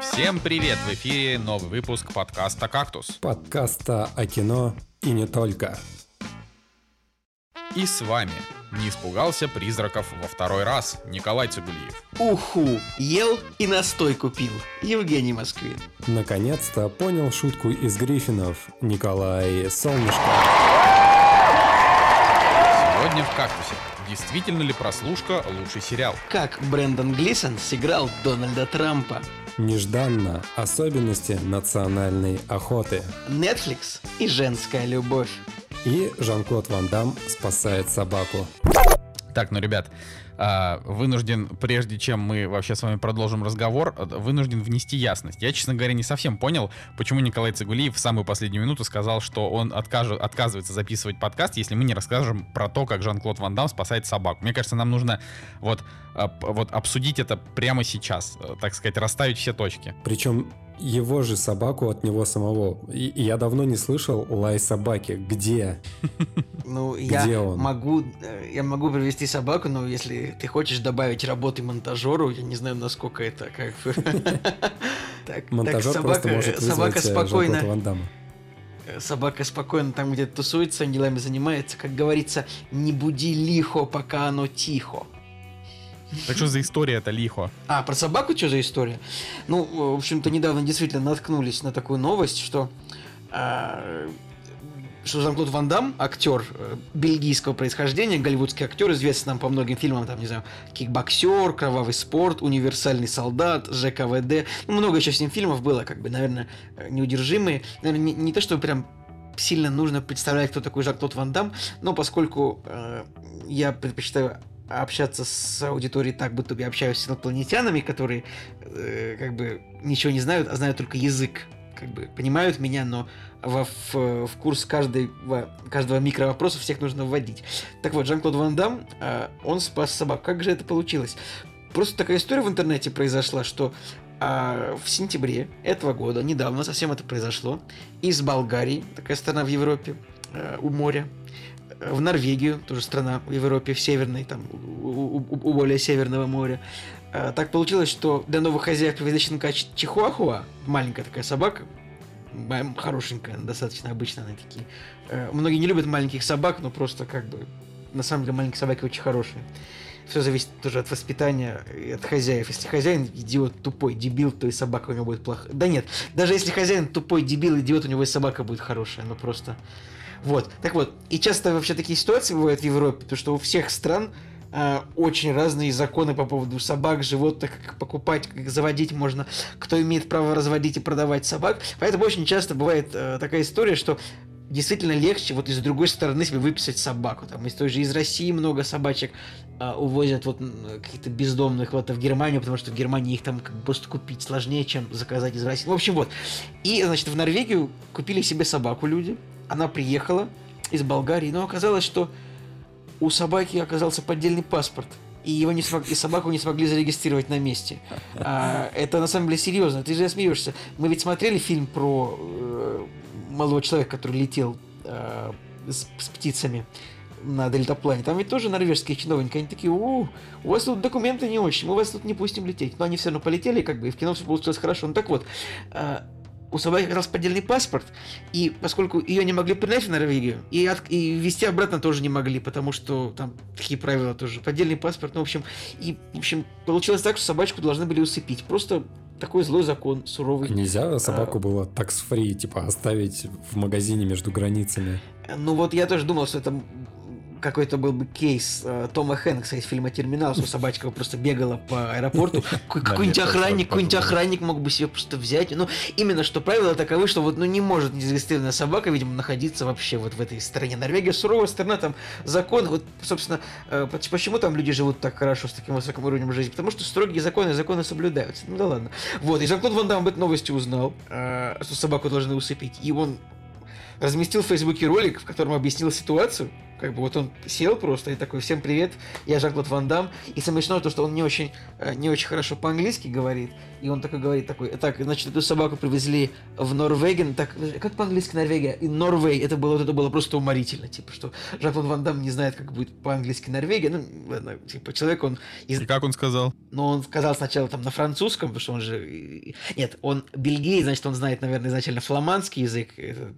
Всем привет! В эфире новый выпуск подкаста «Кактус». Подкаста о кино и не только. И с вами не испугался призраков во второй раз Николай Цигулиев. Уху, ел и настой купил. Евгений Москвин. Наконец-то понял шутку из Гриффинов Николай Солнышко. Сегодня в «Кактусе». Действительно ли прослушка лучший сериал? Как Брэндон Глисон сыграл Дональда Трампа. Нежданно особенности национальной охоты. Netflix и женская любовь. И Жан-Клод Ван Дам спасает собаку. Так, ну, ребят, вынужден, прежде чем мы вообще с вами продолжим разговор, э, вынужден внести ясность. Я, честно говоря, не совсем понял, почему Николай Цигулиев в самую последнюю минуту сказал, что он откаж... отказывается записывать подкаст, если мы не расскажем про то, как Жан-Клод Ван Дам спасает собаку. Мне кажется, нам нужно вот, вот обсудить это прямо сейчас, э, так сказать, расставить все точки. Причем его же собаку от него самого. И, и я давно не слышал лай собаки. Где? Ну, Где я он? могу, э, я могу привести собаку, но если ты хочешь добавить работы монтажеру, я не знаю, насколько это как так, Монтажер просто может собака э, спокойно. Э, собака спокойно там где-то тусуется, делами занимается. Как говорится, не буди лихо, пока оно тихо. Так что за история это лихо? А, про собаку что за история? Ну, в общем-то, недавно действительно наткнулись на такую новость, что э, что Жан-Клод Ван Дам, актер э, бельгийского происхождения, голливудский актер, известный нам по многим фильмам, там, не знаю, «Кикбоксер», «Кровавый спорт», «Универсальный солдат», «ЖКВД». Ну, много еще с ним фильмов было, как бы, наверное, э, неудержимые. Наверное, не, не то, что прям сильно нужно представлять, кто такой Жан-Клод Ван Дам, но поскольку э, я предпочитаю общаться с аудиторией так, будто я общаюсь с инопланетянами, которые э, как бы ничего не знают, а знают только язык. Как бы понимают меня, но в, в, в курс каждой, в, каждого микровопроса всех нужно вводить. Так вот, Жан-Клод Ван Дам, э, он спас собак. Как же это получилось? Просто такая история в интернете произошла, что а в сентябре этого года, недавно совсем это произошло, из Болгарии, такая страна в Европе, э, у моря, в Норвегию, тоже страна в Европе, в северной, там, у, у, у более северного моря. А, так получилось, что для новых хозяев привезли щенка Чихуахуа, маленькая такая собака, хорошенькая, достаточно обычная она такие. А, многие не любят маленьких собак, но просто как бы на самом деле маленькие собаки очень хорошие. Все зависит тоже от воспитания и от хозяев. Если хозяин идиот тупой, дебил, то и собака у него будет плохая. Да нет, даже если хозяин тупой, дебил, идиот, у него и собака будет хорошая, но просто вот. Так вот, и часто вообще такие ситуации бывают в Европе, потому что у всех стран э, очень разные законы по поводу собак, животных, как покупать, как заводить можно, кто имеет право разводить и продавать собак. Поэтому очень часто бывает э, такая история, что действительно легче вот из другой стороны себе выписать собаку. Там из той же из России много собачек э, увозят вот каких-то бездомных вот в Германию, потому что в Германии их там как бы просто купить сложнее, чем заказать из России. В общем, вот. И, значит, в Норвегию купили себе собаку люди она приехала из Болгарии, но оказалось, что у собаки оказался поддельный паспорт. И его не смог, и собаку не смогли зарегистрировать на месте. А, это на самом деле серьезно. Ты же смеешься. Мы ведь смотрели фильм про э, молодого человека, который летел э, с, с птицами на дельтаплане. Там ведь тоже норвежские чиновники. Они такие, у, у вас тут документы не очень, мы вас тут не пустим лететь. Но они все равно полетели, как бы, и в кино все получилось хорошо. Ну так вот, э, у собаки как раз поддельный паспорт, и поскольку ее не могли принять в Норвегию, и, от, и везти обратно тоже не могли, потому что там такие правила тоже. Поддельный паспорт, ну, в общем, и, в общем, получилось так, что собачку должны были усыпить. Просто такой злой закон, суровый. Нельзя собаку а, было такс-фри, типа, оставить в магазине между границами. Ну вот я тоже думал, что это какой-то был бы кейс э, Тома Хэнкса из фильма «Терминал», что собачка просто бегала по аэропорту. Какой-нибудь охранник, какой-нибудь охранник мог бы себе просто взять. Ну, именно что правила таковы, что вот ну не может незарегистрированная собака, видимо, находиться вообще вот в этой стране. Норвегия суровая страна, там закон, вот, собственно, э, почему там люди живут так хорошо, с таким высоким уровнем жизни? Потому что строгие законы, законы соблюдаются. Ну да ладно. Вот, и Жан-Клод Ван Дам об этой новости узнал, что собаку должны усыпить, и он разместил в Фейсбуке ролик, в котором объяснил ситуацию, Как бы вот он сел просто и такой, всем привет, я Жан-Клод Ван Дам. И самое смешное то, что он не очень, э, не очень хорошо по-английски говорит. И он такой говорит, такой, так, значит, эту собаку привезли в Норвеген. Так, как по-английски Норвегия? И Норвей. Это было, вот это было просто уморительно. Типа, что Жан-Клод Ван Дам не знает, как будет по-английски Норвегия. Ну, ладно, типа, человек, он... Из... И как он сказал? Ну, он сказал сначала там на французском, потому что он же... Нет, он бельгиец, значит, он знает, наверное, изначально фламандский язык,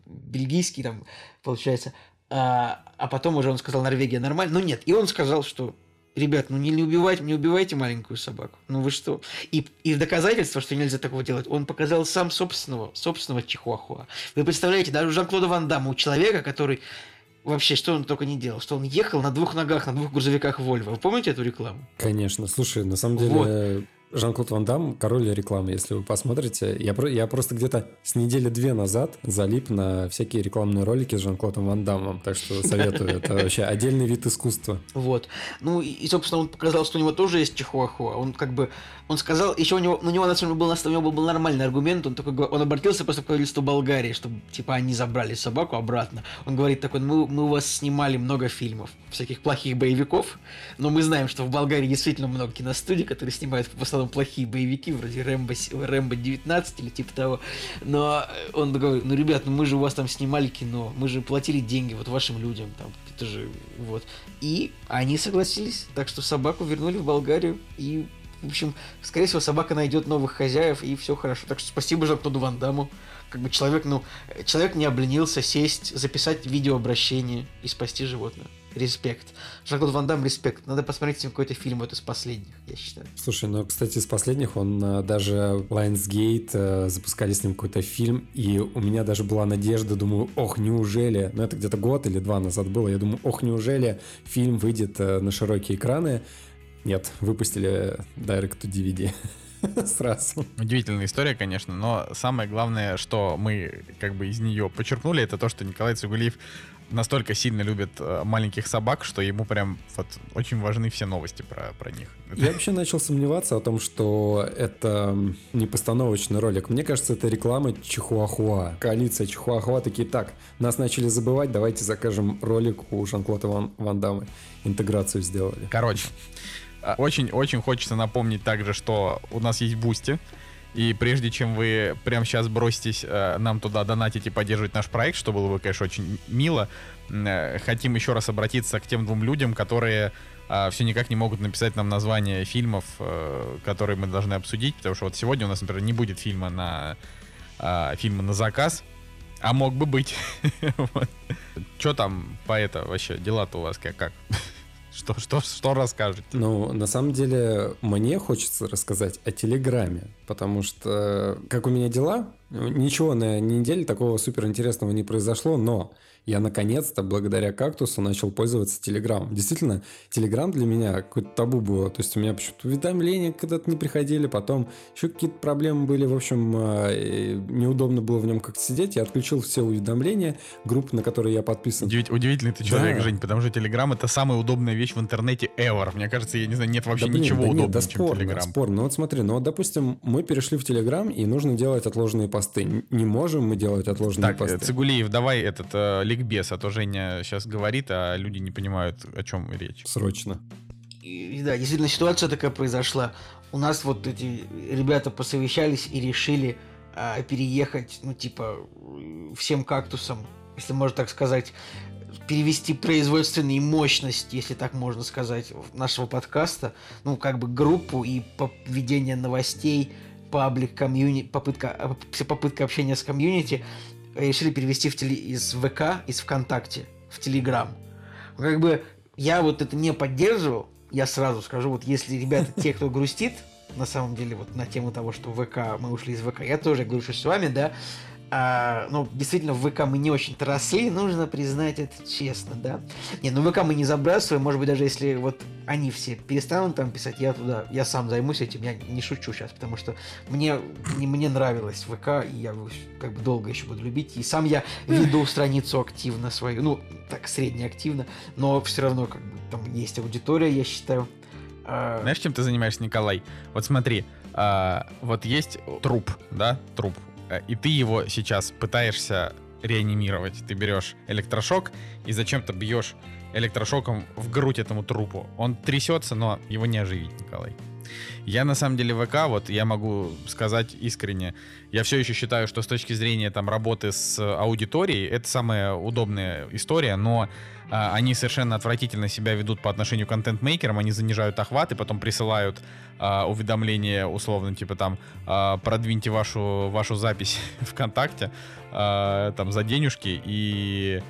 бельгийский там, получается. А, а потом уже он сказал, Норвегия нормально. Ну нет, и он сказал, что ребят, ну не, не убивайте, не убивайте маленькую собаку. Ну вы что? И, и в доказательство, что нельзя такого делать, он показал сам собственного, собственного чихуахуа. Вы представляете, даже у Жан-Клода Ван Дамма, у человека, который вообще, что он только не делал, что он ехал на двух ногах, на двух грузовиках Вольво. Вы помните эту рекламу? Конечно. Слушай, на самом деле, вот. Жан-Клод Ван Дам, король рекламы, если вы посмотрите. Я, я просто где-то с недели две назад залип на всякие рекламные ролики с Жан-Клодом Ван Дамом, так что советую. Это вообще отдельный вид искусства. Вот. Ну и, собственно, он показал, что у него тоже есть чихуахуа. Он как бы, он сказал, еще у него, у него на самом деле был, у него был нормальный аргумент, он такой, он обратился просто к правительству Болгарии, чтобы, типа, они забрали собаку обратно. Он говорит такой, мы, мы у вас снимали много фильмов, всяких плохих боевиков, но мы знаем, что в Болгарии действительно много киностудий, которые снимают в основном плохие боевики, вроде Рэмбо, Рэмбо 19 или типа того. Но он говорит, ну, ребят, ну мы же у вас там снимали кино, мы же платили деньги вот вашим людям, там, это же, вот. И они согласились, так что собаку вернули в Болгарию, и в общем, скорее всего, собака найдет новых хозяев, и все хорошо. Так что спасибо Жан-Клоду Ван Даму. Как бы человек, ну, человек не обленился сесть, записать видеообращение и спасти животное респект. Жан-Клод Ван Дам, респект. Надо посмотреть с ним какой-то фильм вот из последних, я считаю. Слушай, ну, кстати, из последних он э, даже Lionsgate э, запускали с ним какой-то фильм, и у меня даже была надежда, думаю, ох, неужели, ну, это где-то год или два назад было, я думаю, ох, неужели фильм выйдет э, на широкие экраны. Нет, выпустили Direct to DVD. Сразу. Удивительная история, конечно, но самое главное, что мы как бы из нее подчеркнули, это то, что Николай Цугулиев настолько сильно любит э, маленьких собак, что ему прям вот очень важны все новости про, про них. Я вообще начал сомневаться о том, что это не постановочный ролик. Мне кажется, это реклама Чихуахуа. Коалиция Чихуахуа такие, так, нас начали забывать, давайте закажем ролик у Жан-Клода Ван, Ван Дамы. Интеграцию сделали. Короче, очень-очень хочется напомнить также, что у нас есть Бусти. И прежде чем вы прямо сейчас броситесь э, нам туда донатить и поддерживать наш проект, что было бы, конечно, очень мило, э, хотим еще раз обратиться к тем двум людям, которые э, все никак не могут написать нам название фильмов, э, которые мы должны обсудить, потому что вот сегодня у нас, например, не будет фильма на э, фильма на заказ, а мог бы быть. Что там по это вообще? Дела-то у вас как? Что, что, что расскажете? Ну, на самом деле, мне хочется рассказать о Телеграме, потому что, как у меня дела, ничего на неделе такого супер интересного не произошло, но я наконец-то, благодаря кактусу, начал пользоваться Телеграмом. Действительно, Телеграм для меня какое-то табу было. То есть у меня почему-то уведомления когда-то не приходили, потом еще какие-то проблемы были. В общем, э, неудобно было в нем как-то сидеть. Я отключил все уведомления, группы, на которые я подписан. Удивить, удивительный ты человек, да. Жень, потому что Телеграм это самая удобная вещь в интернете ever. Мне кажется, я не знаю, нет вообще да, блин, ничего да удобнее, нет, да чем Телеграм. Спорно. Ну вот смотри, ну вот, допустим, мы перешли в Телеграм, и нужно делать отложенные посты. Не можем мы делать отложенные так, посты. Цигулиев, давай этот э, ликбез, а то Женя сейчас говорит, а люди не понимают, о чем речь. Срочно. И, да, действительно, ситуация такая произошла. У нас вот эти ребята посовещались и решили а, переехать, ну, типа, всем кактусам, если можно так сказать, перевести производственные мощности, если так можно сказать, нашего подкаста, ну, как бы группу и ведение новостей, паблик, комьюнити, попытка, попытка общения с комьюнити решили перевести в теле... из ВК, из ВКонтакте в Телеграм. Как бы я вот это не поддерживал, я сразу скажу, вот если ребята, те, кто грустит, на самом деле, вот на тему того, что ВК, мы ушли из ВК, я тоже грущу с вами, да, а, ну, действительно, в ВК мы не очень-то росли, нужно признать это честно, да. Не, ну ВК мы не забрасываем, может быть, даже если вот они все перестанут там писать, я туда, я сам займусь этим, я не шучу сейчас, потому что мне, не, мне нравилось ВК, и я как бы долго еще буду любить, и сам я веду страницу активно свою, ну, так, среднеактивно, но все равно как бы там есть аудитория, я считаю. А, Знаешь, чем ты занимаешься, Николай? Вот смотри, а, вот есть труп, да, труп, и ты его сейчас пытаешься реанимировать. Ты берешь электрошок и зачем-то бьешь электрошоком в грудь этому трупу. Он трясется, но его не оживить, Николай. Я на самом деле ВК, вот я могу сказать искренне, я все еще считаю, что с точки зрения там работы с аудиторией, это самая удобная история, но они совершенно отвратительно себя ведут по отношению к контент-мейкерам, они занижают охваты, потом присылают а, уведомления условно, типа там а, продвиньте вашу, вашу запись ВКонтакте а, там за денежки и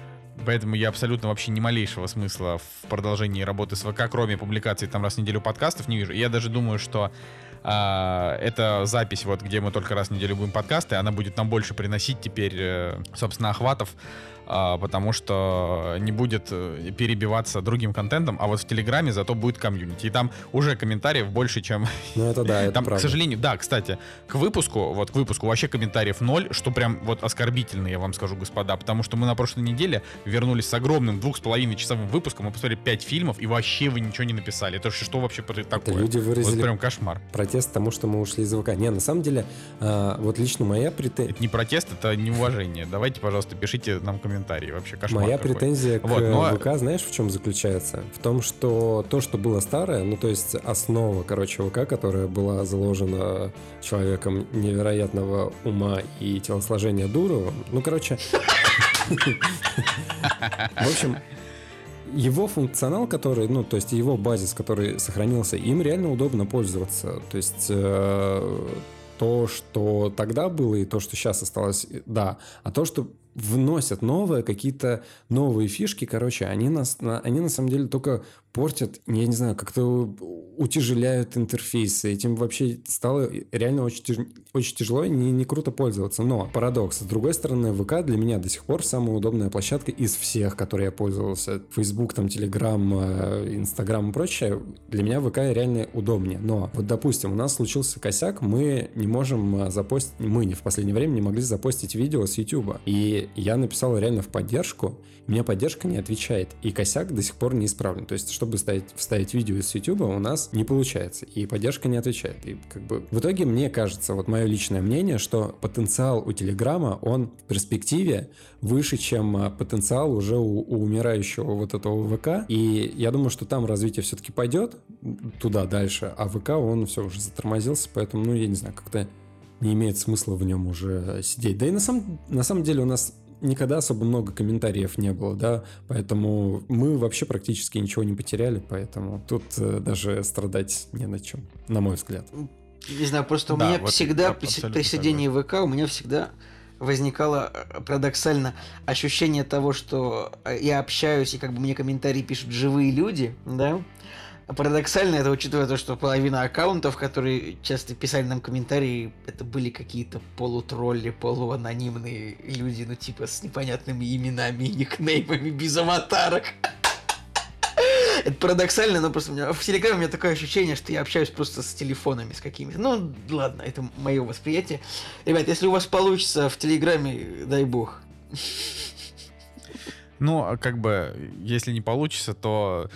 Поэтому я абсолютно вообще ни малейшего смысла в продолжении работы с ВК, кроме публикации там раз в неделю подкастов, не вижу. Я даже думаю, что а, эта запись, вот где мы только раз в неделю будем подкасты, она будет нам больше приносить теперь, э, собственно, охватов, а, потому что не будет э, перебиваться другим контентом, а вот в Телеграме зато будет комьюнити. И там уже комментариев больше, чем... Ну это да, это Там, правда. к сожалению, да, кстати, к выпуску, вот к выпуску вообще комментариев ноль, что прям вот оскорбительно, я вам скажу, господа, потому что мы на прошлой неделе вернулись с огромным двух с половиной часовым выпуском, мы посмотрели пять фильмов, и вообще вы ничего не написали. Это что вообще такое? люди выразили Вот прям кошмар. протест тому, что мы ушли из ВК. Не, на самом деле, а, вот лично моя претензия... Это не протест, это неуважение. Давайте, пожалуйста, пишите нам комментарии. Вообще кошмар Моя какой. претензия к Вот, но- ВК, знаешь, в чем заключается? В том, что то, что было старое, ну, то есть основа, короче, ВК, которая была заложена человеком невероятного ума и телосложения Дуровым, ну, короче... В общем, его функционал, который, ну, то есть его базис, который сохранился, им реально удобно пользоваться. То есть э, то, что тогда было, и то, что сейчас осталось, да. А то, что вносят новое, какие-то новые фишки, короче, они, нас, на- они на самом деле только портят, я не знаю, как-то утяжеляют интерфейсы. Этим вообще стало реально очень, очень тяжело и не, не круто пользоваться. Но парадокс. С другой стороны, ВК для меня до сих пор самая удобная площадка из всех, которые я пользовался. Facebook, там, Telegram, э, Instagram и прочее. Для меня ВК реально удобнее. Но вот, допустим, у нас случился косяк, мы не можем э, запостить, мы не в последнее время не могли запостить видео с YouTube. И я написал реально в поддержку, мне поддержка не отвечает. И косяк до сих пор не исправлен. То есть, чтобы ставить, вставить видео из YouTube, у нас не получается. И поддержка не отвечает. И как бы в итоге мне кажется, вот мое личное мнение, что потенциал у Телеграма, он в перспективе выше, чем а, потенциал уже у, у умирающего вот этого ВК. И я думаю, что там развитие все-таки пойдет туда дальше, а ВК он все уже затормозился, поэтому, ну, я не знаю, как-то не имеет смысла в нем уже сидеть. Да и на самом, на самом деле у нас никогда особо много комментариев не было, да, поэтому мы вообще практически ничего не потеряли, поэтому тут э, даже страдать не на чем, на мой взгляд. Не знаю, просто у Да, меня вот всегда при, при сидении в ВК у меня всегда возникало э, парадоксально ощущение того, что э, я общаюсь и как бы мне комментарии пишут живые люди, да. Парадоксально это учитывая то, что половина аккаунтов, которые часто писали нам комментарии, это были какие-то полутролли, полуанонимные люди, ну типа с непонятными именами и никнеймами без аватарок. Это парадоксально, но просто у меня в Телеграме у меня такое ощущение, что я общаюсь просто с телефонами с какими-то. Ну, ладно, это мое восприятие. Ребят, если у вас получится в Телеграме, дай бог. Ну, а как бы, если не получится, то...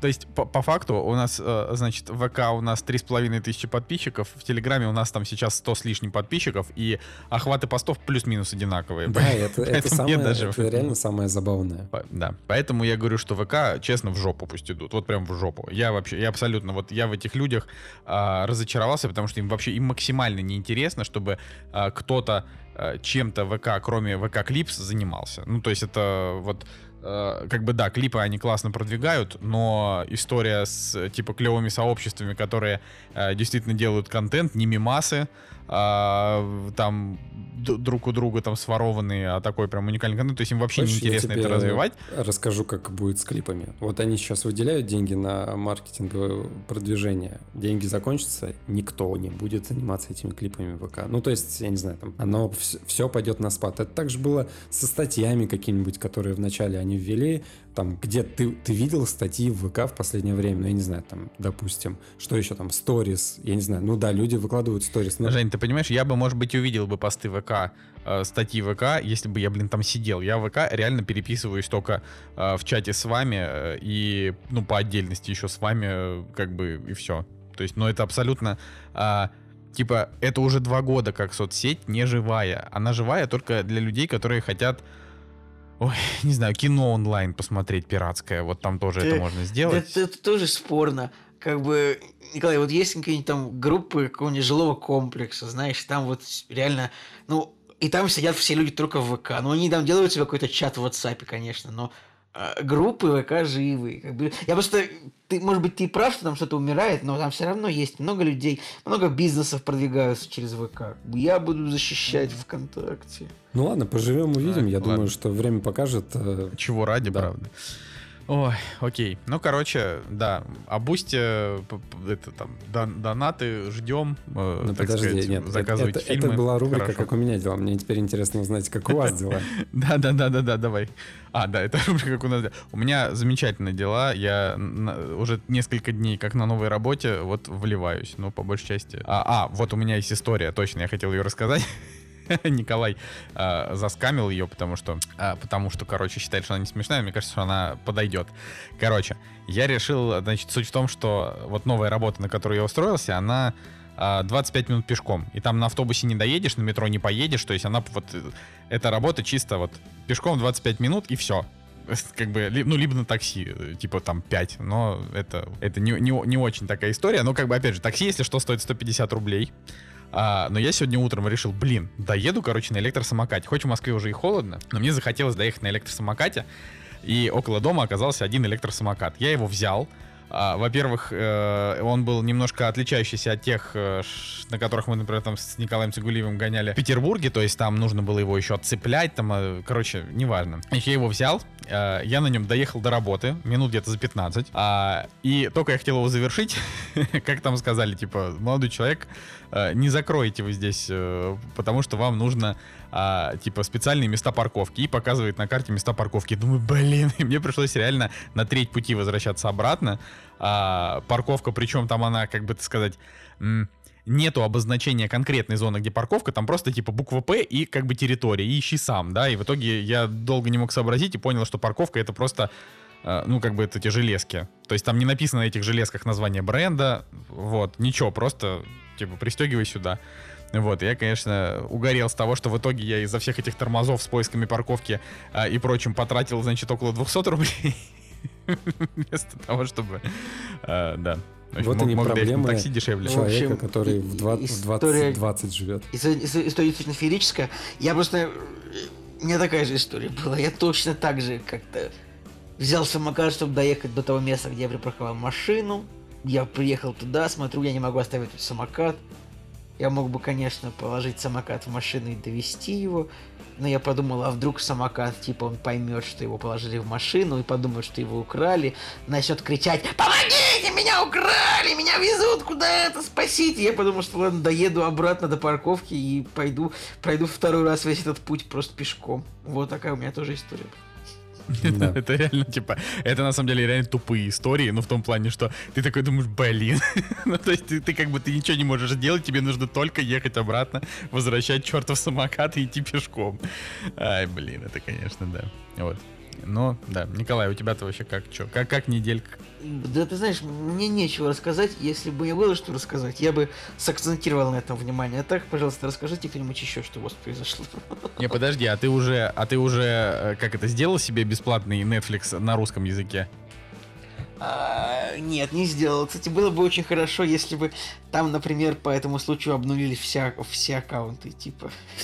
То есть, по, по факту, у нас, э, значит, в ВК у нас 3,5 тысячи подписчиков, в Телеграме у нас там сейчас 100 с лишним подписчиков, и охваты постов плюс-минус одинаковые. Да, это, это, самое, даже- это реально самое забавное. Да, поэтому я говорю, что ВК, честно, в жопу пусть идут, вот прям в жопу. Я вообще, я абсолютно, вот я в этих людях а, разочаровался, потому что им вообще, им максимально неинтересно, чтобы а, кто-то а, чем-то ВК, кроме ВК Клипс, занимался. Ну, то есть это вот как бы да, клипы они классно продвигают, но история с типа клевыми сообществами, которые а, действительно делают контент, не мимасы, а, там друг у друга там сворованные, а такой прям уникальный контент, то есть им вообще Хочешь, неинтересно это развивать. Расскажу, как будет с клипами. Вот они сейчас выделяют деньги на маркетинговое продвижение. Деньги закончатся, никто не будет заниматься этими клипами ВК. Ну, то есть, я не знаю, там, оно все, пойдет на спад. Это также было со статьями какими-нибудь, которые вначале они ввели. Там, где ты, ты видел статьи в ВК в последнее время, ну, я не знаю, там, допустим, что еще там, сторис, я не знаю, ну да, люди выкладывают сторис. но- Жень, ты понимаешь, я бы, может быть, увидел бы посты ВК, э, статьи ВК, если бы я, блин, там сидел. Я в ВК реально переписываюсь только э, в чате с вами э, и, ну, по отдельности еще с вами, э, как бы, и все. То есть, ну, это абсолютно... а, Типа, это уже два года как соцсеть не живая. Она живая только для людей, которые хотят Ой, не знаю, кино онлайн посмотреть пиратское, вот там тоже Ты- это можно сделать. Это, это тоже спорно. Как бы, Николай, вот есть какие-нибудь там группы какого-нибудь жилого комплекса, знаешь, там вот реально, ну, и там сидят все люди только в ВК. Ну, они там делают себе какой-то чат в WhatsApp, конечно, но а, группы ВК живы. Как бы. Я просто, ты, может быть, ты и прав, что там что-то умирает, но там все равно есть много людей, много бизнесов продвигаются через ВК. Я буду защищать ВКонтакте. Ну ладно, поживем, увидим. Так, Я ладно. думаю, что время покажет. э, Чего ради, Да. правда. Ой, окей. Ну, короче, да, о Бусте, это там, дон- донаты ждем, э, Ну так подожди, сказать, нет, это, заказывайте это- фильмы. это была рубрика Хорошо. «Как у меня дела». Мне теперь интересно узнать, как у вас дела. Да-да-да-да-да, давай. А, да, это рубрика «Как у нас дела». У меня замечательные дела. Я уже несколько дней как на новой работе вот вливаюсь, ну, по большей части. А, а, вот у меня есть история, точно, я хотел ее рассказать. Николай а, заскамил ее, потому что, а, потому что, короче, считает, что она не смешная. Мне кажется, что она подойдет. Короче, я решил, значит, суть в том, что вот новая работа, на которую я устроился, она а, 25 минут пешком. И там на автобусе не доедешь, на метро не поедешь. То есть она вот... э, Эта работа чисто вот пешком 25 минут и все. Как бы, ну, либо на такси, э, типа там 5, но это, это не, не, не очень такая история. Но, как бы, опять же, такси, если что, стоит 150 рублей. А, но я сегодня утром решил, блин, доеду, короче, на электросамокате. Хоть в Москве уже и холодно, но мне захотелось доехать на электросамокате. И около дома оказался один электросамокат. Я его взял. А, во-первых, э, он был немножко отличающийся от тех, э, на которых мы, например, там с Николаем Цигулиевым гоняли в Петербурге. То есть там нужно было его еще отцеплять, там, э, короче, неважно. Я его взял, э, я на нем доехал до работы, минут где-то за 15. а, и только я хотел его завершить, как там сказали, типа, молодой человек, э, не закроете вы здесь, э, потому что вам нужно а, типа специальные места парковки и показывает на карте места парковки. Думаю, блин, мне пришлось реально на треть пути возвращаться обратно. А, парковка, причем там она, как бы сказать, нету обозначения конкретной зоны, где парковка, там просто типа буква П и как бы территория, и ищи сам, да, и в итоге я долго не мог сообразить и понял, что парковка это просто э, ну, как бы это эти железки. То есть там не написано на этих железках название бренда, вот, ничего, просто, типа, пристегивай сюда. Вот, я, конечно, угорел с того, что в итоге я из-за всех этих тормозов с поисками парковки а, и прочим потратил, значит, около 200 рублей. Вместо того, чтобы... а, да. Общем, Вот мог- они мог проблемы такси дешевле. В Человека, общем, который и- в 20, в история- 20, 20 живет. История, действительно феерическая. Я просто... э, У меня такая же история была. Я точно так же как-то взял самокат, чтобы доехать до того места, где я припарковал машину. Я приехал туда, смотрю, я не могу оставить самокат. Я мог бы, конечно, положить самокат в машину и довести его. Но я подумал, а вдруг самокат, типа, он поймет, что его положили в машину и подумает, что его украли, начнет кричать «Помогите! Меня украли! Меня везут куда-то! Спасите!» Я подумал, что ладно, доеду обратно до парковки и пойду, пройду второй раз весь этот путь просто пешком. Вот такая у меня тоже история. Да. Это реально, типа, это на самом деле реально тупые истории, ну, в том плане, что ты такой думаешь, блин, ну, то есть ты, ты как бы, ты ничего не можешь сделать, тебе нужно только ехать обратно, возвращать чертов самокат и идти пешком. Ай, блин, это, конечно, да. Вот. Ну, да. Николай, у тебя-то вообще как, что? Как, как неделька? Да ты знаешь, мне нечего рассказать. Если бы мне было что рассказать, я бы сакцентировал на этом внимание. А так, пожалуйста, расскажите кто-нибудь еще, что у вас произошло. Не, подожди, а ты уже, а ты уже, э, как это, сделал себе бесплатный Netflix на русском языке? А, нет, не сделал. Кстати, было бы очень хорошо, если бы там, например, по этому случаю обнулили вся, все аккаунты, типа,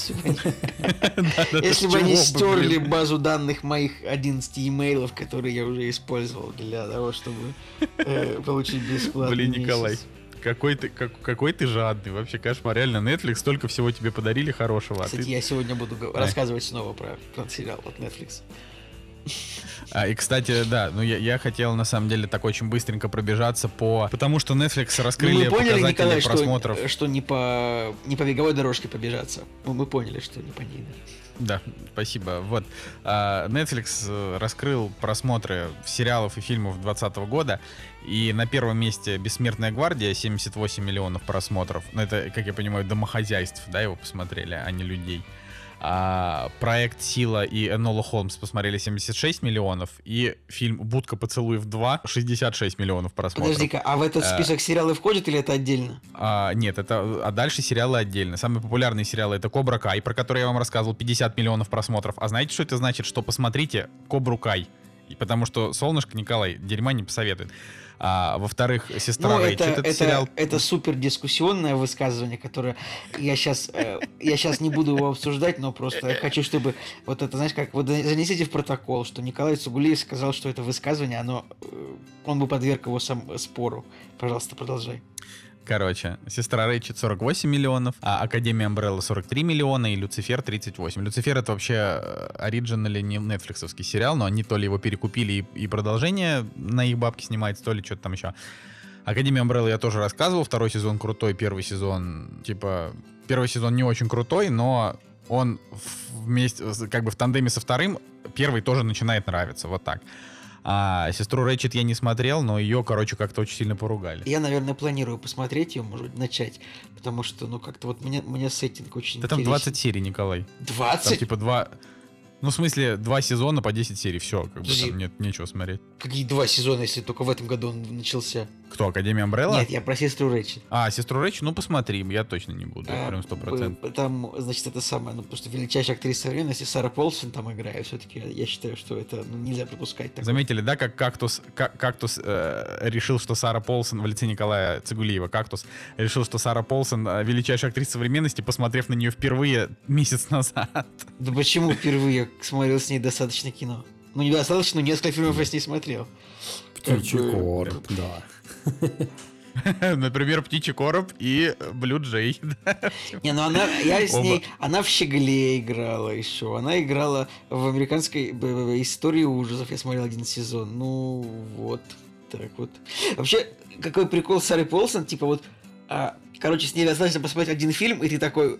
если бы они- стерли базу данных моих 11 имейлов, которые я уже использовал для того, чтобы э, получить бесплатный Блин. Николай, какой ты, как- какой ты жадный. Вообще, конечно, реально, Netflix столько всего тебе подарили хорошего. а Кстати, ты- я сегодня буду рассказывать снова про тот сериал от Netflix. А, и, кстати, да, ну я, я хотел на самом деле так очень быстренько пробежаться по... Потому что Netflix Ну, раскрыли мы поняли, показатели Николай, просмотров. что, что не, по, не по беговой дорожке побежаться. Ну, мы поняли, что не по ней. да. Да, спасибо. Вот. А, Netflix э, раскрыл просмотры сериалов и фильмов 2020 года. И на первом месте «Бессмертная гвардия» 78 миллионов просмотров. Ну, это, как я понимаю, домохозяйств, да, его посмотрели, а не людей. А, проект «Сила» и Энола Холмс посмотрели 76 миллионов, и фильм «Будка поцелуев 2» 66 миллионов просмотров. Подожди-ка, а в этот Э, список сериалы входят или это отдельно? А, нет, это а дальше сериалы отдельно. Самые популярные сериалы это Кобра Кай, про который я вам рассказывал, 50 миллионов просмотров. А знаете, что это значит? Что посмотрите Кобру Кай. И потому что солнышко Николай дерьма не посоветует. А, во-вторых, сестра Ну, Рэйчет, это, это, это, сериал. это супер дискуссионное высказывание, которое я сейчас, я сейчас не буду его обсуждать, но просто я хочу, чтобы вот это, знаешь, как вот занесите в протокол, что Николай Цугулиев сказал, что это высказывание, оно, э, он бы подверг его сам спору. Пожалуйста, продолжай. Короче, сестра Рэйчет 48 миллионов, а Академия Амбрелла 43 миллиона и Люцифер 38. Люцифер это вообще э, оригинально не нетфликсовский сериал, но они то ли его перекупили и, и продолжение на их бабки снимается, то ли что-то там еще. Академия Umbrella я тоже рассказывал. Второй сезон крутой, первый сезон, типа, первый сезон не очень крутой, но он вместе, как бы в тандеме со вторым, первый тоже начинает нравиться, вот так. А сестру Рэйчет я не смотрел, но ее, короче, как-то очень сильно поругали. Я, наверное, планирую посмотреть ее, может начать, потому что, ну, как-то вот мне, мне сеттинг очень Да там интересен. 20 серий, Николай. 20? Там типа два... Ну, в смысле, два сезона по 10 серий, все, как бы там нет нечего смотреть. Какие два сезона, если только в этом году он начался? Кто, Академия Umbrella? Нет, я про сестру Рэйчет. А, сестру Рэйчет, ну посмотри, я точно не буду, А, прям сто процентов. б- Там, значит, это самое, ну, просто величайшая актриса современности Сара Полсон там играет. Все-таки я считаю, что это ну, нельзя пропускать. такое. Заметили, да, как кактус, как, кактус э, решил, что Сара Полсон в лице Николая Цигулиева, кактус решил, что Сара Полсон э, величайшая актриса современности, посмотрев на нее впервые месяц назад. Да почему впервые смотрел с ней достаточно кино? Ну, недостаточно, но несколько фильмов я с ней смотрел. Птичий короб, да. Например, Птичий короб и Блю Джей. Не, ну она, я с ней, она в «Щегле» играла еще, она играла в американской истории ужасов, я смотрел один сезон, ну вот, так вот. Вообще, какой прикол Сары Полсон, типа вот, а, короче, с ней достаточно посмотреть один фильм, и ты такой,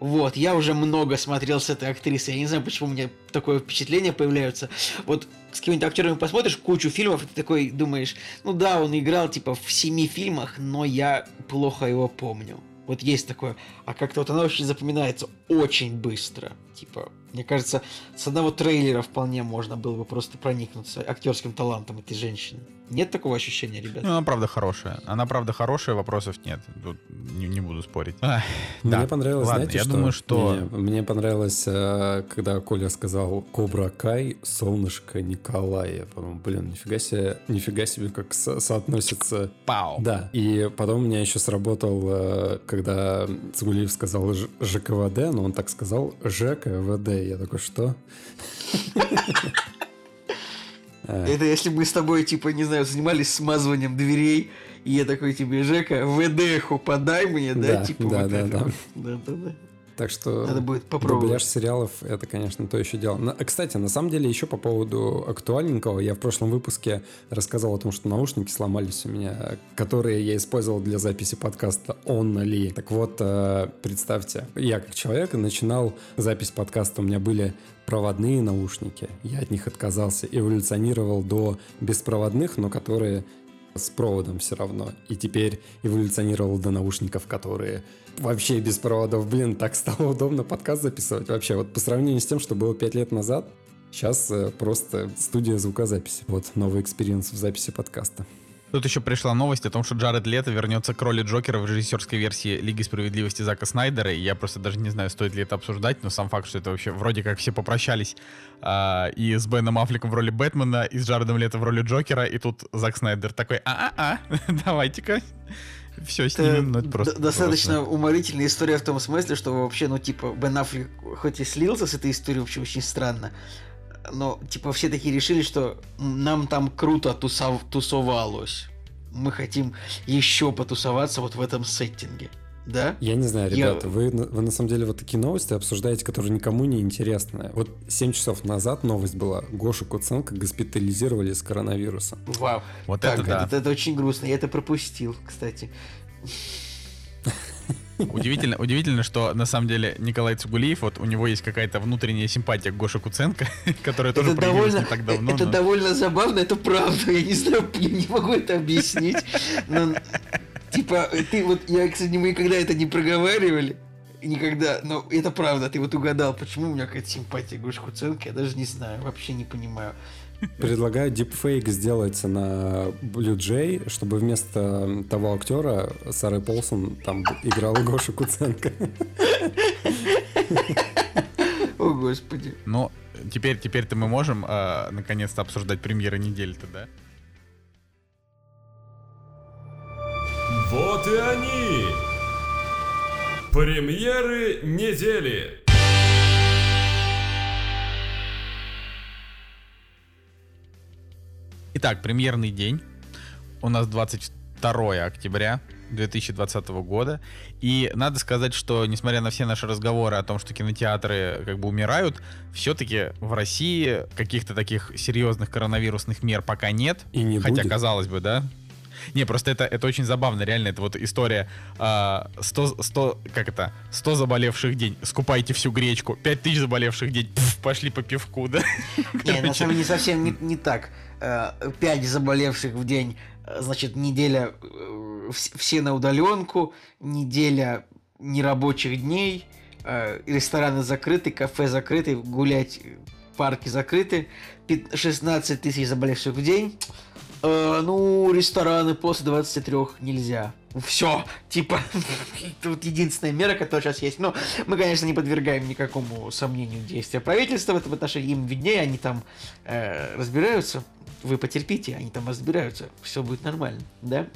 вот, я уже много смотрел с этой актрисой, я не знаю, почему у меня такое впечатление появляется. Вот с какими-нибудь актерами посмотришь кучу фильмов, и ты такой думаешь, ну да, он играл типа в семи фильмах, но я плохо его помню. Вот есть такое. А как-то вот она очень запоминается очень быстро. Типа, мне кажется, с одного трейлера вполне можно было бы просто проникнуться актерским талантом этой женщины. Нет такого ощущения, ребят? Ну, она правда хорошая. Она правда хорошая, вопросов нет. Тут не, не буду спорить. Ах, Мне да. понравилось, Ладно, знаете, я что? думаю, что... Не, мне понравилось, э, когда Коля сказал Кобра Кай, солнышко Николая. Я подумал, блин, нифига себе, нифига себе, как со- соотносится. Пау. Да, и потом у меня еще сработал, э, когда Цугулиев сказал ЖКВД, но он так сказал ЖКВД. Я такой, что? Это если мы с тобой, типа, не знаю, занимались смазыванием дверей, и я такой тебе, Жека, ВДХу подай мне, да? Типа вот это. Да, да, да. Так что Надо будет попробовать. дубляж сериалов это, конечно, то еще дело. На- Кстати, на самом деле, еще по поводу актуальненького, я в прошлом выпуске рассказал о том, что наушники сломались у меня, которые я использовал для записи подкаста Only. Так вот, э, представьте, я как человек начинал запись подкаста, у меня были проводные наушники, я от них отказался, эволюционировал до беспроводных, но которые с проводом все равно. И теперь эволюционировал до наушников, которые вообще без проводов. Блин, так стало удобно подкаст записывать. Вообще, вот по сравнению с тем, что было 5 лет назад, сейчас э, просто студия звукозаписи. Вот новый experience в записи подкаста. Тут еще пришла новость о том, что Джаред Лето вернется к роли Джокера в режиссерской версии Лиги Справедливости Зака Снайдера. И я просто даже не знаю, стоит ли это обсуждать, но сам факт, что это вообще вроде как все попрощались а, и с Беном Аффлеком в роли Бэтмена, и с Джаредом Лето в роли Джокера, и тут Зак Снайдер такой, а-а-а, давайте-ка все снимем. Ну, это просто достаточно просто. уморительная история в том смысле, что вообще, ну, типа, Бен Аффлек хоть и слился с этой историей, вообще очень странно, но, типа, все такие решили, что нам там круто тусов- тусовалось. Мы хотим еще потусоваться вот в этом сеттинге. Да? Я не знаю, Я- ребята, вы, на- вы на самом деле вот такие новости обсуждаете, которые никому не интересны. Вот 7 часов назад новость была. Гошу Куценко госпитализировали с коронавирусом. Вау. Вот так, это да. это, это очень грустно. Я это пропустил, кстати. Удивительно, удивительно, что на самом деле Николай Цугулиев, вот у него есть какая-то внутренняя симпатия к Гоше Куценко, которая тоже это проявилась довольно, не так давно. это но- довольно забавно, это правда. Я не знаю, я не могу это объяснить. Но, типа, ты вот, я, кстати, мы никогда это не проговаривали. никогда, но это правда, ты вот угадал, почему у меня какая-то симпатия к Гоше Куценко, я даже не знаю, вообще не понимаю. Предлагаю дипфейк сделать на Blue Jay, чтобы вместо того актера Сары Полсон там играл Гоша Куценко. О, господи. Ну, теперь, теперь-то мы можем э, наконец-то обсуждать премьеры недели-то, да? Вот и они! Премьеры недели! Итак, премьерный день. У нас 22 октября 2020 года. И надо сказать, что несмотря на все наши разговоры о том, что кинотеатры как бы умирают, все-таки в России каких-то таких серьезных коронавирусных мер пока нет. И не Хотя, будет. казалось бы, да? Не, просто это, это очень забавно, реально, это вот история а, 100, 100, как это, 100 заболевших день, скупайте всю гречку, 5000 заболевших день, пф, пошли по пивку, да? Не, на самом деле не совсем не, не так. Э, Пять заболевших в день, э, значит, неделя э, вс- все на удаленку, неделя нерабочих дней, э, рестораны закрыты, кафе закрыты, гулять, э, парки закрыты, пят- 16 тысяч заболевших в день. Э, ну, рестораны после 23 нельзя. Все, типа, тут единственная мера, которая сейчас есть. Но мы, конечно, не подвергаем никакому сомнению действия правительства в этом отношении. Им виднее, они там э, разбираются. Вы потерпите, они там разбираются. Все будет нормально, да?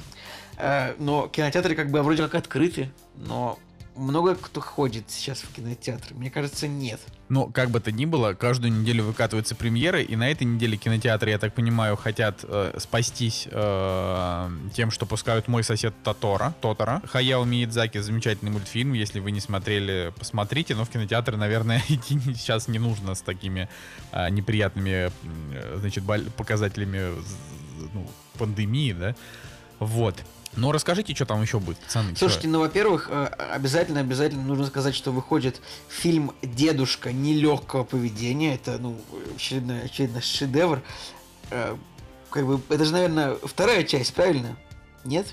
Э, но кинотеатры как бы вроде как открыты, но много кто ходит сейчас в кинотеатр? Мне кажется, нет. Ну, как бы то ни было, каждую неделю выкатываются премьеры, и на этой неделе кинотеатры, я так понимаю, хотят э, спастись э, тем, что пускают «Мой сосед Тотора», Тотора. Хаяо Миядзаки, замечательный мультфильм, если вы не смотрели, посмотрите, но в кинотеатры, наверное, идти сейчас не нужно с такими э, неприятными, э, значит, показателями ну, пандемии, да? Вот. Но расскажите, что там еще будет, пацаны. Слушайте, ну, во-первых, э, обязательно, обязательно нужно сказать, что выходит фильм «Дедушка нелегкого поведения». Это, ну, очередной, очередной шедевр. Э, Как бы, это же, наверное, вторая часть, правильно? Нет?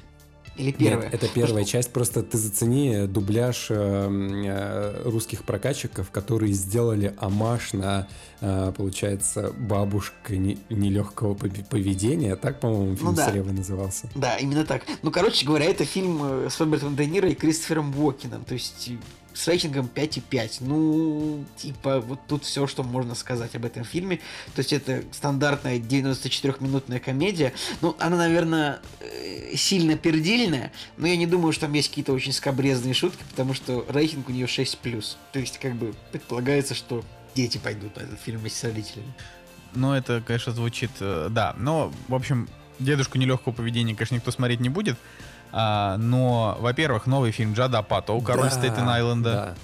Или первая? Нет, это первая часть. Просто ты зацени дубляж э, э, русских прокатчиков, которые сделали амаш на, э, получается, бабушка не- нелегкого пове- поведения. Так, по-моему, фильм Ну да. с Ревой назывался. Да, именно так. Ну, короче говоря, это фильм э, с Робертом Де Ниро и Кристофером Уокеном. То есть с рейтингом 5,5. Ну, типа, вот тут все, что можно сказать об этом фильме. То есть это стандартная 94-минутная комедия. Ну, она, наверное, э, сильно пердильная, но я не думаю, что там есть какие-то очень скобрезные шутки, потому что рейтинг у нее 6+. То есть, как бы, предполагается, что дети пойдут на этот фильм вместе с родителями. Ну, это, конечно, звучит, э, да. Но, в общем, дедушку нелегкого поведения, конечно, никто смотреть не будет. А, но, во-первых, новый фильм Джада Апатоу, король Да, Стейтен-Айленда. да.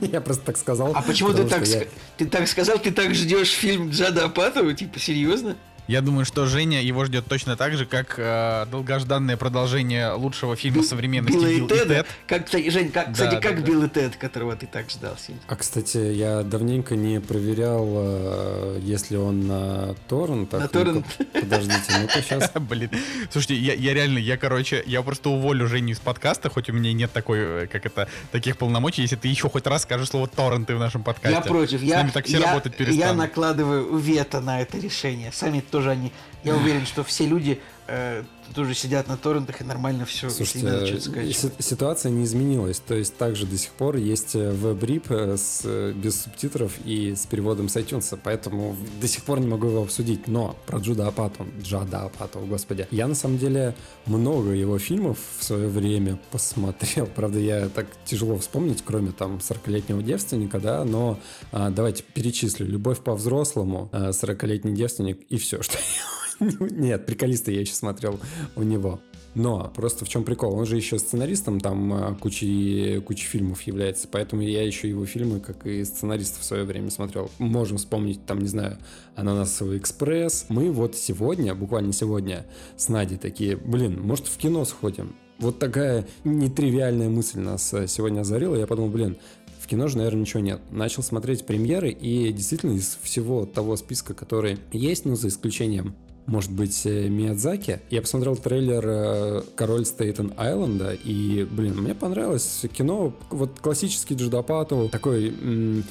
Я просто так сказал. А почему ты так, я- ты так сказал? Ты так ждешь фильм Джада Апатова? Типа, серьезно? Я думаю, что Женя его ждет точно так же, как э, долгожданное продолжение лучшего фильма современности Билла и «Билл и? Тед». Как, кстати, Жень, как, Да, кстати, да, как да. Билл и Тед, которого ты так ждал сильно? А, кстати, я давненько не проверял, э, если он на торрент. На торрент. Подождите, ну-ка сейчас. Блин. Слушайте, я, я реально, я, короче, я просто уволю Женю из подкаста, хоть у меня и нет такой, э, как это, таких полномочий, если ты еще хоть раз скажешь слово торренты в нашем подкасте. Я против. С Я, нами так все я, работать я перестанут. накладываю вето на это решение. Сами тоже они... Я уверен, что все люди э, тоже сидят на торрентах и нормально все. Слушайте, си- ситуация не изменилась. То есть также до сих пор есть э, веб-рип э, с, э, без субтитров и с переводом с iTunes, поэтому до сих пор не могу его обсудить. Но про Джуда Апату, Джада Апату, господи. Я на самом деле много его фильмов в свое время посмотрел. Правда, я так тяжело вспомнить, кроме там 40-летнего девственника, да, но а, давайте перечислю. «Любовь по-взрослому», а, «40-летний девственник» и все, что я... Нет, «Приколиста» я еще смотрел у него. Но просто в чем прикол? Он же еще сценаристом там а, кучи, кучи фильмов является, поэтому я еще его фильмы, как и сценаристов в свое время смотрел. Можем вспомнить, там, не знаю, «Ананасовый экспресс». Мы вот сегодня, буквально сегодня, с Надей такие, блин, может в кино сходим? Вот такая нетривиальная мысль нас э, сегодня озарила. Я подумал, блин, в кино же, наверное, ничего нет. Начал смотреть премьеры, и действительно из всего того списка, который есть, ну, за исключением может быть, э, Миядзаки. Я посмотрел трейлер э, «Король Стейтен Айленда», и, блин, мне понравилось кино. Вот классический Джудапату, такой м,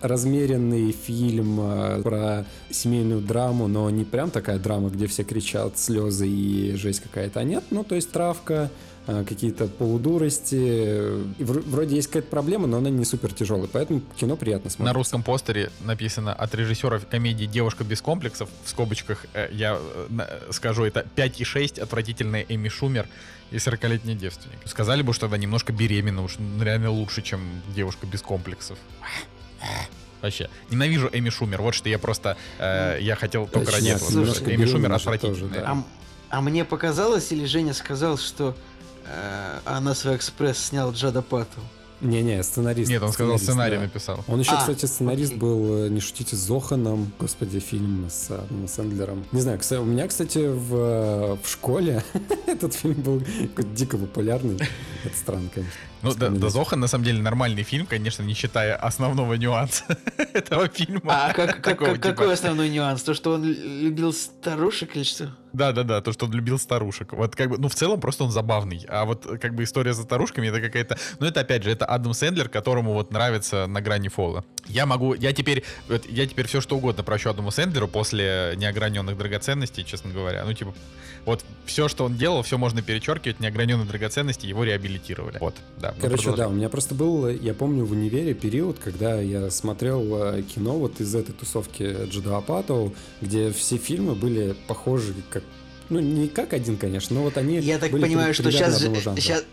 размеренный фильм э, про семейную драму, но не прям такая драма, где все кричат, слезы и жесть какая-то, а нет, ну, то есть травка, какие-то полудурости. И вр- вроде есть какая-то проблема, но она не супер тяжелая, поэтому кино приятно смотреть. На русском постере написано от режиссера комедии «Девушка без комплексов», в скобочках, э, я э, скажу, это 5,6, отвратительная Эми Шумер и 40-летний девственник. Сказали бы, что она немножко беременна, уж реально лучше, чем девушка без комплексов. Вообще, ненавижу Эми Шумер. Вот что я просто, э, я хотел только ради этого. Эми Шумер отвратительная. да. А, а мне показалось, или Женя сказал, что э, она свой экспресс снял Джада Патту? Не-не, сценарист. Нет, он сказал, сценарист, сценарий да. написал. Он еще, А, кстати, сценарист окей. был, э, не шутите, с Зоханом, господи, фильм с Адамом Сэндлером. Не знаю, кстати, у меня, кстати, в, э, в школе этот фильм был дико популярный. Это странно, конечно. Ну, да, вспоминать. да, Зохан на самом деле нормальный фильм, конечно, не считая основного нюанса этого фильма. А как, как- Такого как- типа. какой основной нюанс? То, что он любил старушек или что? Да, да, да, то, что он любил старушек. Вот как бы, ну, в целом просто он забавный. А вот как бы история за старушками, это какая-то... Ну, это опять же, это Адам Сэндлер, которому вот нравится на грани фола. Я могу, я теперь, вот, я теперь все что угодно прощу Адаму Сэндлеру после неограненных драгоценностей, честно говоря. Ну, типа, вот все, что он делал, все можно перечеркивать, неограненные драгоценности, его реабилитировали. Вот, да. Короче, да, у меня просто был, я помню, в универе период, когда я смотрел э, кино вот из этой тусовки Джуда Апатоу, где все фильмы были похожи как ну, не как один, конечно, но вот они Я так были понимаю, что сейчас, сейчас,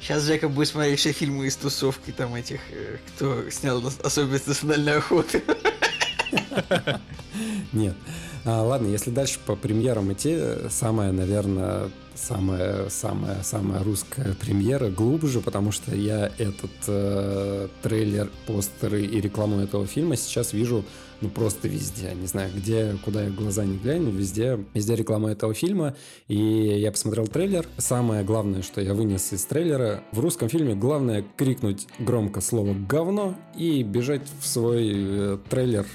сейчас Жека будет смотреть все фильмы из тусовки там этих, э, кто снял особенность национальной охоты. Нет. А, ладно, если дальше по премьерам идти, самая, наверное, самая, самая, самая русская премьера глубже, потому что я этот э, трейлер, постеры и рекламу этого фильма сейчас вижу ну просто везде. Не знаю, где, куда я глаза не гляну, везде, везде реклама этого фильма. И я посмотрел трейлер. Самое главное, что я вынес из трейлера, в русском фильме главное крикнуть громко слово «говно» и бежать в свой э, трейлер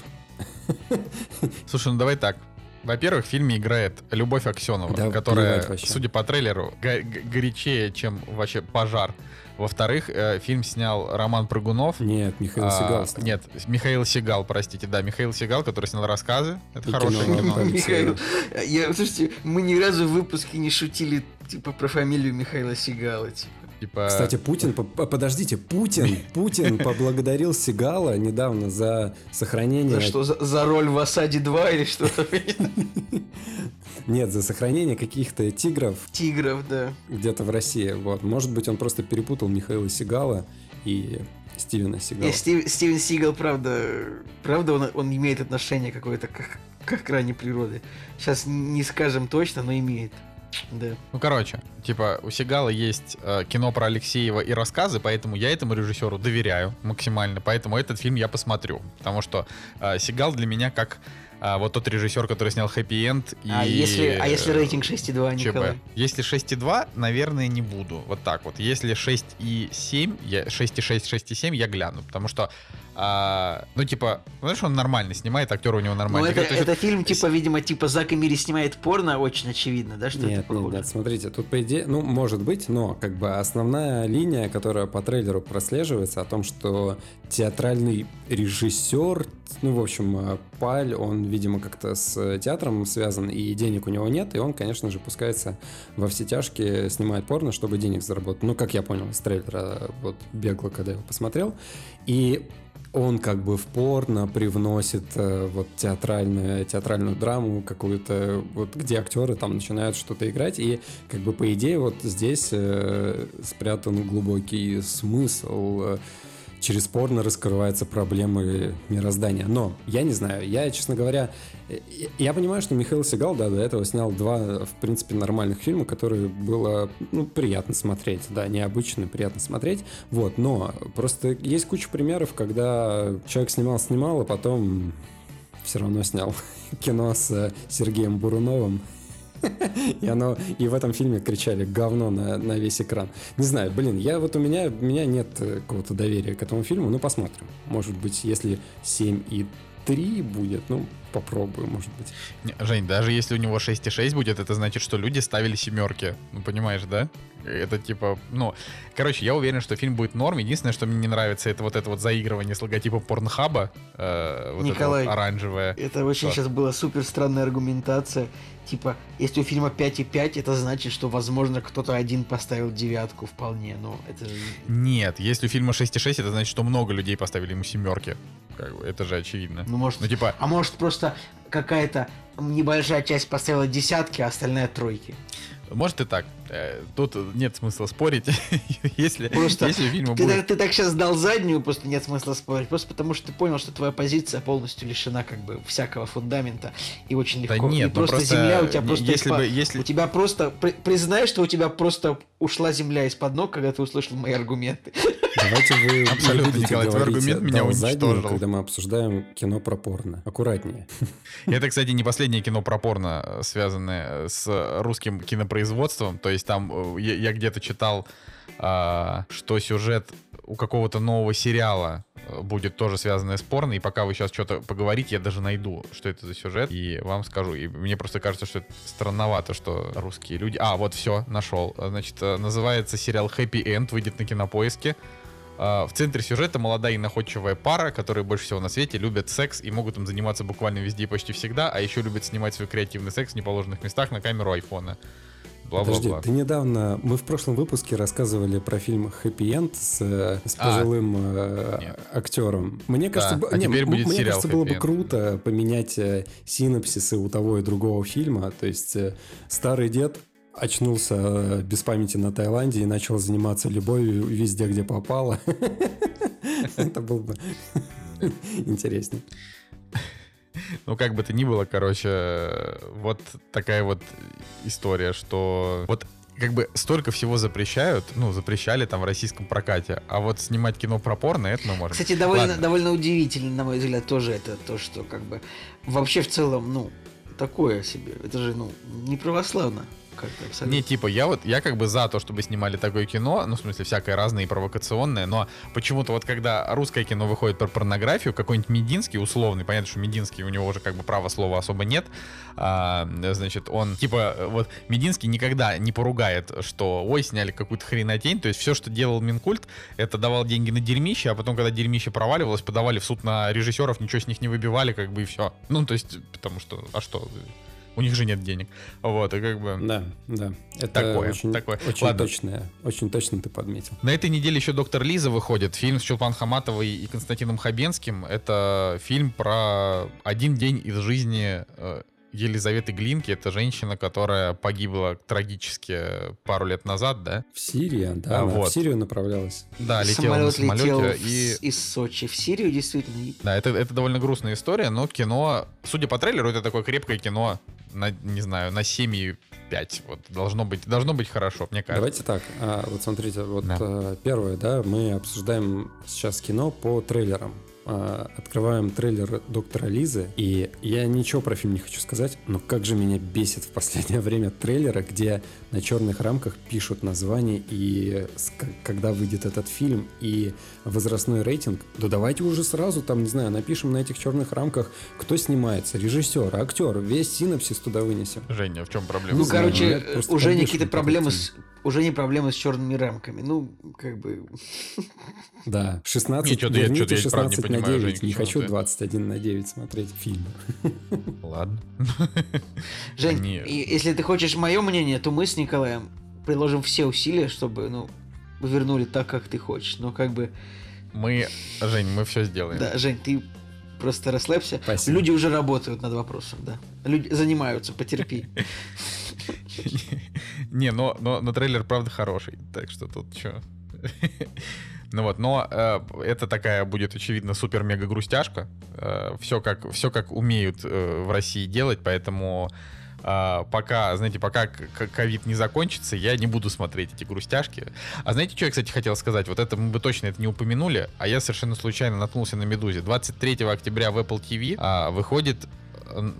Слушай, ну давай так. Во-первых, в фильме играет Любовь Аксенова, Да которая, судя по трейлеру, го- горячее, чем вообще пожар. Во-вторых, э, фильм снял Роман Прыгунов. Нет, Михаил А, Сигал. снял. Нет, Михаил Сигал, простите, да, Михаил Сигал, который снял рассказы. Это И хорошее кино. кино. Михаил, я, слушайте, мы ни разу в выпуске не шутили типа про фамилию Михаила Сигала. Типа. Типа, Кстати, Путин, по- по- подождите, Путин, Путин поблагодарил Сигала недавно за сохранение... За что, за, за роль в «Осаде 2» или что-то? Нет, за сохранение каких-то тигров Тигров, да. где-то в России. Вот, может быть, он просто перепутал Михаила Сигала и Стивена Сигала. Не, Стив- Стивен Сигал, правда, правда, он, он имеет отношение какое-то к, к охране природы. Сейчас не скажем точно, но имеет. Да. ну, короче, типа, у Сигала есть э, кино про Алексеева и рассказы, поэтому я этому режиссеру доверяю максимально, поэтому этот фильм я посмотрю. Потому что э, Сигал для меня как э, вот тот режиссер, который снял «Хэппи Энд» и... А, если, а если э, рейтинг 6,2, ЧБ. Николай? Если 6,2, наверное, не буду. Вот так вот. Если 6,7, я 6,6, 6,7 я гляну. Потому что, а, ну, типа, знаешь, он нормально снимает, актер у него Ну, нормальный. это, То есть это фильм, типа, видимо, типа Зак и Мири снимает порно, очень очевидно, да, что это Нет, нет, похоже? нет, смотрите, тут по идее, ну, может быть, но как бы основная линия, которая по трейлеру прослеживается, о том, что театральный режиссер, ну, в общем, э, Паль, он, видимо, как-то с театром связан, и денег у него нет, и он, конечно же, пускается во все тяжкие, снимает порно, чтобы денег заработать. Ну, как я понял из трейлера, вот бегло, когда я его посмотрел. И он как бы в порно привносит э, вот театральную, театральную драму какую-то, вот где актеры там начинают что-то играть, и как бы по идее вот здесь э, спрятан глубокий смысл. э, Через порно раскрываются проблемы мироздания. Но я не знаю, я, честно говоря, э, я понимаю, что Михаил Сигал, да, до этого снял два, в принципе, нормальных фильма, которые было, ну, приятно смотреть, да, необычно, приятно смотреть, вот, но просто есть куча примеров, когда человек снимал-снимал, а потом все равно снял кино с э, Сергеем Буруновым, и оно, и в этом фильме кричали говно на, на весь экран. Не знаю, блин, я вот у меня, у меня нет э, какого-то доверия к этому фильму, ну посмотрим. Может быть, если 7 и 3 будет, ну, попробую, может быть. Не, Жень, даже если у него 6,6 будет, это значит, что люди ставили семерки. Ну, понимаешь, да? Это типа, ну, короче, я уверен, что фильм будет норм. Единственное, что мне не нравится, это вот это вот заигрывание с логотипом порнхаба. э, вот Николай, это вот оранжевое. Это очень Что? сейчас была супер странная аргументация. Типа, если у фильма 5,5, это значит, что, возможно, кто-то один поставил девятку вполне. Но это же... Нет, если у фильма 6,6, это значит, что много людей поставили ему семерки. Как бы, это же очевидно. Ну, может, Ну, типа, А может, просто какая-то небольшая часть поставила десятки, а остальная тройки. может и так. Э, Тут нет смысла спорить. если, Просто если у фильма Ты, будет... так- ты так сейчас дал заднюю, просто нет смысла спорить. Просто потому что ты понял, что твоя позиция полностью лишена как бы всякого фундамента. И очень Да легко. нет, и ну просто, просто земля у тебя не- просто если из-под- бы- если- У тебя просто... при- признай, что у тебя просто ушла земля из-под ног, когда ты услышал мои аргументы. Давайте вы Абсолютно, Николай, твой аргумент меня уничтожил. когда мы обсуждаем кино про порно. Аккуратнее. Это, кстати, не последнее кино про порно, э, связанное с русским кинопроизводством. То есть там э, я, я где-то читал, а, что сюжет у какого-то нового сериала э, будет тоже связанное с порно. И пока вы сейчас что-то поговорите, я даже найду, что это за сюжет, и вам скажу. И мне просто кажется, что это странновато, что русские люди... А, вот все, нашел. Значит, э, называется сериал Happy End, выйдет на кинопоиске. А, В центре сюжета молодая и находчивая пара, которые больше всего на свете любят секс и могут им заниматься буквально везде и почти всегда, а еще любят снимать свой креативный секс в неположенных местах на камеру айфона. Подожди, Бла-бла-бла. ты недавно... Мы в прошлом выпуске рассказывали про фильм «Хэппи Энд» с, э, с А, пожилым э, нет. актером. Мне кажется, Да, б- а не, теперь будет мне сериал кажется, было бы круто поменять э, синапсисы у того и другого фильма. То есть э, старый дед очнулся э, без памяти на Таиланде и начал заниматься любовью везде, где попало. Это было бы интереснее. Ну, как бы то ни было, короче, вот такая вот история, что вот как бы столько всего запрещают, ну, запрещали там в российском прокате, а вот снимать кино про порно, это мы можем. Кстати, довольно, Ладно. довольно удивительно, на мой взгляд, тоже это то, что как бы вообще в целом, ну, такое себе. Это же, ну, не православно Не, типа, я вот, я как бы за то, чтобы снимали такое кино, ну, в смысле, всякое разное и провокационное, но почему-то вот когда русское кино выходит про порнографию, какой-нибудь Мединский условный, понятно, что Мединский, у него уже как бы права слова особо нет, а, значит, он, типа, вот Мединский никогда не поругает, что, ой, сняли какую-то хренотень, то есть все, что делал Минкульт, это давал деньги на дерьмище, а потом, когда дерьмище проваливалось, подавали в суд на режиссеров, ничего с них не выбивали, как бы и все. Ну, то есть, потому что, а что, у них же нет денег. Вот, и как бы... Да, да. Это Такое, очень, такое. очень Ладно. точное. Очень точно ты подметил. На этой неделе еще «Доктор Лиза» выходит. Фильм с Чулпан Хаматовой и Константином Хабенским. Это фильм про один день из жизни э, Елизаветы Глинки. Это женщина, которая погибла трагически пару лет назад, да? В Сирии, да, А, вот. в Сирию направлялась. Да, летела на Самолет летел самолете. в- И... из Сочи в Сирию, действительно. Да, это, это довольно грустная история, но кино, судя по трейлеру, это такое крепкое кино, на, не знаю, на 7,5. Вот, должно быть, должно быть хорошо, мне кажется. Давайте так, а, вот смотрите, вот Да. э, первое, да, мы обсуждаем сейчас кино по трейлерам. А, Открываем трейлер доктора Лизы, и я ничего про фильм не хочу сказать, но как же меня бесит в последнее время трейлеры, где на черных рамках пишут название и когда выйдет этот фильм и возрастной рейтинг. Да давайте уже сразу там, не знаю, напишем на этих черных рамках, кто снимается, режиссер, актер, весь синапсис туда вынесем. Женя, в чем проблема? Ну, короче, просто уже не какие-то проблемы с уже не проблемы с черными рамками. Ну, как бы. Да, 16, Не, чё-то я- верните чё-то я и правда не 16 на понимаю, 9. Жень, не хочу ты- 21 на 9 смотреть фильм. Ладно. Жень, Нет. если ты хочешь мое мнение, то мы с Николаем приложим все усилия, чтобы, ну, вернули так, как ты хочешь. Но как бы, Мы, Жень, мы все сделаем. да, Жень, ты просто расслабься. Спасибо. Люди уже работают над вопросом, да. Люди занимаются, потерпи. Не, но, но, но трейлер правда хороший, так что тут что. Ну вот, но э, это такая будет, очевидно, супер-мега грустяшка. все, как, все как умеют э, в России делать, поэтому э, пока, знаете, пока ковид не закончится, я не буду смотреть эти грустяшки. А знаете, что я, кстати, хотел сказать? Вот это мы бы точно это не упомянули, а я совершенно случайно наткнулся на «Медузе». 23 октября в Apple TV а, выходит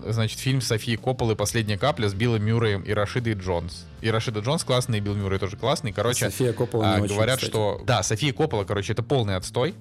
значит, фильм Софии Копполы «Последняя капля» с Биллом Мюрреем и Рашидой Джонс. И Рашида Джонс классный, и Билл Мюррей тоже классный. Короче, София Коппола а, не очень, говорят, кстати. что... Да, София Коппола, короче, это полный отстой.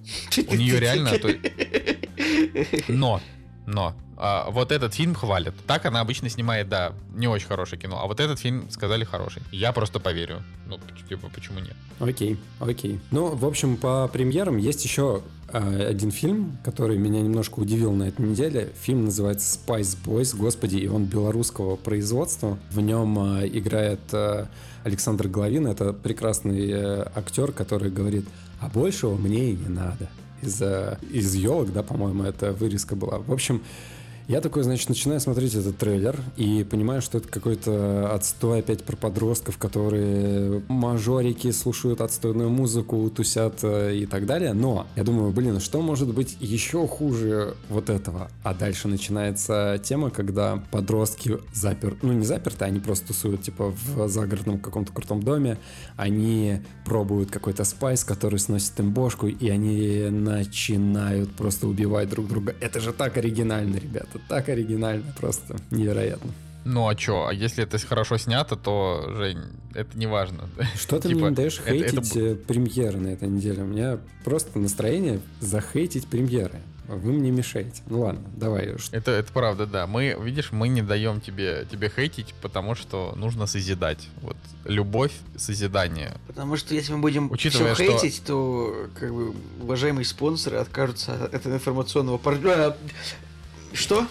У нее реально... Но Но а, вот этот фильм хвалят. Так она обычно снимает, да, не очень хорошее кино. А вот этот фильм сказали хороший. Я просто поверю. Ну, типа, почему нет? Окей, окей. Ну, в общем, по премьерам есть еще э, один фильм, который меня немножко удивил на этой неделе. Фильм называется Spice Boys, господи, и он белорусского производства. В нем э, играет э, Александр Головин, это прекрасный э, актер, который говорит, а большего мне и не надо из, из елок, да, по-моему, это вырезка была. В общем, я такой, значит, начинаю смотреть этот трейлер и понимаю, что это какой-то отстой опять про подростков, которые мажорики слушают отстойную музыку, тусят э, и так далее. Но я думаю, блин, что может быть еще хуже вот этого? А дальше начинается тема, когда подростки запер... ну не заперты, они просто тусуют типа в загородном каком-то крутом доме, они пробуют какой-то спайс, который сносит им бошку, и они начинают просто убивать друг друга. Это же так оригинально, ребята так оригинально, просто невероятно. Ну а чё, а если это хорошо снято, то, Жень, это не важно. Что ты типа, мне не даешь хейтить это... Э, премьеры на этой неделе? У меня просто настроение захейтить премьеры. Вы мне мешаете. Ну ладно, давай. Это, это правда, да. Мы, видишь, мы не даем тебе, тебе хейтить, потому что нужно созидать. Вот любовь, созидание. Потому что если мы будем Учитывая, все хейтить, что... то как бы уважаемые спонсоры откажутся от этого информационного партнера что?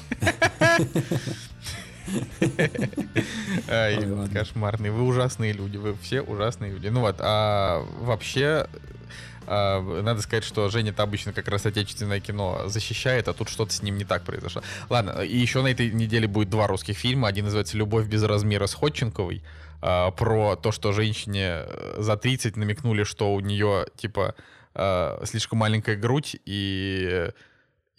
Ай, кошмарные. Вы ужасные люди. Вы все ужасные люди. Ну вот, а вообще а, надо сказать, что Женя-то обычно как раз отечественное кино защищает, а тут что-то с ним не так произошло. Ладно, и еще на этой неделе будет два русских фильма. Один называется «Любовь без размера» с Ходченковой, а, про то, что женщине э, за 30 намекнули, что у нее, типа, а, слишком маленькая грудь, и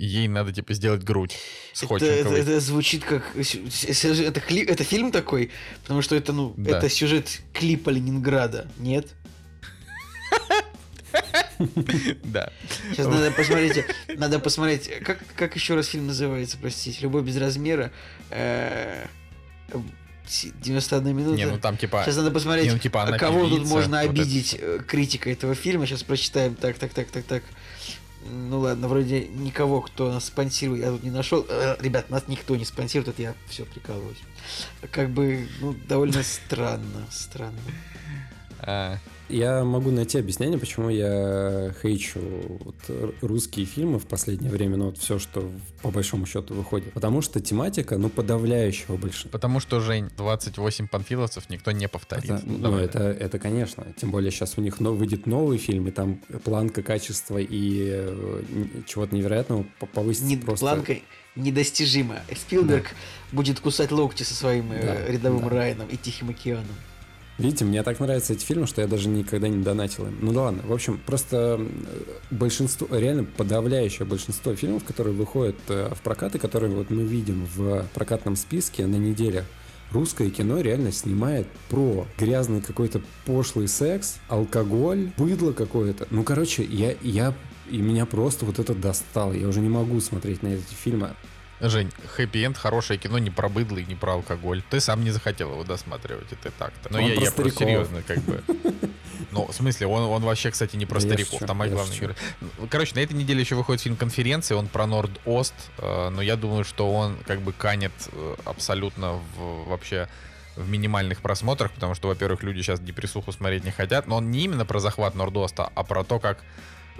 ей надо, типа, сделать грудь это, это, это звучит как... Это, кли... это фильм такой? Потому что это, ну, да. это сюжет клипа Ленинграда, нет? Да. Сейчас надо посмотреть, надо посмотреть, как, как еще раз фильм называется, простите, «Любовь без размера». 91 минута. Не, ну там типа... Сейчас надо посмотреть, не, ну, типа, кого певица, тут можно обидеть вот это... критика этого фильма. Сейчас прочитаем. Так, так, так, так, так. Ну ладно, вроде никого, кто нас спонсирует, я тут не нашел. Э, ребят, нас никто не спонсирует, это я все прикалываюсь. Как бы, ну, довольно странно, странно. А, я могу найти объяснение, почему я хейчу вот русские фильмы в последнее время, ну вот все, что по большому счету выходит. Потому что тематика, ну, подавляющего большинства. Потому что, Жень, 28 панфиловцев никто не повторит. Это, ну, это, это, конечно. Тем более сейчас у них но, выйдет новый фильм, и там планка качества и э, чего-то невероятного повысится не, просто. Планка недостижима. Спилберг да. будет кусать локти со своим э, да, рядовым да. Райаном и Тихим океаном. Видите, мне так нравятся эти фильмы, что я даже никогда не донатил им. Ну да ладно, в общем, просто большинство, реально подавляющее большинство фильмов, которые выходят э, в прокат и которые вот мы видим в прокатном списке на неделях, русское кино реально снимает про грязный какой-то пошлый секс, алкоголь, быдло какое-то. Ну, короче, я, я и меня просто вот это достало. Я уже не могу смотреть на эти фильмы. Жень, хэппи-энд хорошее кино не про быдло и не про алкоголь. Ты сам не захотел его досматривать, это так-то. Но он я, про я просто серьезно, как бы. Ну, в смысле, он, он вообще, кстати, не про да стариков. Там главный герой. Короче, на этой неделе еще выходит фильм «Конференция», он про Норд-Ост, э, но я думаю, что он как бы канет э, абсолютно в, вообще в минимальных просмотрах, потому что, во-первых, люди сейчас депрессуху смотреть не хотят, но он не именно про захват Нордоста, а про то, как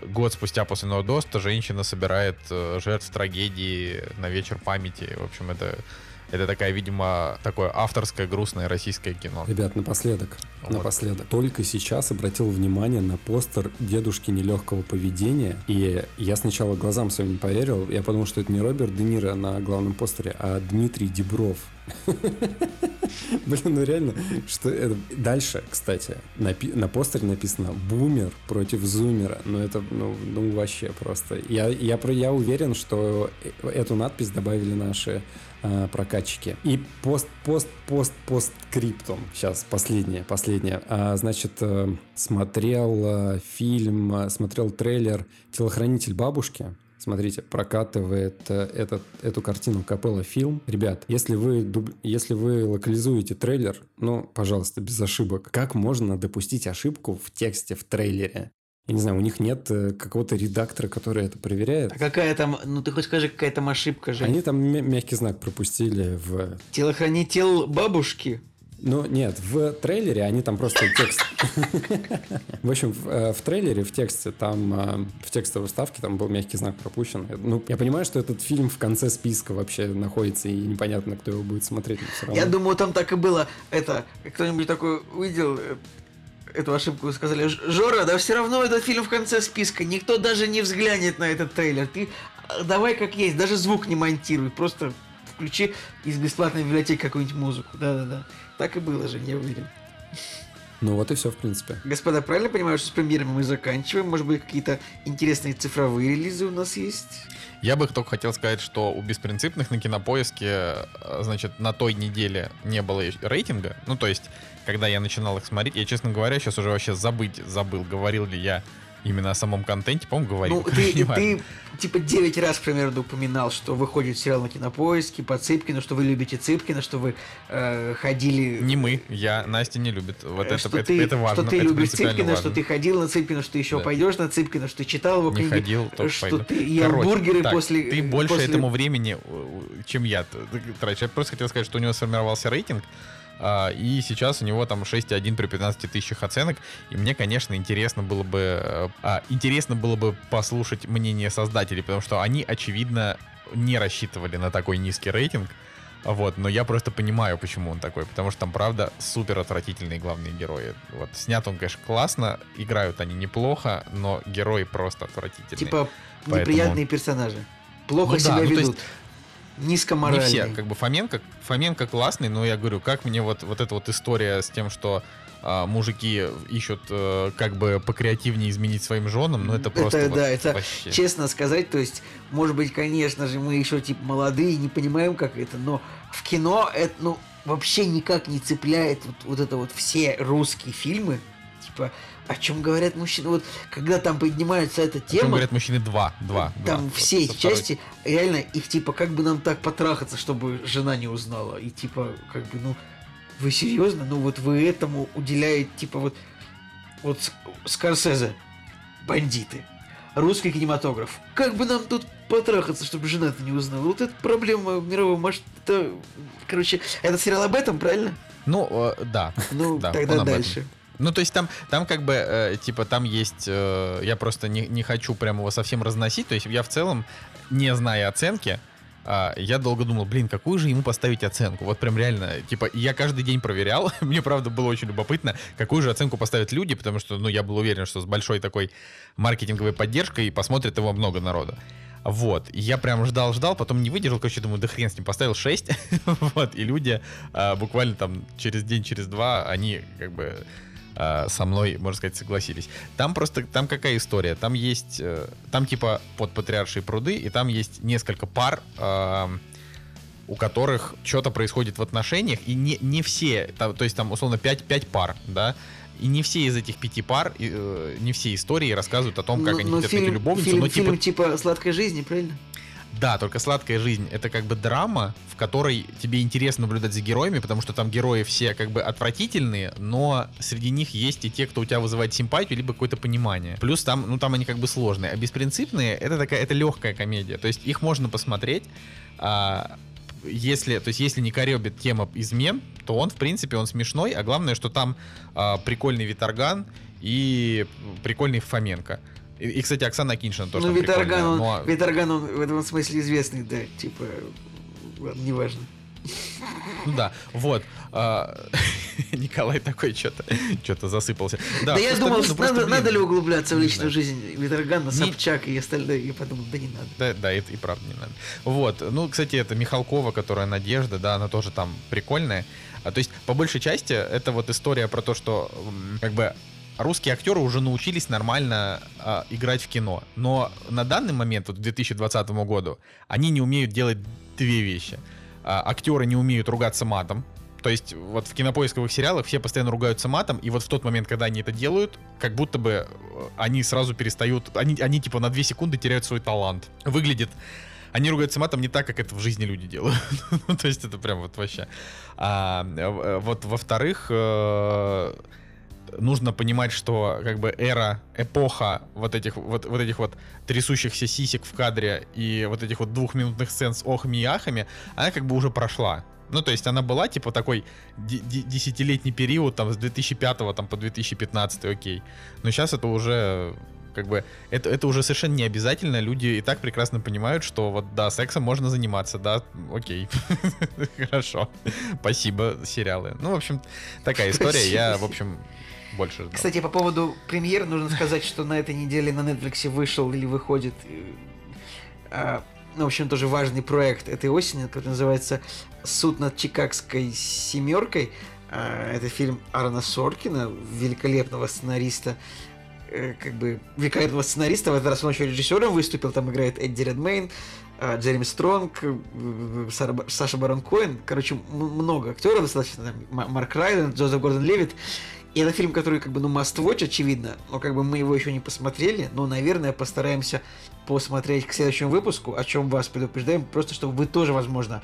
год спустя после Нордоста женщина собирает э, жертв трагедии на вечер памяти. В общем, это это такая, видимо, такое авторское грустное российское кино. Ребят, напоследок, вот. напоследок. Только сейчас обратил внимание на постер дедушки нелегкого поведения, и я сначала глазам своим не поверил, я подумал, что это не Роберт Де Ниро на главном постере, а Дмитрий Дебров. Блин, ну реально, что это... Дальше, кстати, на, на постере написано «Бумер против Зумера». Ну это, ну, ну вообще просто. Я, я, я уверен, что э, эту надпись добавили наши э, прокатчики. И пост, пост, пост, пост криптом. Сейчас последнее, последнее. А, значит, э, смотрел э, фильм, э, смотрел трейлер «Телохранитель бабушки». Смотрите, прокатывает э, этот, эту картину Капелла фильм. Ребят, если вы, дуб, если вы локализуете трейлер, ну, пожалуйста, без ошибок. Как можно допустить ошибку в тексте в трейлере? Я не знаю, у них нет э, какого-то редактора, который это проверяет. А какая там, ну ты хоть скажи, какая там ошибка же. Они там мя- мягкий знак пропустили в... Телохранитель бабушки. Ну, нет, в трейлере они там просто текст... В общем, в, э, трейлере, в тексте, там, э, в текстовой вставке там был мягкий знак пропущен. Ну, я понимаю, что этот фильм в конце списка вообще находится, и непонятно, кто его будет смотреть. Я думаю, там так и было. Это, кто-нибудь такой увидел э, эту ошибку и сказали, «Ж- Жора, да все равно этот фильм в конце списка, никто даже не взглянет на этот трейлер. Ты а, давай как есть, даже звук не монтируй, просто включи из бесплатной библиотеки какую-нибудь музыку. Да-да-да. Так и было же, я уверен. Ну, вот и все, в принципе. Господа, правильно понимаю, что с премьерами мы заканчиваем? Может быть, какие-то интересные цифровые релизы у нас есть? Я бы только хотел сказать, что у беспринципных на кинопоиске, э, значит, на той неделе не было рейтинга. Ну, то есть, когда я начинал их смотреть, я, честно говоря, сейчас уже вообще забыть забыл, говорил ли я именно о самом контенте. По-моему, говорил. Ну, ты, ты типа 9 раз примерно упоминал, что выходит сериал на кинопоиске по Цыпкину, что вы любите Цыпкина, что вы э, ходили... Не мы, я, Настя не любит. Вот э, это, что это, ты, это важно. Что ты это любишь Цыпкина, что важно. ты ходил на Цыпкина, что ты еще Да. пойдешь на Цыпкина, что ты читал его Не книги, ходил, э, тоже что пойду. ты ел Короче, бургеры так, после... Ты больше после- этому времени, чем я трачу. Я просто хотел сказать, что у него сформировался рейтинг, и сейчас у него там 6,1 при 15 тысячах оценок. И мне, конечно, интересно было бы э, а, интересно было бы послушать мнение создателей, потому что они, очевидно, не рассчитывали на такой низкий рейтинг. Вот, но я просто понимаю, почему он такой, потому что там, правда, супер отвратительные главные герои. Вот, снят он, конечно, классно, играют они неплохо, но герои просто отвратительные. Типа Поэтому- неприятные персонажи. Плохо Ну да, себя ну, то ведут. Низко не все, как бы Фоменко, Фоменко классный, но я говорю, как мне вот, вот эта вот история с тем, что а, мужики ищут э, как бы покреативнее изменить своим женам, ну это Это просто вот да, это вообще. честно сказать, то есть, может быть, конечно же, мы еще типа молодые, не понимаем, как это, но в кино это, ну, вообще никак не цепляет вот, вот это вот все русские фильмы, типа, о чем говорят мужчины, вот, когда там поднимается эта О чем тема, говорят мужчины два, два. два. там Вот все эти части, реально, их типа, как бы нам так потрахаться, чтобы жена не узнала, и типа, как бы, ну, вы серьезно? Ну вот вы этому уделяете, типа, вот, вот Ск- Скорсезе, бандиты, русский кинематограф. Как бы нам тут потрахаться, чтобы жена-то не узнала? Вот это проблема мирового масштаба. Это, короче, это сериал об этом, правильно? Ну, э, да. Ну, Да, тогда дальше. Ну, то есть там, там как бы, э, типа, там есть... э, я просто не, не хочу прям его совсем разносить. То есть я в целом, не зная оценки, а, я долго думал, блин, какую же ему поставить оценку? Вот прям реально, типа, я каждый день проверял. Мне, правда, было очень любопытно, какую же оценку поставят люди, потому что, ну, я был уверен, что с большой такой маркетинговой поддержкой посмотрит его много народу. Вот, я прям ждал-ждал, потом не выдержал, короче, думаю, да хрен с ним, поставил 6, вот, и люди а, буквально там через день, через два, они как бы а, со мной, можно сказать, согласились. Там просто, там какая история? Там есть, э, там типа под патриаршие пруды, и там есть несколько пар, а, у которых что-то происходит в отношениях, и не, не все, там, то есть там условно 5, 5 пар, да, и не все из этих пяти пар, и, э, не все истории рассказывают о том, как Ну, они ну, хотят фильм, найти любовницу, фильм, но типа фильм типа «Сладкой жизни», правильно? Да, только сладкая жизнь это как бы драма, в которой тебе интересно наблюдать за героями, потому что там герои все как бы отвратительные, но среди них есть и те, кто у тебя вызывает симпатию, либо какое-то понимание. Плюс там, ну там они как бы сложные. А беспринципные это такая, это легкая комедия. То есть их можно посмотреть. а, если, то есть, если не коребит тема измен, то он, в принципе, он смешной, а главное, что там а, прикольный Виторган и прикольный Фоменко. И, и, кстати, Оксана Киншина тоже ну, Виторган, он, но- Виторган, он в этом смысле известный, да, типа, ладно, неважно. Ну да, вот. а, Николай такой что-то что-то засыпался. Да, Да, я думал, ну, что надо, блин, надо ли углубляться в личную жизнь Виторгана, Не- Собчак и остальное, я подумал, да не надо. Да, да, это и правда не надо. Вот, ну, кстати, это Михалкова, которая Надежда, да, она тоже там прикольная. А, то есть, по большей части, это вот история про то, что, как бы, русские актеры уже научились нормально а, играть в кино. Но на данный момент, вот к 2020 году, они не умеют делать две вещи. А, актеры не умеют ругаться матом. То есть вот в кинопоисковых сериалах все постоянно ругаются матом, и вот в тот момент, когда они это делают, как будто бы э, они сразу перестают, они, они типа на 2 секунды теряют свой талант. Выглядит они ругаются матом не так, как это в жизни люди делают. Ну, То есть это прям вот вообще. А, э, вот во-вторых, э, нужно понимать, что как бы эра, эпоха вот этих вот, вот этих вот трясущихся сисек в кадре и вот этих вот двухминутных сцен с охами и ахами, она как бы уже прошла. Ну, то есть она была, типа, такой десятилетний период, там, с 2005 там, по 2015, окей. Но сейчас это уже как бы это, это уже совершенно не обязательно. Люди и так прекрасно понимают, что вот да, сексом можно заниматься, да, окей. Хорошо. Спасибо, сериалы. Ну, в общем, такая история. Я, в общем, больше ждал. Кстати, по поводу премьер нужно сказать, что на этой неделе на Netflix вышел или выходит а, ну, в общем, тоже важный проект этой осени, который называется «Суд над Чикагской семеркой». А, это фильм Арна Соркина, великолепного сценариста, Э, как бы великолепного сценариста, в этот раз он еще режиссером выступил, там играет Эдди Редмейн, э, Джереми Стронг, э, Саша Барон Коэн, короче, много актеров достаточно, Марк Райден, Джозеф Гордон Левит, и это фильм, который как бы, ну, must watch, очевидно, но как бы мы его еще не посмотрели, но, наверное, постараемся посмотреть к следующему выпуску, о чем вас предупреждаем, просто чтобы вы тоже, возможно,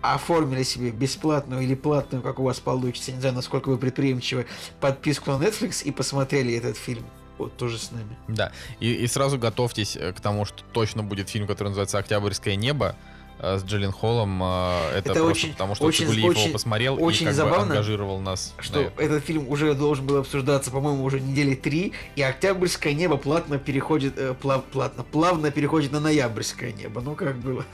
оформили себе бесплатную или платную, как у вас получится, не знаю, насколько вы предприимчивы, подписку на Netflix и посмотрели этот фильм вот тоже с нами. Да, и, и сразу готовьтесь э, к тому, что точно будет фильм, который называется «Октябрьское небо», с Джиллин Холлом. Э, это, это просто очень, потому, что очень, Цигулиев очень, его посмотрел очень и как забавно, бы ангажировал нас. Что этот фильм уже должен был обсуждаться, по-моему, уже недели три, и Октябрьское небо плавно переходит, э, плав, плавно, плавно переходит на Ноябрьское небо. Ну как было.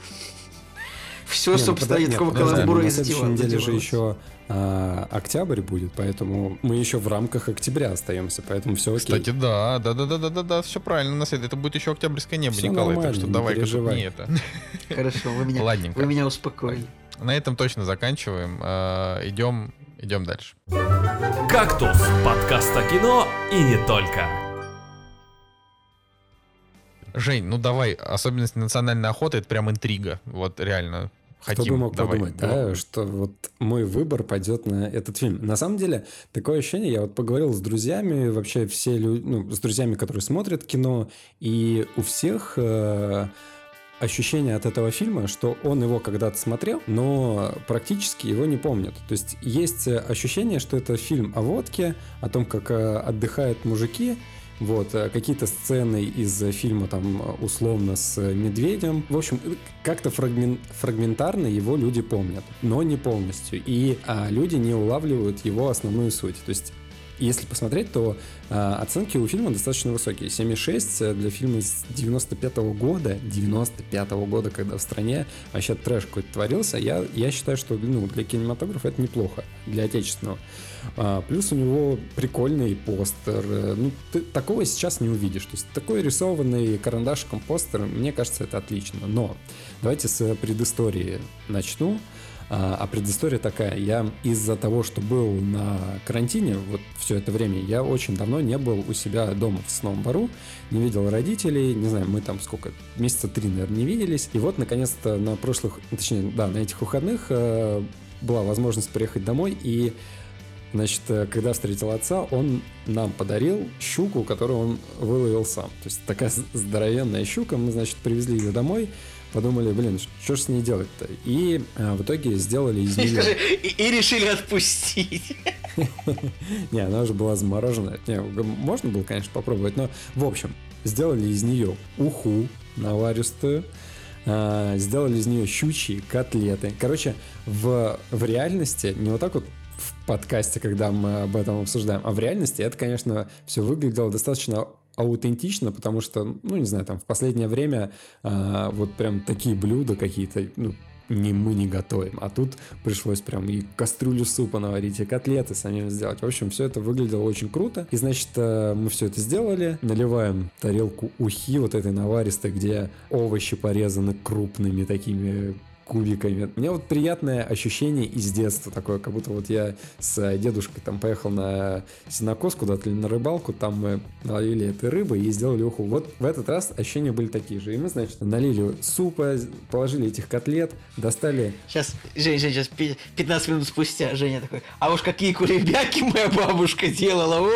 Все, ну, собственно, нет, такого каламбура из На следующей неделе же еще а, октябрь будет, поэтому мы еще в рамках октября остаемся, поэтому все окей. Кстати, да, да, да, да, да, да, да, все правильно. На это будет еще октябрьское небо, все Николай, так что давай-ка не это. Хорошо, вы меня, Ладненько. вы меня успокоили. На этом точно заканчиваем. А, идем, идем дальше. Кактус. Подкаст о кино и не только. Жень, ну давай, особенность национальной охоты это прям интрига. Вот реально. Хотим, Кто бы мог давай. подумать, да, что вот мой выбор пойдет на этот фильм. На самом деле, такое ощущение, я вот поговорил с друзьями, вообще все люди, ну, с друзьями, которые смотрят кино, и у всех э, ощущение от этого фильма, что он его когда-то смотрел, но практически его не помнит. То есть есть ощущение, что это фильм о водке, о том, как э, отдыхают мужики, вот, э, какие-то сцены из фильма там условно с медведем. В общем, как-то фрагмен... фрагментарно его люди помнят, но не полностью. И а, люди не улавливают его основную суть. То есть если посмотреть, то э, оценки у фильма достаточно высокие. 7,6 для фильма с 95 -го года, 95 -го года, когда в стране вообще трэш какой-то творился, я, я считаю, что ну, для кинематографа это неплохо, для отечественного. А, плюс у него прикольный постер. Э, ну, ты такого сейчас не увидишь. То есть такой рисованный карандашиком постер, мне кажется, это отлично. Но давайте с предыстории начну. А, а предыстория такая. Я из-за того, что был на карантине вот все это время, я очень давно не был у себя дома в Сном Бару, не видел родителей, не знаю, мы там сколько, месяца три, наверное, не виделись. И вот, наконец-то, на прошлых, точнее, да, на этих выходных э, была возможность приехать домой, и Значит, э, когда встретил отца, он нам подарил щуку, которую он выловил сам. То есть такая здоровенная щука, мы, значит, привезли ее домой, подумали, блин, что же с ней делать-то? И а, в итоге сделали из нее... И, и решили отпустить. Не, она уже была заморожена. Не, можно было, конечно, попробовать, но, в общем, сделали из нее уху наваристую, а, сделали из нее щучьи котлеты. Короче, в, в реальности не вот так вот в подкасте, когда мы об этом обсуждаем, а в реальности это, конечно, все выглядело достаточно аутентично, потому что, ну, не знаю, там в последнее время а, вот прям такие блюда какие-то, ну, не мы не готовим. А тут пришлось прям и кастрюлю супа наварить, и котлеты самим сделать. В общем, все это выглядело очень круто. И, значит, э, мы все это сделали. Наливаем тарелку ухи вот этой наваристой, где овощи порезаны крупными такими кубиками. У меня вот приятное ощущение из детства такое, как будто вот я с дедушкой там поехал на синокос куда-то или на рыбалку, там мы налили этой рыбы и сделали уху. Вот в этот раз ощущения были такие же. И мы, значит, налили супа, положили этих котлет, достали... Сейчас, Женя, Женя, сейчас 15 минут спустя Женя такой, а уж какие кулебяки моя бабушка делала!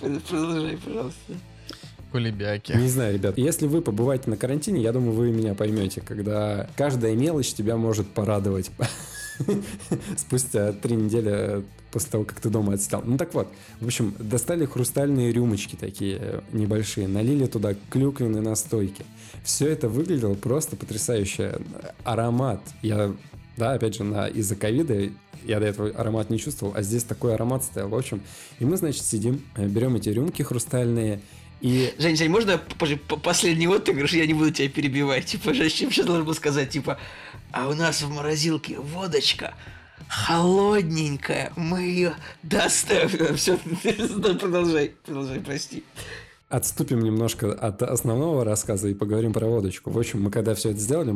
Продолжай, пожалуйста. Кулебяки. Не знаю, ребят. Если вы побываете на карантине, я думаю, вы меня поймете, когда каждая мелочь тебя может порадовать. спустя три недели после того, как ты дома отснял. Ну так вот, в общем, достали хрустальные рюмочки такие небольшие, налили туда клюквенные настойки. Все это выглядело просто потрясающе. Аромат. Я, да, опять же, на, из-за ковида я до этого аромат не чувствовал, а здесь такой аромат стоял. В общем, и мы, значит, сидим, берем эти рюмки хрустальные, и... Жень, Жень, можно последний отыгрыш, я не буду тебя перебивать. Типа, чем сейчас должен был сказать, типа, а у нас в морозилке водочка холодненькая, мы ее доставим. Все, продолжай, продолжай, прости отступим немножко от основного рассказа и поговорим про водочку. В общем, мы когда все это сделали,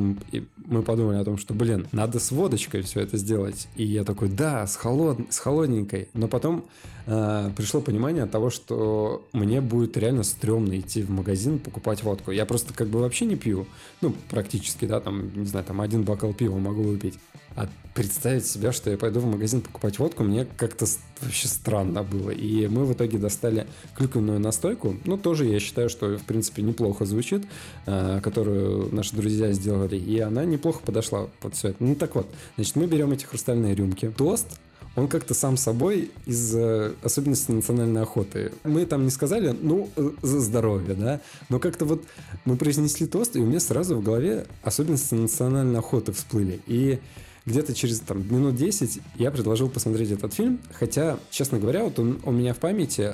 мы, подумали о том, что, блин, надо с водочкой все это сделать. И я такой, да, с, холод... с холодненькой. Но потом э, пришло понимание того, что мне будет реально стрёмно идти в магазин покупать водку. Я просто как бы вообще не пью. Ну, практически, да, там, не знаю, там один бокал пива могу выпить. А представить себя, что я пойду в магазин покупать водку, мне как-то вообще странно было. И мы в итоге достали клюквенную настойку. Ну, тоже я считаю, что, в принципе, неплохо звучит, э, которую наши друзья сделали. И она неплохо подошла под все это. Ну, так вот, значит, мы берем эти хрустальные рюмки. Тост он как-то сам собой из э, особенностей национальной охоты. Мы там не сказали, ну, э, за здоровье, да, но как-то вот мы произнесли тост, и у меня сразу в голове особенности национальной охоты всплыли. И где-то через там, минут 10 я предложил посмотреть этот фильм, хотя, честно говоря, вот он у меня в памяти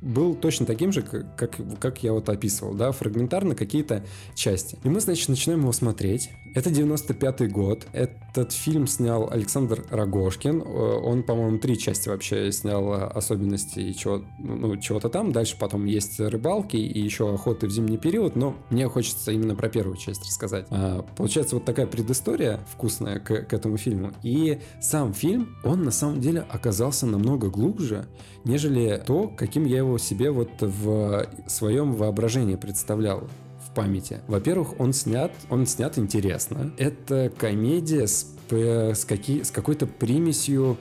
был точно таким же, как, как я вот описывал, да, фрагментарно какие-то части. И мы, значит, начинаем его смотреть. Это 95-й год. Этот фильм снял Александр Рогошкин. Э, он, по-моему, три части вообще снял э, особенности чего, ну, чего-то там. Дальше потом есть рыбалки и еще охоты в зимний период, но мне хочется именно про первую часть рассказать. А, получается вот такая предыстория вкусная к, к этому фильму. И сам фильм, он на самом деле оказался намного глубже, нежели то, каким я его себе вот в своем воображении представлял памяти. Во-первых, он снят, он снят интересно. Это комедия с, с, какие, с какой-то примесью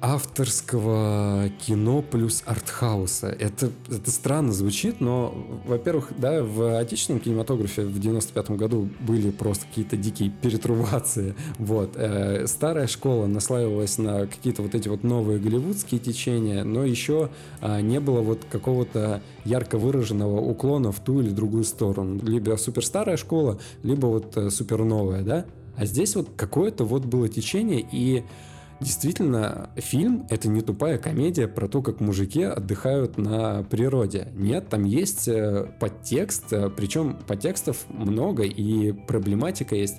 авторского кино плюс артхауса. Это, это странно звучит, но, во-первых, да, в отечественном кинематографе в 95 году были просто какие-то дикие перетрубации. Вот. Э, старая школа наслаивалась на какие-то вот эти вот новые голливудские течения, но еще э, не было вот какого-то ярко выраженного уклона в ту или другую сторону. Либо суперстарая школа, либо вот э, суперновая, да? А здесь вот какое-то вот было течение, и Действительно, фильм — это не тупая комедия про то, как мужики отдыхают на природе. Нет, там есть э, подтекст, э, причем подтекстов много и проблематика есть.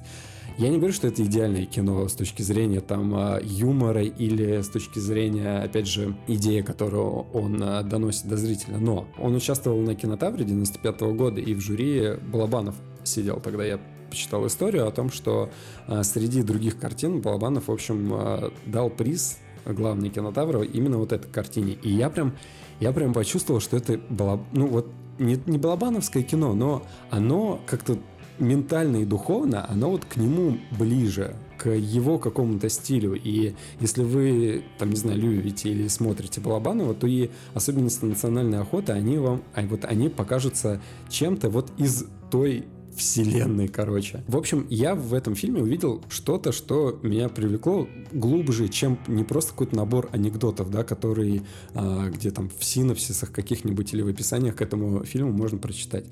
Я не говорю, что это идеальное кино с точки зрения там а, юмора или с точки зрения, опять же, идеи, которую он доносит до зрителя, но он участвовал на кинотавре 95 -го года и в жюри Балабанов сидел тогда, я почитал историю о том, что э, среди других картин Балабанов, в общем, э, дал приз главный кинотавр именно вот этой картине. И я прям, я прям почувствовал, что это было, ну вот, не, не балабановское кино, но оно как-то ментально и духовно, оно вот к нему ближе, к его какому-то стилю. И если вы, там, не знаю, любите или смотрите Балабанова, то и особенности национальной охоты, они вам, а вот они покажутся чем-то вот из той вселенной, короче. В общем, я в этом фильме увидел что-то, что меня привлекло глубже, чем не просто какой-то набор анекдотов, да, которые а, где там в синопсисах каких-нибудь или в описаниях к этому фильму можно прочитать.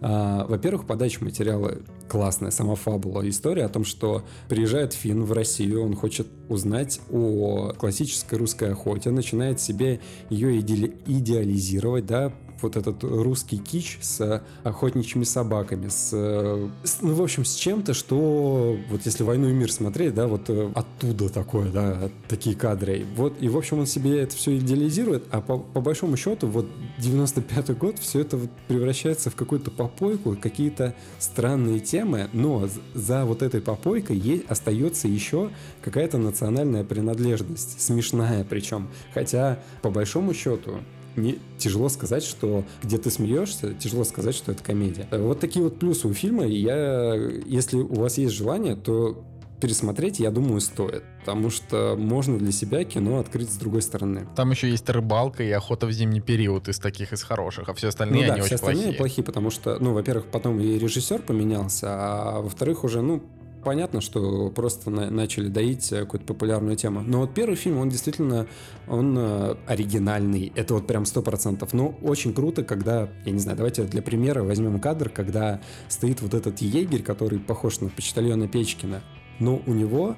А, во-первых, подача материала классная, сама фабула. История о том, что приезжает Финн в Россию, он хочет узнать о классической русской охоте, начинает себе ее иде идеализировать, да, вот этот русский кич с охотничьими собаками, с, с ну, в общем, с чем-то, что вот если «Войну и мир» смотреть, да, вот э, оттуда такое, да, такие кадры. Вот, и, в общем, он себе это все идеализирует, а по, по большому счету, вот 95-й год, все это вот превращается в какую-то попойку, какие-то странные темы, но за вот этой попойкой есть, остается еще какая-то национальная принадлежность, смешная причем. Хотя, по большому счету, не, тяжело сказать, что где ты смеешься, тяжело сказать, что это комедия. Вот такие вот плюсы у фильма. Я, если у вас есть желание, то пересмотреть, я думаю, стоит. Потому что можно для себя кино открыть с другой стороны. Там еще есть рыбалка и охота в зимний период из таких, из хороших, а все остальные, ну, да, они все очень остальные плохие. плохие, потому что, ну, во-первых, потом и режиссер поменялся, а во-вторых, уже, ну, понятно, что просто на- начали доить какую-то популярную тему. Но вот первый фильм, он действительно, он э, оригинальный. Это вот прям сто процентов. Но очень круто, когда, я не знаю, давайте для примера возьмем кадр, когда стоит вот этот егерь, который похож на почтальона Печкина. Но у него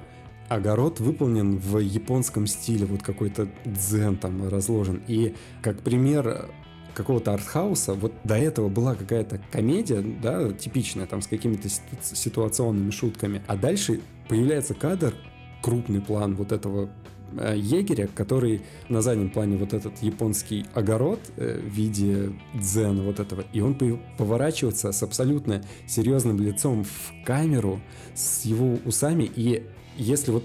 огород выполнен в японском стиле, вот какой-то дзен там разложен. И как пример какого-то артхауса, вот до этого была какая-то комедия, да, типичная, там, с какими-то ситу- ситуационными шутками, а дальше появляется кадр, крупный план вот этого э, егеря, который на заднем плане вот этот японский огород э, в виде дзена вот этого, и он пов- поворачивается с абсолютно серьезным лицом в камеру, с его усами, и если вот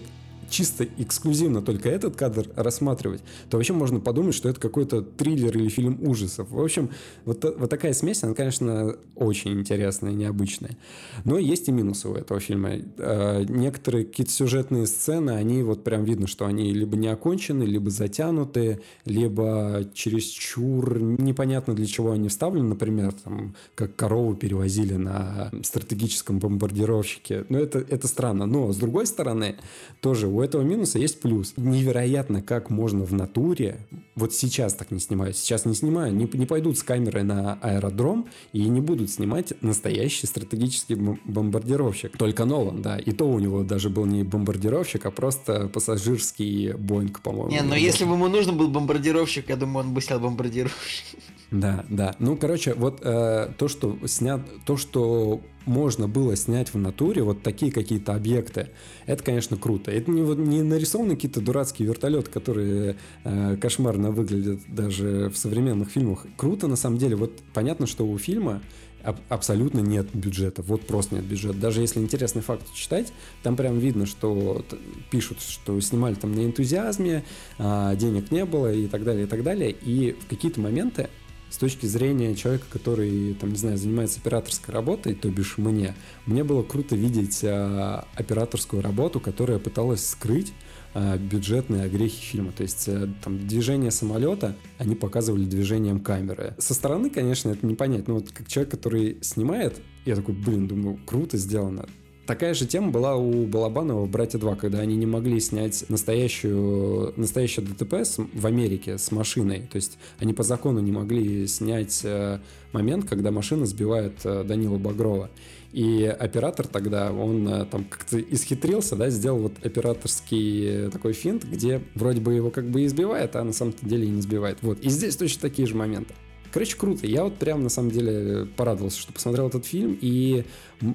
чисто эксклюзивно только этот кадр рассматривать, то вообще можно подумать, что это какой-то триллер или фильм ужасов. В общем, вот, вот такая смесь, она, конечно, очень интересная, необычная. Но есть и минусы у этого фильма. Э, Некоторые какие-то сюжетные сцены, они вот прям видно, что они либо не окончены, либо затянуты, либо чересчур непонятно для чего они вставлены. Например, там, как корову перевозили на стратегическом бомбардировщике. Но это, это странно. Но, с другой стороны, тоже у этого минуса есть плюс. Невероятно, как можно в натуре, вот сейчас так не снимают, сейчас не снимаю, не, не пойдут с камерой на аэродром и не будут снимать настоящий стратегический бом- бомбардировщик. Только Нолан, да. И то у него даже был не бомбардировщик, а просто пассажирский Боинг, по-моему. Не, но если бы ему нужен был бомбардировщик, я думаю, он бы снял бомбардировщик. Да, да. Ну, короче, вот э, то, что снят, то, что можно было снять в натуре, вот такие какие-то объекты, это, конечно, круто. Это не, не нарисованы какие-то дурацкие вертолеты, которые э, кошмарно выглядят даже в современных фильмах. Круто, на самом деле. Вот понятно, что у фильма аб- абсолютно нет бюджета. Вот просто нет бюджета. Даже если интересный факт читать, там прям видно, что пишут, что снимали там на энтузиазме, а, денег не было и так далее, и так далее. И в какие-то моменты с точки зрения человека, который, там, не знаю, занимается операторской работой, то бишь мне, мне было круто видеть а, операторскую работу, которая пыталась скрыть а, бюджетные огрехи фильма. То есть а, там движение самолета они показывали движением камеры. Со стороны, конечно, это не понять, но вот как человек, который снимает, я такой, блин, думаю, круто сделано. Такая же тема была у Балабанова «Братья 2», когда они не могли снять настоящую, настоящее ДТП с- в Америке с машиной. То есть они по закону не могли снять э, момент, когда машина сбивает э, Данила Багрова. И оператор тогда, он э, там как-то исхитрился, да, сделал вот операторский такой финт, где вроде бы его как бы избивает, а на самом деле и не сбивает. Вот. И здесь точно такие же моменты. Короче, круто. Я вот прям на самом деле порадовался, что посмотрел этот фильм, и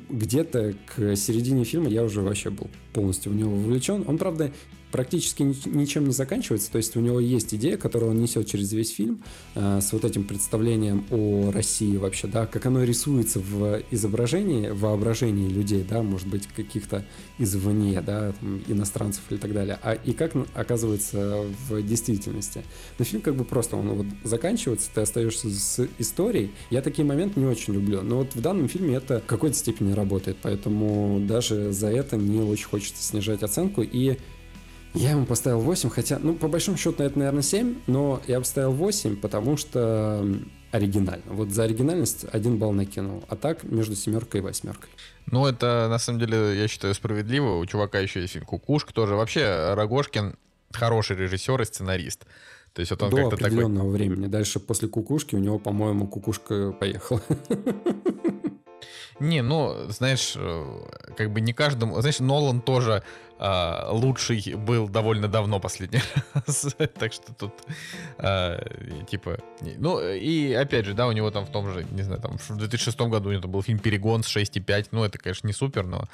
где-то к середине фильма я уже вообще был полностью в него вовлечен. Он, правда, практически ни- ничем не заканчивается, то есть у него есть идея, которую он несет через весь фильм, э, с вот этим представлением о России вообще, да, как оно рисуется в изображении, в воображении людей, да, может быть, каких-то извне, да, там, иностранцев или так далее, а и как оказывается в действительности. Но фильм как бы просто, он вот заканчивается, ты остаешься с историей. Я такие моменты не очень люблю, но вот в данном фильме это в какой-то степени работает, поэтому даже за это не очень хочется снижать оценку, и я ему поставил 8, хотя, ну, по большому счету, это, наверное, 7, но я поставил 8, потому что оригинально. Вот за оригинальность один балл накинул, а так между семеркой и восьмеркой. Ну, это, на самом деле, я считаю, справедливо. У чувака еще есть «Кукушка» тоже. Вообще, Рогошкин хороший режиссер и сценарист. То есть вот он До как-то такой... определенного времени. Дальше после кукушки у него, по-моему, кукушка поехала. Не, ну, знаешь, э, как бы не каждому... Знаешь, Нолан тоже а, лучший был довольно давно последний раз. так что тут, а, типа... Ну, и опять же, да, у него там в том же, не знаю, там в 2006 году у него там был фильм «Перегон» с 6,5. Ну, это, конечно, не супер, но,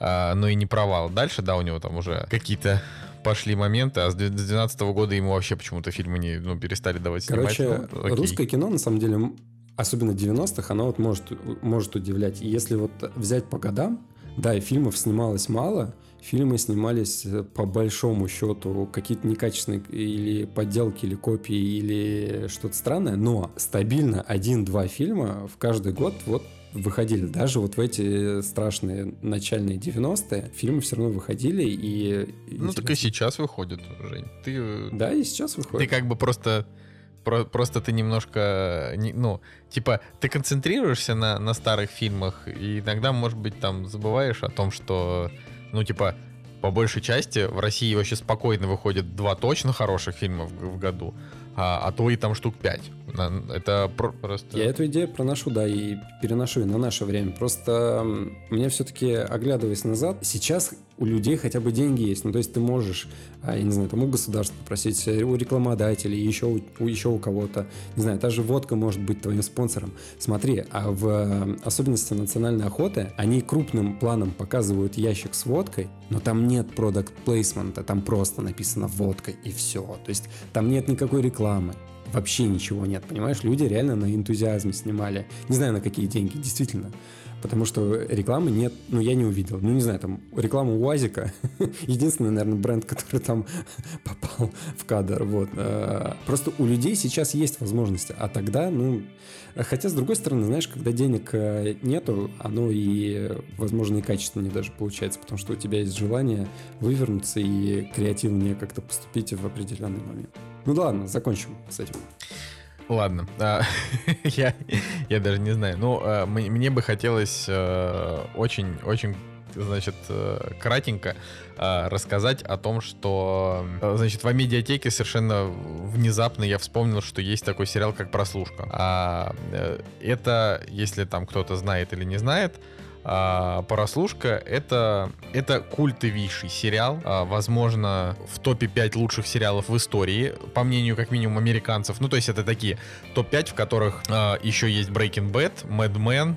а, но и не провал. Дальше, да, у него там уже какие-то пошли моменты, а с 2012 года ему вообще почему-то фильмы не, ну, перестали давать снимать. Короче, Ну, русское кино, на самом деле, особенно 90-х, оно вот может, может удивлять. И если вот взять по годам, да, и фильмов снималось мало, фильмы снимались э, по большому счету какие-то некачественные или подделки, или копии, или что-то странное, но стабильно один-два фильма в каждый год вот выходили. Даже вот в эти страшные начальные 90-е фильмы все равно выходили. И Ну, так и интересно. сейчас выходит, Жень. Ты, э, Да, и сейчас ты выходит. как бы просто про- просто ты немножко, не- ну, типа, ты концентрируешься на, на старых фильмах, и иногда, может быть, там забываешь о том, что, ну, типа, по большей части в России вообще спокойно выходит два точно хороших фильма в, в году, а, а то и там штук пять. Это про- просто... Я эту идею проношу, да, и переношу ее на наше время. Просто мне все-таки, оглядываясь назад, сейчас у людей хотя бы деньги есть. Ну, то есть ты можешь, а, я не знаю, там у государства попросить, э, у рекламодателей, еще у, еще у кого-то. Не знаю, та же водка может быть твоим спонсором. Смотри, а в э, особенности национальной охоты они крупным планом показывают ящик с водкой, но там нет продукт плейсмента, там просто написано водка и все. То есть там нет никакой рекламы. Вообще ничего нет, понимаешь? Люди реально на энтузиазме снимали. Не знаю, на какие деньги, действительно. Потому что рекламы нет, ну, я не увидел. Ну, не знаю, там, реклама УАЗика. Единственный, наверное, бренд, который там попал в кадр. Вот. Э, Просто у людей сейчас есть возможности. А тогда, ну... Хотя, с другой стороны, знаешь, когда денег э, нету, оно и, возможно, и качественнее даже получается, потому что у тебя есть желание вывернуться и креативнее как-то поступить в определенный момент. Ну да ладно, закончим с этим. Ладно, а, я, я даже не знаю. Ну, а, мне бы хотелось очень-очень, значит, э, кратенько а, рассказать о том, что, э, значит, в медиатеке совершенно внезапно я вспомнил, что есть такой сериал, как «Прослушка». А, э, это, если там кто-то знает или не знает, а, «Прослушка» — это, это культовейший сериал, а, возможно, в топе 5 лучших сериалов в истории, по мнению как минимум американцев. Ну, то есть это такие топ-5, в которых а, еще есть Breaking Bad, Mad Men,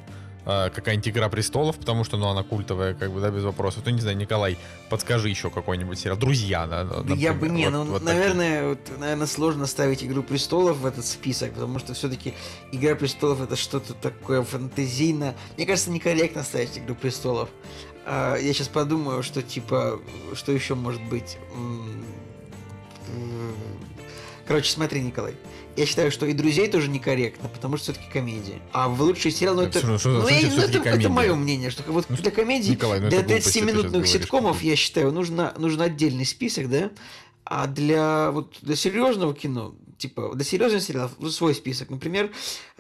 а, какая-нибудь «Игра престолов», потому что, ну, она культовая, как бы, да, без вопросов. То, не знаю, Николай, подскажи еще какой-нибудь сериал. «Друзья», да, Да я бы не, например. ну, Вот- вот такие. наверное, вот, наверное, сложно ставить Игру престолов в этот список, потому что все-таки Игра престолов это что-то такое фантазийно. Мне кажется, некорректно ставить Игру престолов. А, я сейчас подумаю, что типа, что еще может быть. Короче, смотри, Николай. Я считаю, что и друзей тоже некорректно, потому что все-таки комедия. А в лучшие сериалы, ну Так, это, что- что- ну, я- ну, это, это мое мнение, что вот Ну, для комедии Николай, ну для это глупости ты сейчас 30-минутных говоришь. ситкомов, я считаю, нужно, нужно отдельный список, да? А для вот для серьезного кино, типа, для серьезных сериалов ну, свой список. Например,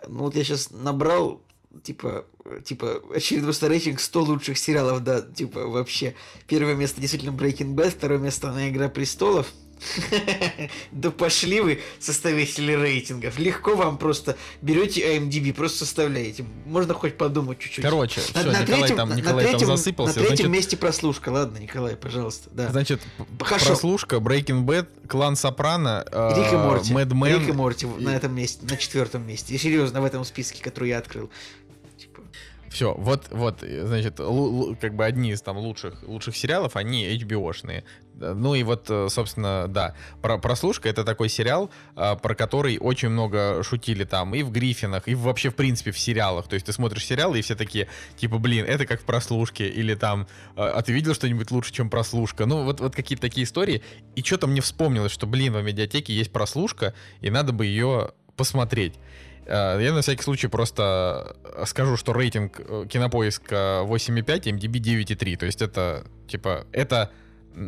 ну вот я сейчас набрал типа, типа, очередной рейтинг 100 лучших сериалов, да, типа, вообще. Первое место действительно Breaking Bad, второе место на Игра престолов. Да пошли вы, составители рейтингов. Легко вам просто берете IMDb, просто составляете. Можно хоть подумать чуть-чуть. Короче, На- все, на Николай третьем- там, на- на Николай там третьем- засыпался. На третьем значит, месте прослушка. Ладно, Николай, пожалуйста. Да. Значит, Хорошо. прослушка, Breaking Bad, Клан Сопрано, Рик и Морти. Мэд Мэн. Рик и Морти и- на этом месте, на четвертом месте. И серьезно, в этом списке, который я открыл. Типа, Все, вот, вот, э, значит, как бы одни из там лучших, лучших сериалов, они HBO-шные. Да, Ну и вот, э, собственно, да, про, прослушка это такой сериал, а, про который очень много шутили там и в Гриффинах, и вообще, в принципе, в сериалах. То есть ты смотришь сериалы, и все такие, типа, блин, это как в прослушке, или там, а ты видел что-нибудь лучше, чем прослушка? Ну, вот, вот какие-то такие истории. И что-то мне вспомнилось, что, блин, в медиатеке есть прослушка, и надо бы ее посмотреть. Э, Я на всякий случай просто э, скажу, что рейтинг э, кинопоиска 8,5, MDB 9,3. То есть это, типа, это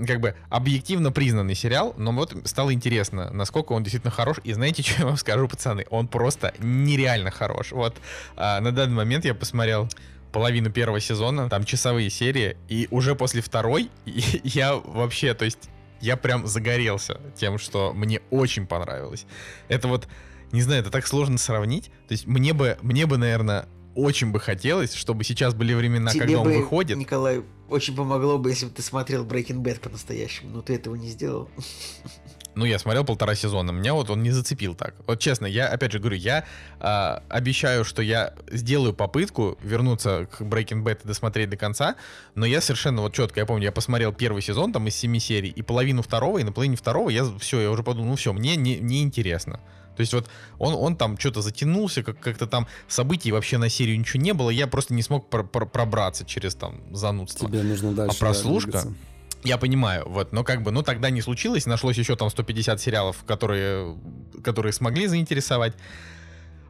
как бы объективно признанный сериал, но вот стало интересно, насколько он действительно хорош. И знаете, что я вам скажу, пацаны? Он просто нереально хорош. Вот а, на данный момент я посмотрел половину первого сезона, там часовые серии, и уже после второй я вообще, то есть я прям загорелся тем, что мне очень понравилось. Это вот не знаю, это так сложно сравнить. То есть мне бы, мне бы, наверное, очень бы хотелось, чтобы сейчас были времена, тебе когда он бы, выходит. Николай, очень помогло бы, если бы ты смотрел Breaking Bad по-настоящему, но ты этого не сделал. Ну, я смотрел полтора сезона, меня вот он не зацепил так. Вот честно, я, опять же говорю, я а, обещаю, что я сделаю попытку вернуться к Breaking Bad и досмотреть до конца, но я совершенно вот четко, я помню, я посмотрел первый сезон там из семи серий, и половину второго, и на половине второго я все, я уже подумал, ну все, мне не, не интересно. То есть вот он, он там что-то затянулся, как- как-то там событий вообще на серию ничего не было, я просто не смог пр- пр- пробраться через там занудство. Тебе нужно дальше А прослушка? двигаться. Я понимаю, вот, но как бы, ну тогда не случилось, нашлось еще там 150 сериалов, которые, которые смогли заинтересовать.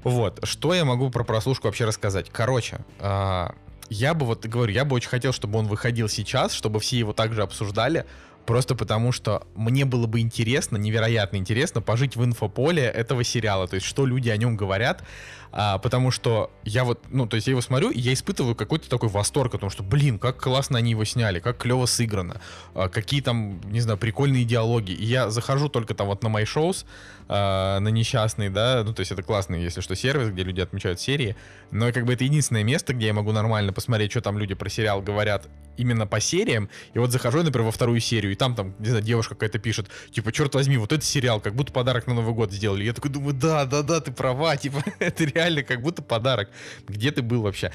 Вот, что я могу про прослушку вообще рассказать? Короче, а, я бы вот говорю, я бы очень хотел, чтобы он выходил сейчас, чтобы все его также обсуждали, Просто потому, что мне было бы интересно, невероятно интересно, пожить в инфополе этого сериала. То есть, что люди о нем говорят. А, потому что я вот, ну, то есть я его смотрю, и я испытываю какой-то такой восторг о том, что, блин, как классно они его сняли, как клево сыграно, а, какие там, не знаю, прикольные диалоги. И я захожу только там вот на мои шоус, а, на несчастный, да, ну, то есть это классный, если что, сервис, где люди отмечают серии, но как бы это единственное место, где я могу нормально посмотреть, что там люди про сериал говорят именно по сериям, и вот захожу, например, во вторую серию, и там, там, не знаю, девушка какая-то пишет, типа, черт возьми, вот этот сериал, как будто подарок на Новый год сделали. Я такой думаю, да, да, да, ты права, типа, это реально как будто подарок. Где ты был вообще?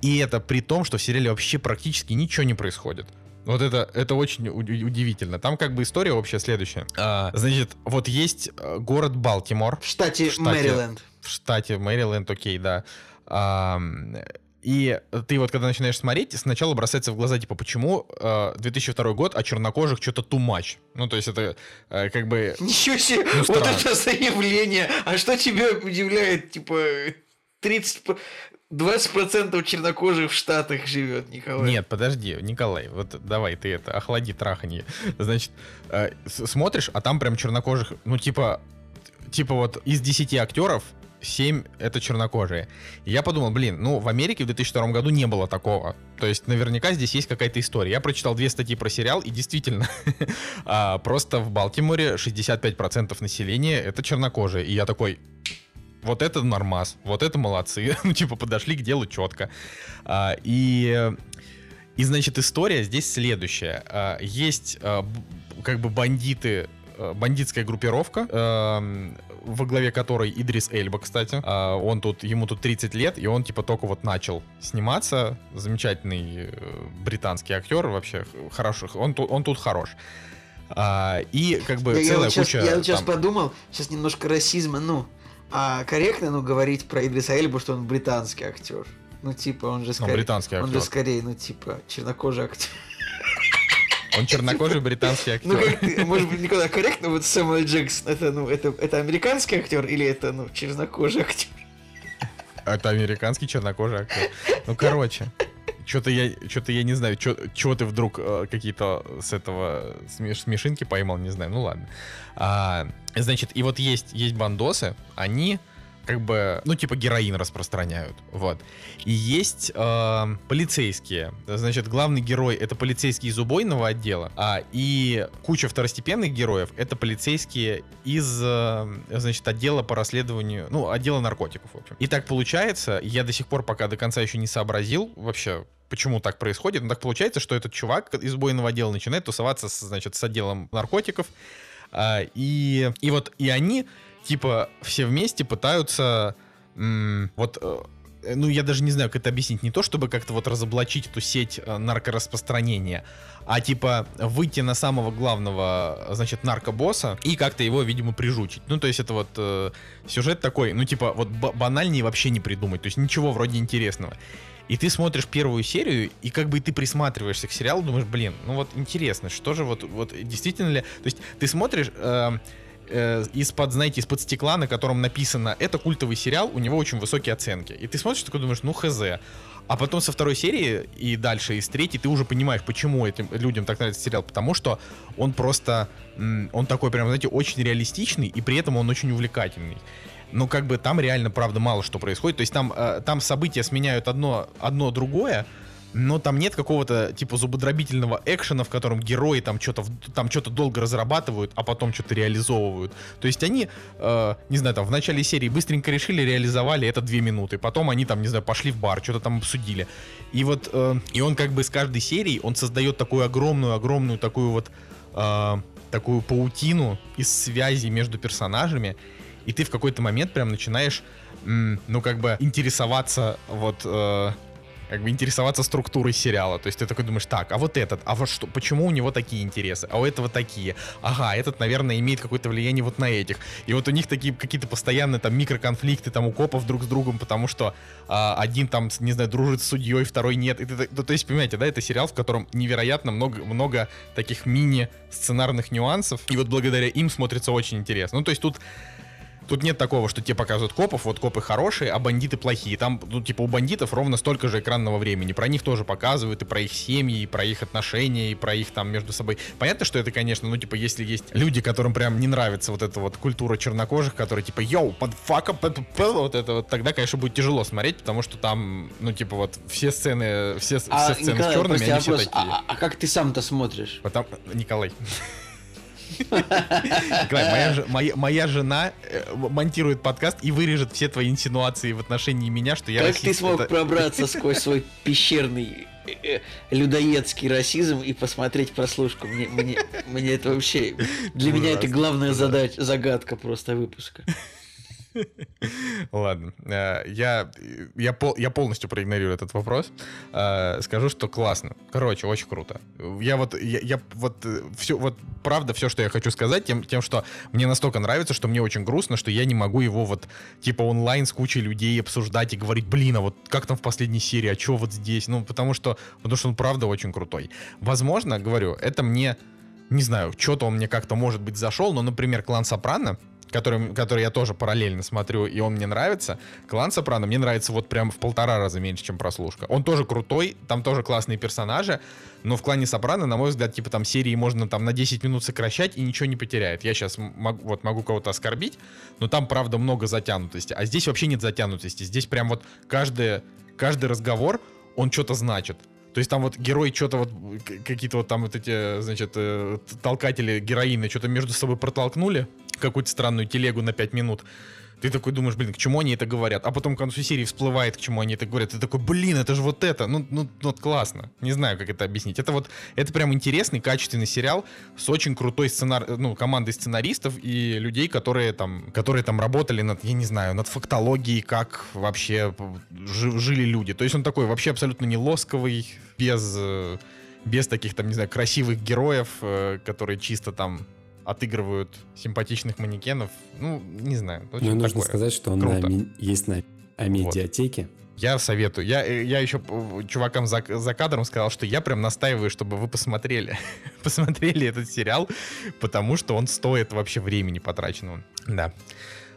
И это при том, что в сериале вообще практически ничего не происходит. Вот это, это очень удивительно. Там как бы история общая следующая. А, значит, вот есть э, город Балтимор. В штате, в штате Мэриленд. В штате Мэриленд, окей, да. А, и ты вот когда начинаешь смотреть, сначала бросается в глаза, типа, почему э, 2002 год, а чернокожих что-то too much? Ну, то есть это э, как бы... Ничего себе, ну, вот это заявление. А что тебя удивляет, типа, 30... 20% чернокожих в Штатах живет, Николай. Нет, подожди, Николай, вот давай ты это, охлади траханье. Значит, э, смотришь, а там прям чернокожих, ну, типа, типа вот из 10 актеров 7 это чернокожие. И я подумал, блин, ну в Америке в 2002 году не было такого. То есть наверняка здесь есть какая-то история. Я прочитал две статьи про сериал, и действительно, а, просто в Балтиморе 65% населения это чернокожие. И я такой, вот это нормас, вот это молодцы. ну, типа, подошли к делу четко. А, и, и, значит, история здесь следующая. А, есть а, как бы бандиты Э, бандитская группировка, э, во главе которой Идрис Эльба, кстати. Э, он тут, ему тут 30 лет, и он типа только вот начал сниматься. Замечательный э, британский актер, вообще хороший, он, он тут хорош. А, и как бы я, целая я вот куча... Сейчас, я вот сейчас подумал, сейчас немножко расизма, ну, а корректно, ну, говорить про Идриса Эльбу, что он британский актер. Ну, типа, он же скорее... Ну, британский актер. Он же скорее, ну, типа, чернокожий актер. Он чернокожий британский актер. Ну, как ты, может быть, никогда корректно, вот Сэмюэл Джексон, это, ну, это, это американский актер или это, ну, чернокожий актер? Это американский чернокожий актер. Ну, короче. Что-то я, что-то я не знаю, чего ты вдруг э, какие-то с этого смеш, смешинки поймал, не знаю. Ну ладно. А, значит, и вот есть есть бандосы, они как бы, ну, типа героин распространяют, вот. И есть э, полицейские, значит, главный герой это полицейский из убойного отдела, а и куча второстепенных героев это полицейские из, э, значит, отдела по расследованию, ну, отдела наркотиков, в общем. И так получается, я до сих пор пока до конца еще не сообразил вообще, почему так происходит, но так получается, что этот чувак из убойного отдела начинает тусоваться, с, значит, с отделом наркотиков, э, и, и вот, и они типа все вместе пытаются вот э, ну, я даже не знаю, как это объяснить. Не то, чтобы как-то вот разоблачить эту сеть э, наркораспространения, а типа выйти на самого главного, значит, наркобосса и как-то его, видимо, прижучить. Ну, то есть это вот э, сюжет такой, ну, типа, вот банальнее вообще не придумать. То есть ничего вроде интересного. И ты смотришь первую серию, и как бы ты присматриваешься к сериалу, думаешь, блин, ну вот интересно, что же вот, вот действительно ли... То есть ты смотришь... Э, э, из-под, знаете, из-под стекла, на котором написано «Это культовый сериал, у него очень высокие оценки». И ты смотришь, такой думаешь, ну хз. А потом со второй серии и дальше из третьей ты уже понимаешь, почему этим людям так нравится сериал. Потому что он просто, он такой прям, знаете, очень реалистичный, и при этом он очень увлекательный. Но как бы там реально, правда, мало что происходит. То есть там, э, там события сменяют одно, одно другое, но там нет какого-то типа зубодробительного экшена, в котором герои там что-то там что-то долго разрабатывают, а потом что-то реализовывают. То есть они, э, не знаю, там в начале серии быстренько решили, реализовали это две минуты, потом они там, не знаю, пошли в бар, что-то там обсудили. И вот, э, и он как бы с каждой серии, он создает такую огромную-огромную такую вот э, такую паутину из связи между персонажами, и ты в какой-то момент прям начинаешь, ну как бы интересоваться вот э, как бы интересоваться структурой сериала. То есть ты такой думаешь, так, а вот этот, а вот что, почему у него такие интересы, а у этого такие? Ага, этот, наверное, имеет какое-то влияние вот на этих. И вот у них такие какие-то постоянные там микроконфликты там у копов друг с другом, потому что а, один там, не знаю, дружит с судьей, второй нет. И ты, то, то есть, понимаете, да, это сериал, в котором невероятно много, много таких мини-сценарных нюансов, и вот благодаря им смотрится очень интересно. Ну, то есть тут Тут нет такого, что тебе показывают копов, вот копы хорошие, а бандиты плохие. Там, ну, типа, у бандитов ровно столько же экранного времени. Про них тоже показывают, и про их семьи, и про их отношения, и про их там между собой. Понятно, что это, конечно, ну, типа, если есть люди, которым прям не нравится вот эта вот культура чернокожих, которые, типа, йоу, подфака, вот это вот, тогда, конечно, будет тяжело смотреть, потому что там, ну, типа, вот все сцены, все, А, все сцены Николай, с черными, они все вопрос, такие. а, а как ты сам-то смотришь? Потому... Николай. Николай, моя, моя, жена э, монтирует подкаст и вырежет все твои инсинуации в отношении меня, что я как ты смог пробраться сквозь свой пещерный э, э, людоедский расизм и посмотреть прослушку? Мне, мне, мне это вообще... Для меня это главная да. задача, загадка просто выпуска. Ладно, э, я, я, пол- я полностью проигнорирую этот вопрос. Э, Скажу, что классно. Короче, очень круто. Я вот, я, я вот все, вот правда все, что я хочу сказать, тем, тем, что мне настолько нравится, что мне очень грустно, что я не могу его вот типа онлайн с кучей людей обсуждать и говорить, блин, а вот как там в последней серии, а что вот здесь? Ну, потому что, потому что он правда очень крутой. Возможно, говорю, это мне, не знаю, что-то он мне как-то, может быть, зашел, но, например, клан Сопрано, который, который я тоже параллельно смотрю, и он мне нравится. Клан Сопрано мне нравится вот прям в полтора раза меньше, чем прослушка. Он тоже крутой, там тоже классные персонажи, но в клане Сопрано, на мой взгляд, типа там серии можно там на 10 минут сокращать и ничего не потеряет. Я сейчас могу, вот могу кого-то оскорбить, но там, правда, много затянутости. А здесь вообще нет затянутости. Здесь прям вот каждый, каждый разговор, он что-то значит. То есть там вот герой что-то вот, какие-то вот там вот эти, значит, э, толкатели героины что-то между собой протолкнули, какую-то странную телегу на 5 минут. Ты такой думаешь, блин, к чему они это говорят? А потом к концу серии всплывает, к чему они это говорят. Ты такой, блин, это же вот это. Ну, ну, вот классно. Не знаю, как это объяснить. Это вот, это прям интересный, качественный сериал с очень крутой сценар... ну, командой сценаристов и людей, которые там, которые там работали над, я не знаю, над фактологией, как вообще жи- жили люди. То есть он такой вообще абсолютно не лосковый, без, э, без таких там, не знаю, красивых героев, э, которые чисто там отыгрывают симпатичных манекенов. Ну, не знаю. Но нужно такое. сказать, что он Круто. на есть на Амедиатеке. Я советую. Я, э, я еще чувакам за, за кадром сказал, что я прям настаиваю, чтобы вы посмотрели. посмотрели этот сериал, потому что он стоит вообще времени потраченного. Да.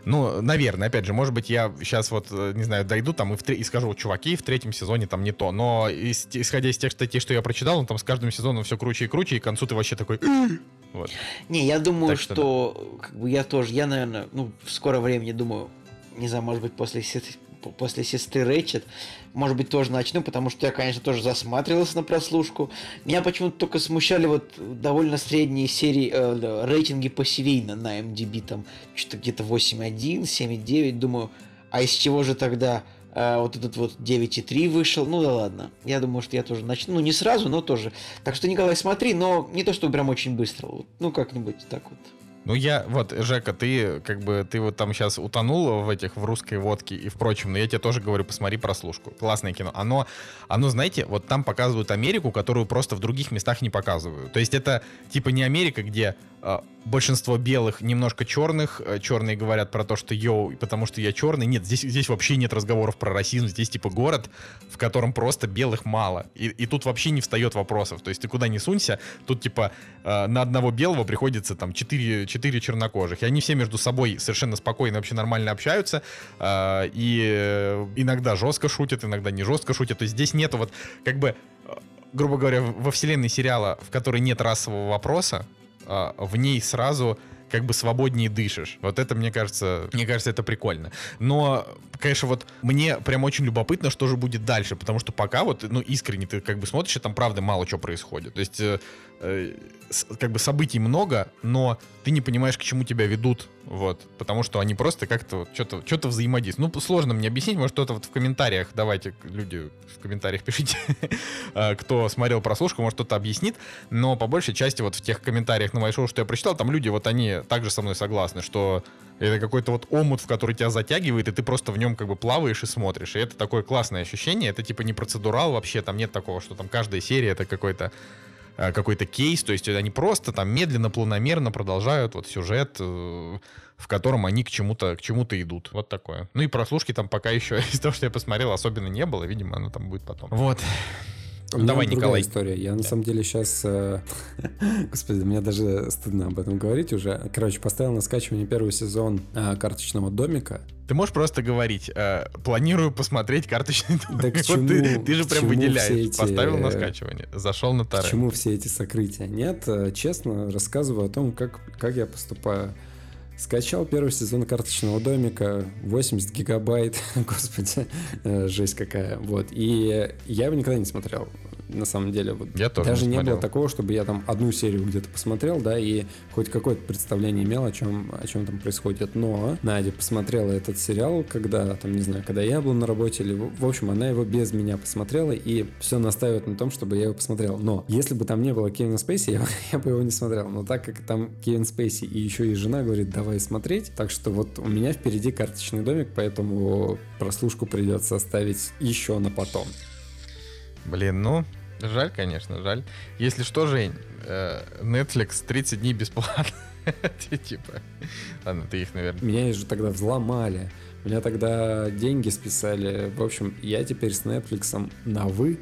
Ну, наверное, опять же, может быть, я сейчас вот, э, не знаю, дойду там и, в и скажу, чуваки, в третьем сезоне там не то. Но исходя из тех статей, что я прочитал, он там с каждым сезоном все круче и круче, и к концу ты вообще такой... Вот. Не, я думаю, Так что что, как бы я тоже, я, наверное, ну, в скором времени думаю, не знаю, может быть, после, после сестры Рэчет, может быть, тоже начну, потому что я, конечно, тоже засматривался на прослушку. Меня почему-то только смущали вот довольно средние серии, э, да, рейтинги посерийно на MDB, там, что-то где-то 8.1, 7.9, думаю, а из чего же тогда э, вот этот вот 9.3 вышел? Ну да ладно, я думаю, что я тоже начну, ну не сразу, но тоже. Так что, Николай, смотри, но не то, что прям очень быстро, вот, ну как-нибудь так вот. Ну я, вот, Жека, ты как бы, ты вот там сейчас утонул в этих, в русской водке и впрочем, но я тебе тоже говорю, посмотри прослушку. Классное кино. Оно, оно, знаете, вот там показывают Америку, которую просто в других местах не показывают. То есть это типа не Америка, где большинство белых, немножко черных, э, черные говорят про то, что йоу, потому что я черный. Нет, здесь, здесь вообще нет разговоров про расизм. Здесь типа город, в котором просто белых мало. И, и тут вообще не встает вопросов. То есть ты куда ни сунься, тут типа э, на одного белого приходится там 4, 4 чернокожих. И они все между собой совершенно спокойно, вообще нормально общаются. э, и иногда жестко шутят, иногда не жестко шутят. То есть здесь нету вот как бы, грубо говоря, во вселенной сериала, в которой нет расового вопроса, э, в ней сразу как бы свободнее дышишь. Вот это, мне кажется, мне кажется, это прикольно. Но, конечно, вот мне прям очень любопытно, что же будет дальше, потому что пока вот, ну, искренне ты как бы смотришь, и там правда мало чего происходит. То есть, э, как бы событий много, но ты не понимаешь, к чему тебя ведут, вот, потому что они просто как-то что-то что взаимодействуют. Ну, сложно мне объяснить, может, кто-то вот в комментариях, давайте, люди в комментариях пишите, э, кто смотрел прослушку, может, кто-то объяснит, но по большей части вот в тех комментариях на мое шоу, что я прочитал, там люди, вот они также со мной согласны, что это какой-то вот омут, в который тебя затягивает, и ты просто в нем как бы плаваешь и смотришь. И это такое классное ощущение. Это типа не процедурал вообще, там нет такого, что там каждая серия это какой-то какой-то кейс, то есть они просто там медленно, планомерно продолжают вот сюжет, э, в котором они к чему-то к чему-то идут. Вот такое. Ну и прослушки там пока еще из того, что я посмотрел, особенно не было. Видимо, оно там будет потом. Вот. У меня Давай, Николай. история. Я на самом деле сейчас... Господи, мне даже стыдно об этом говорить уже. Короче, поставил на скачивание первый сезон а, «Карточного домика». Ты можешь просто говорить, э, планирую посмотреть карточный домик. Да к Вот чему- ты, ты же прям выделяешь. эти, Поставил на э, скачивание, зашел на торрент. чему все эти сокрытия? Нет, э, честно рассказываю о том, как, как я поступаю. Скачал первый сезон карточного домика, 80 гигабайт, господи, э, жесть какая, вот. И я его никогда не смотрел, на самом деле. Вот. Я тоже Даже не не, было такого, чтобы я там одну серию где-то посмотрел, да, и хоть какое-то представление имел, о чем, о чем там происходит. Но Надя посмотрела этот сериал, когда, там, не знаю, когда я был на работе, или, в общем, она его без меня посмотрела, и все настаивает на том, чтобы я его посмотрел. Но если бы там не было Кевина Спейси, я, бы- я бы его не смотрел. Но так как там Кевин Спейси и еще и жена говорит, давай смотреть, так что вот у меня впереди карточный домик, поэтому прослушку придется оставить еще на потом. Блин, ну, жаль, конечно, жаль. Если что, Жень, э, Netflix 30 дней бесплатно. Ты типа... Ладно, ты их, наверное... Меня же тогда взломали. Меня тогда деньги списали. В общем, я теперь с Netflix на вы.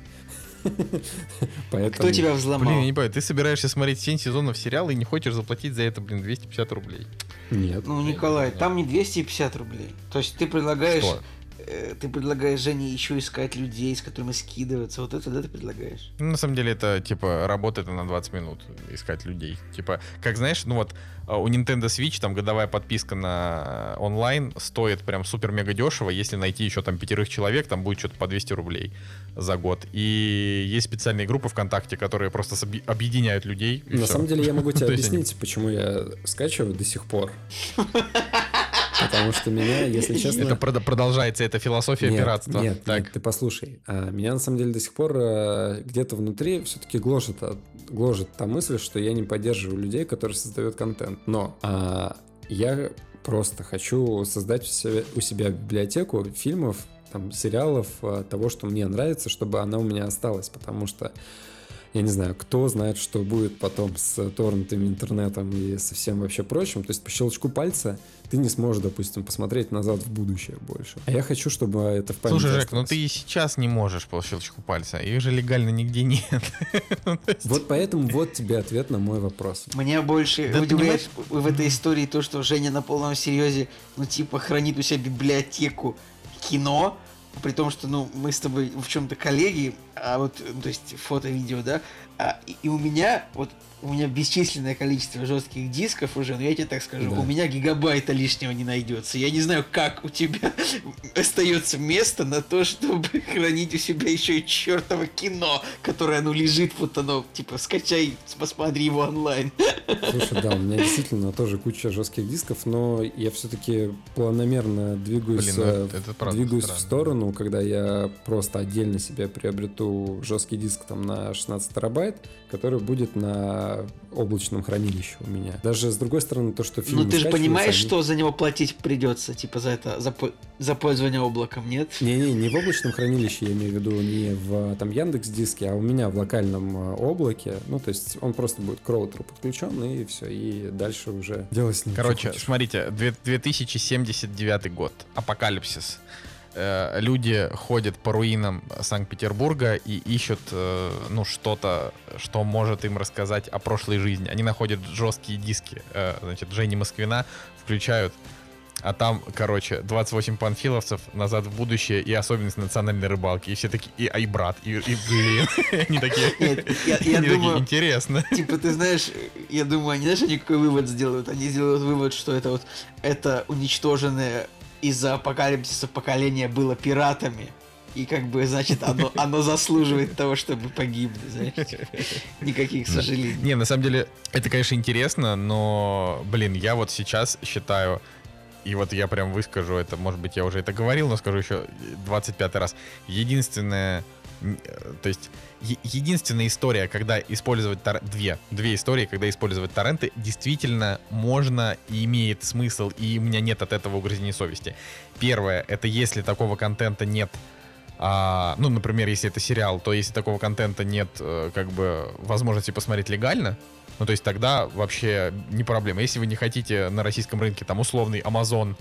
Поэтому... Кто тебя взломал? Блин, я не понимаю, ты собираешься смотреть 7 сезонов сериала и не хочешь заплатить за это, блин, 250 рублей. Нет. Ну, Николай, там не 250 рублей. То есть ты предлагаешь... Что? Э, Ты предлагаешь Жене еще искать людей, с которыми скидываться. Вот это да ты предлагаешь? Ну, на самом деле, это, типа, работает на 20 минут искать людей. Типа, как знаешь, ну вот, а, у Nintendo Switch там годовая подписка на онлайн стоит прям супер-мега дешево. Если найти еще там пятерых человек, там будет что-то по 200 рублей за год. И есть специальные группы ВКонтакте, которые просто объединяют людей. На всё. самом деле я могу тебе объяснить, почему я скачиваю до сих пор. Потому что меня, если честно... Это прод- продолжается, это философия Нет, пиратства. Нет, так. нет, ты послушай. А, Меня на самом деле до сих пор э, где-то внутри все-таки гложет, от- гложет та мысль, что я не поддерживаю людей, которые создают контент. Но а, я просто хочу создать у себя, у себя библиотеку фильмов, там, сериалов, а, того, что мне нравится, чтобы она у меня осталась, потому что я не знаю, кто знает, что будет потом с торрентами, интернетом и со всем вообще прочим. То есть по щелчку пальца ты не сможешь, допустим, посмотреть назад в будущее больше. А я хочу, чтобы это в памяти Слушай, Жек, ну ты и сейчас не можешь по щелчку пальца. Их же легально нигде нет. Ну, Вот поэтому вот тебе ответ на мой вопрос. Меня больше Да удивляет в этой истории то, что Женя на полном серьезе, ну, типа, хранит у себя библиотеку кино, при том, что, ну, мы с тобой в чем-то коллеги, а вот, то есть, фото-видео, да, а, и, и у меня, вот, у меня бесчисленное количество жестких дисков уже, но я тебе так скажу, Да. у меня гигабайта лишнего не найдется. Я не знаю, как у тебя остается место на то, чтобы хранить у себя еще и чертово кино, которое, ну, лежит, вот оно, типа, скачай, посмотри его онлайн. Слушай, да, у меня действительно тоже куча жестких дисков, но я все-таки планомерно двигаюсь, Блин, ну э, это- это правда двигаюсь странно. в сторону, когда я просто отдельно себе приобрету жесткий диск там на 16 терабайт, который будет на облачном хранилище у меня. Даже с другой стороны, то, что фильмы Ну ты же понимаешь, они- что за него платить придется, типа за это, за, за пользование облаком, нет? Не-не, не в облачном хранилище, я имею в виду не в там Яндекс Диске, а у меня в локальном э, облаке. Ну, то есть он просто будет к роутеру подключен, и все, и дальше уже делать с ним Короче, смотрите, две- 2079 год, апокалипсис. Э, Люди ходят по руинам Санкт-Петербурга и ищут, э, ну, что-то, что может им рассказать о прошлой жизни. Они находят жесткие диски, э, значит, Жени Москвина включают, а там, короче, 28 панфиловцев назад в будущее и особенность национальной рыбалки. И все такие, и, а и брат, и, и блин. Они такие, интересно. Типа, ты знаешь, я думаю, они, знаешь, они какой вывод сделают? Они сделают вывод, что это вот, это уничтоженное из-за апокалипсиса поколение было пиратами. И как бы, значит, оно, оно заслуживает того, чтобы погибнуть, знаешь. Никаких Да. сожалений. Не, на самом деле, это, конечно, интересно, но, блин, я вот сейчас считаю, и вот я прям выскажу это, может быть, я уже это говорил, но скажу еще 25 раз. Единственное, то есть, единственная история, когда использовать тор- две, две истории, когда использовать торренты, действительно можно и имеет смысл, и у меня нет от этого угрызений совести. Первое, это если такого контента нет а, ну, например, если это сериал, то если такого контента нет, э, как бы, возможности посмотреть легально, ну, то есть тогда вообще не проблема. Если вы не хотите на российском рынке, там, условный Amazon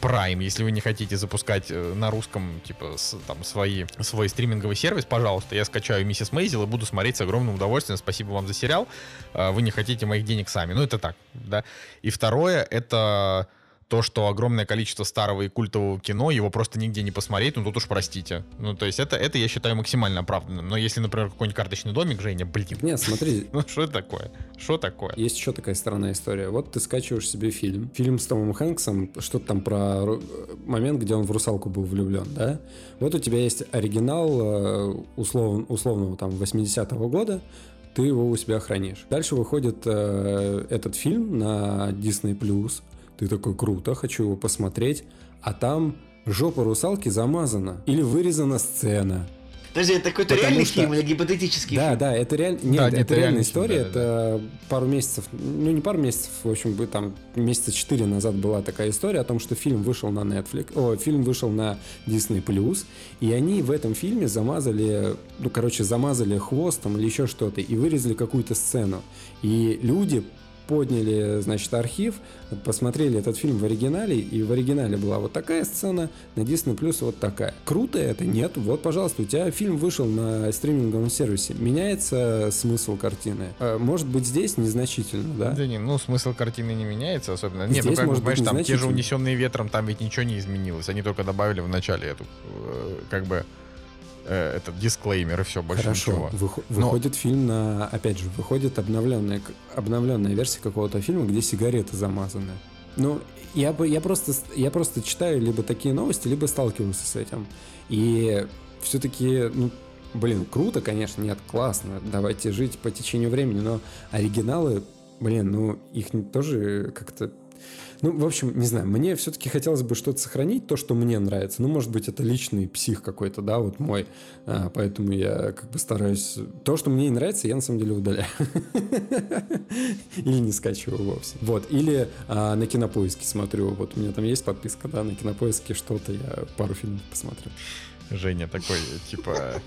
Prime, если вы не хотите запускать э, на русском, типа, с, там, свои, свой стриминговый сервис, пожалуйста, я скачаю Миссис Мейзел и буду смотреть с огромным удовольствием. Спасибо вам за сериал. Э, Вы не хотите моих денег сами. Ну, это так, да. И второе, это то, что огромное количество старого и культового кино, его просто нигде не посмотреть, ну тут уж простите. Ну, то есть это, это я считаю максимально оправданным. Но если, например, какой-нибудь карточный домик, Женя, блин, Нет, смотри, ну что такое? Что такое? Есть еще такая странная история. Вот ты скачиваешь себе фильм. Фильм с Томом Хэнксом, что-то там про ру- момент, где он в русалку был влюблен, да? Вот у тебя есть оригинал э, услов, условного там 80-го года, ты его у себя хранишь. Дальше выходит э, этот фильм на Disney+. Ты такой, круто, хочу его посмотреть. А там жопа русалки замазана. Или вырезана сцена. Подожди, это какой-то Потому реальный что- фильм или гипотетический Да, фильм? да, это реально. Нет, Да, это, это реальная история. фильм, да, это пару месяцев, ну не пару месяцев, в общем, бы там месяца четыре назад была такая история о том, что фильм вышел на Netflix, о, фильм вышел на Disney и они в этом фильме замазали, ну короче, замазали хвостом или еще что-то и вырезали какую-то сцену. И люди подняли, значит, архив, посмотрели этот фильм в оригинале, и в оригинале была вот такая сцена, на Disney Plus вот такая. Круто это? Нет. Вот, пожалуйста, у тебя фильм вышел на стриминговом сервисе. Меняется смысл картины? Э, Может быть, здесь незначительно, да? Да не, ну смысл картины не меняется особенно. Нет, ну Здесь как бы, может быть понимаешь, там те же унесенные ветром, там ведь ничего не изменилось. Они только добавили в начале эту, э, как бы, э, этот дисклеймер и все, больше Хорошо. ничего. Вых- Но- Выходит фильм на... Опять же, выходит обновленная, обновленная версия какого-то фильма, где сигареты замазаны. Ну, я, бы- я, просто, я просто читаю либо такие новости, либо сталкивался с этим. И все-таки, ну, блин, круто, конечно, нет, классно, давайте жить по течению времени, но оригиналы, блин, ну, их тоже как-то ну, в общем, не знаю, мне все-таки хотелось бы что-то сохранить, то, что мне нравится. Ну, может быть, это личный псих какой-то, да, вот мой. А, поэтому я как бы стараюсь... То, что мне не нравится, я на самом деле удаляю. Или не скачиваю вовсе. Вот. Или а, на кинопоиске смотрю. Вот у меня там есть подписка, да, на кинопоиске что-то, я пару фильмов посмотрю. Женя такой, типа,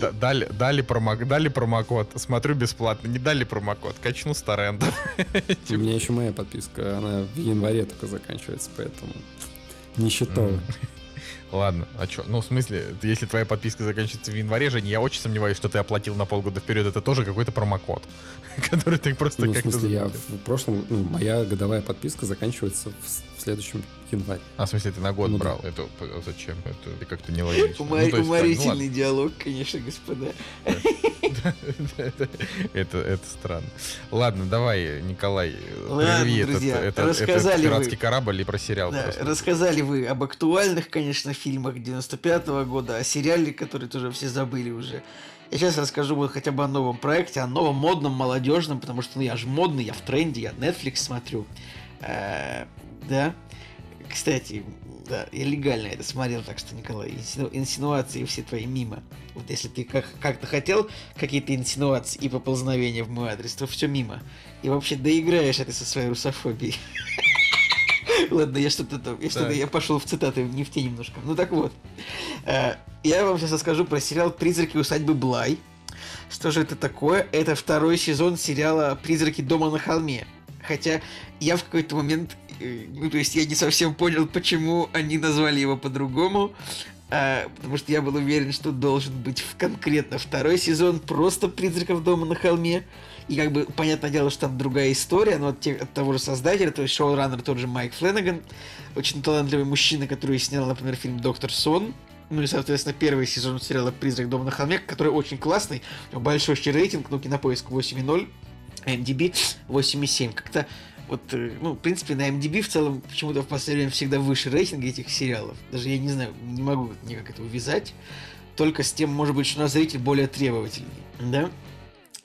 да- дали, дали, промок, дали промокод, смотрю бесплатно, не дали промокод, качну с торрентов. У меня еще моя подписка, она в январе только заканчивается, поэтому не считала. Мгм. Ладно, а что? Ну, в смысле, если твоя подписка заканчивается в январе, Женя, я очень сомневаюсь, что ты оплатил на полгода вперед. Это тоже какой-то промокод, который ты просто Ну, в как-то... смысле, я в прошлом, ну, моя годовая подписка заканчивается в, в следующем январе. А, в смысле, ты на год Ну да. брал? Это п- зачем? Это как-то нелогично. Ну, Умор- то есть, Уморительный диалог, конечно, господа. это, это, это странно. Ладно, давай, Николай, прерви этот, друзья, этот- этот рассказали вы. пиратский корабль и про сериал. Да, рассказали вы об актуальных, конечно, фильмах 95 года, о сериале, который тоже все забыли уже. Я сейчас расскажу вот хотя бы о новом проекте, о новом модном, молодежном, потому что ну, я же модный, я в тренде, я Netflix смотрю. Да. Кстати, да, я легально это смотрел, так что, Николай, инсину- инсинуации все твои мимо. Вот если ты как- как-то хотел какие-то инсинуации и поползновения в мой адрес, то все мимо. И вообще доиграешь это со своей русофобией. Ладно, я что-то там, я что-то, я пошел в цитаты не в те немножко. Ну так вот. Э, Я вам сейчас расскажу про сериал «Призраки усадьбы Блай». Что же это такое? Это второй сезон сериала «Призраки дома на холме». Хотя я в какой-то момент, ну то есть я не совсем понял, почему они назвали его по-другому. А, потому что я был уверен, что должен быть в конкретно второй сезон просто «Призраков дома на холме». И как бы, понятное дело, что там другая история, но от, те- от того же создателя, то есть шоураннер тот же Майк Фленнеган, очень талантливый мужчина, который снял, например, фильм «Доктор Сон», ну и, соответственно, первый сезон сериала «Призрак дома на холме», который очень классный, большущий рейтинг, ну, кинопоиск 8.0, MDB 8.7. Как-то вот, э, ну, в принципе, на MDB в целом почему-то в последнее время всегда выше рейтинга этих сериалов. Даже я не знаю, не могу никак это увязать. Только с тем, может быть, что у нас зритель более требовательный. Да?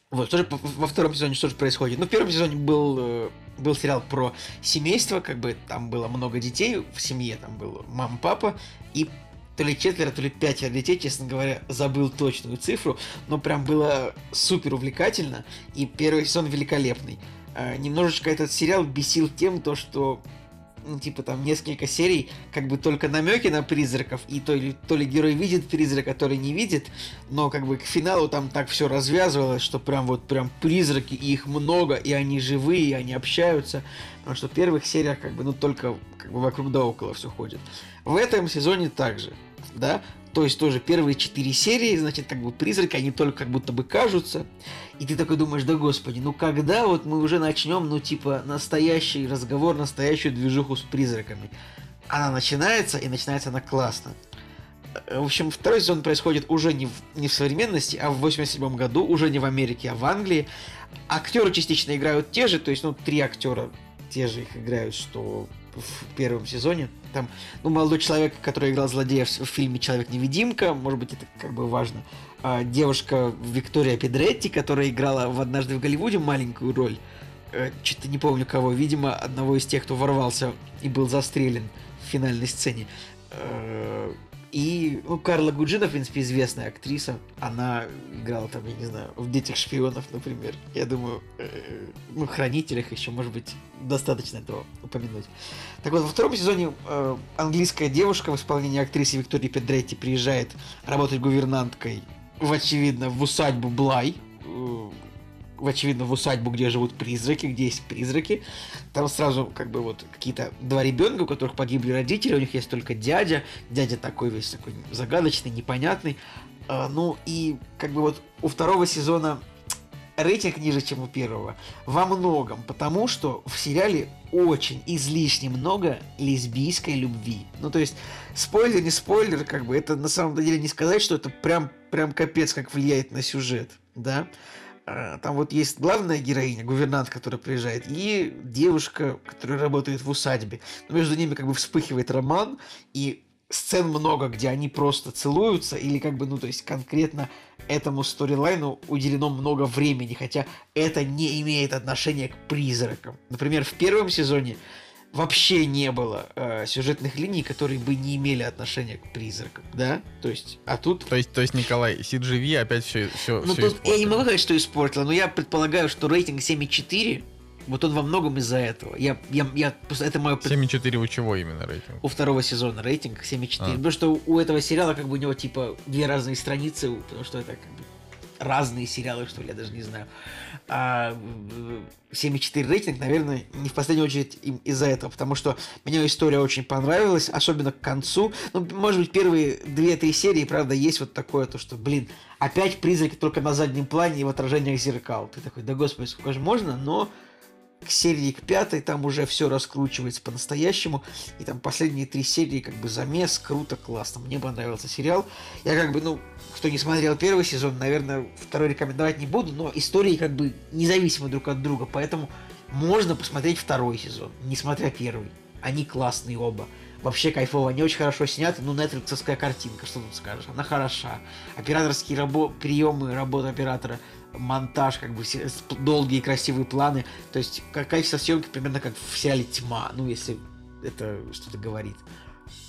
Вот, тоже во втором сезоне что же происходит? Ну, в первом сезоне был, э, был сериал про семейство, как бы там было много детей в семье, там был мама, папа, и то ли четверо, то ли пятеро детей, честно говоря, забыл точную цифру, но прям было супер увлекательно, и первый сезон великолепный. А, немножечко этот сериал бесил тем, то, что ну, типа, там, несколько серий, как бы только намеки на призраков, и то ли, то ли герой видит призрака, то ли не видит, но, как бы, к финалу там так все развязывалось, что прям вот, прям призраки, и их много, и они живые, и они общаются, потому что в первых сериях, как бы, ну, только, как бы, вокруг да около все ходит. В этом сезоне также, да, то есть тоже первые четыре серии, значит, как бы призраки, они только как будто бы кажутся. И ты такой думаешь, да господи, ну когда вот мы уже начнем, ну типа, настоящий разговор, настоящую движуху с призраками. Она начинается, и начинается она классно. В общем, второй сезон происходит уже не в, не в современности, а в 87 году, уже не в Америке, а в Англии. Актеры частично играют те же, то есть, ну, три актера те же их играют, что в первом сезоне. Там, ну, молодой человек, который играл злодея в, в фильме Человек-невидимка, может быть, это как бы важно. А, девушка Виктория Педретти, которая играла в «Однажды в Голливуде» маленькую роль. Э, Что-то не помню кого. Видимо, одного из тех, кто ворвался и был застрелен в финальной сцене. Э, и, ну, Карла Гуджина, в принципе, известная актриса. Она играла там, я не знаю, в «Детях шпионов», например. Я думаю, э, ну, «Хранителях» еще, может быть, достаточно этого упомянуть. Так вот, во втором сезоне э, английская девушка в исполнении актрисы Виктории Педретти приезжает работать гувернанткой в, очевидно, в усадьбу Блай. Очевидно, в усадьбу, где живут призраки, где есть призраки. Там сразу как бы вот какие-то два ребенка, у которых погибли родители, у них есть только дядя. Дядя такой весь такой загадочный, непонятный. А, ну и как бы вот у второго сезона рейтинг ниже, чем у первого. Во многом, потому что в сериале очень излишне много лесбийской любви. Ну, то есть, спойлер, не спойлер, как бы, это на самом деле не сказать, что это прям, прям капец как влияет на сюжет, да. А, Там вот есть главная героиня, гувернант, которая приезжает, и девушка, которая работает в усадьбе. Но между ними как бы вспыхивает роман, и сцен много, где они просто целуются, или как бы, ну, то есть конкретно этому сторилайну уделено много времени, хотя это не имеет отношения к призракам. Например, в первом сезоне вообще не было э, сюжетных линий, которые бы не имели отношения к призракам, да? То есть, а тут То есть, то есть, Николай, CGV опять все, все, ну, тут я не могу сказать, что испортила, но я предполагаю, что рейтинг 7,4, вот он во многом из-за этого. Я, я, я, это мое пред- 7,4 у чего именно рейтинг? у второго сезона рейтинг 7,4. А. Потому что у этого сериала как бы у него типа две разные страницы, у- потому что это как бы разные сериалы, что ли, я даже не знаю. А э, 7,4 рейтинг, наверное, не в последнюю очередь им из-за этого, потому что мне история очень понравилась, особенно к концу. Ну, может быть, первые 2-3 серии, правда, есть вот такое, то что, блин, опять призраки только на заднем плане и в отражениях зеркал. Ты такой, да господи, сколько же можно, но к серии к пятой там уже все раскручивается по-настоящему. И там последние три серии как бы замес, круто, классно. Мне понравился сериал. Я как бы, ну, кто не смотрел первый сезон, наверное, второй рекомендовать не буду, но истории как бы независимы друг от друга, поэтому можно посмотреть второй сезон, несмотря первый. Они классные оба. Вообще кайфово, они очень хорошо сняты, ну, нетфликсовская картинка, что тут скажешь, она хороша. Операторские рабо- приемы, работа оператора, монтаж, как бы все- долгие красивые планы. То есть качество съемки примерно как в сериале «Тьма», ну, если это что-то говорит.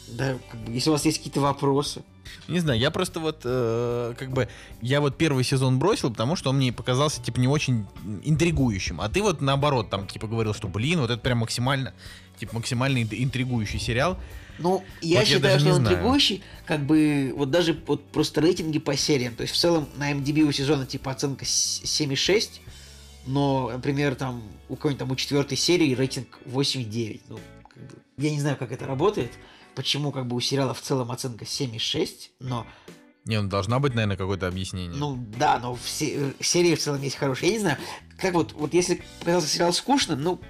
Да, как бы, если у вас есть какие-то вопросы. Не знаю, я просто вот, э, как бы, я вот первый сезон бросил, потому что он мне показался, типа, не очень интригующим. А ты вот наоборот, там, типа, говорил, что, блин, вот это прям максимально, типа, максимально ин- интригующий сериал. Ну, я Вот я считаю, даже что он знаю. интригующий, как бы, вот даже вот просто рейтинги по сериям. То есть, в целом, на MDB у сезона, типа, оценка с- 7,6, но, например, там, у какой-нибудь там у четвертой серии рейтинг 8,9. Ну, как бы, я не знаю, как это работает, почему, как бы, у сериала в целом оценка 7,6, но Не, ну должна быть, наверное, какое-то объяснение. ну да, но все, серии в целом есть хорошие. Я не знаю, как вот, вот если показался сериал скучным, ну,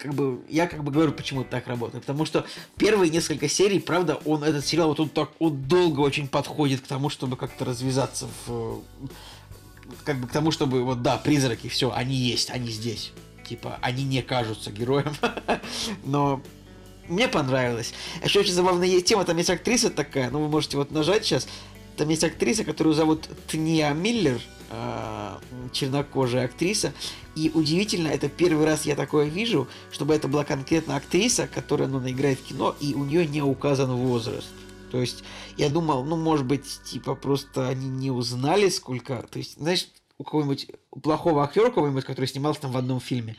как бы, я как бы говорю, почему так работает. Потому что первые несколько серий, правда, он, этот сериал, вот он так, он долго очень подходит к тому, чтобы как-то развязаться в... Как бы к тому, чтобы, вот да, призраки, все, они есть, они здесь. Типа, они не кажутся героем. Но мне понравилось. Еще очень забавная есть тема, там есть актриса такая, ну вы можете вот нажать сейчас. Там есть актриса, которую зовут Тния Миллер, чернокожая актриса. И удивительно, это первый раз я такое вижу, чтобы это была конкретно актриса, которая ну, играет в кино, и у нее не указан возраст. То есть я думал, ну, может быть, типа, просто они не узнали, сколько... То есть, знаешь, у кого-нибудь у плохого актера, кого-нибудь, который снимался там в одном фильме,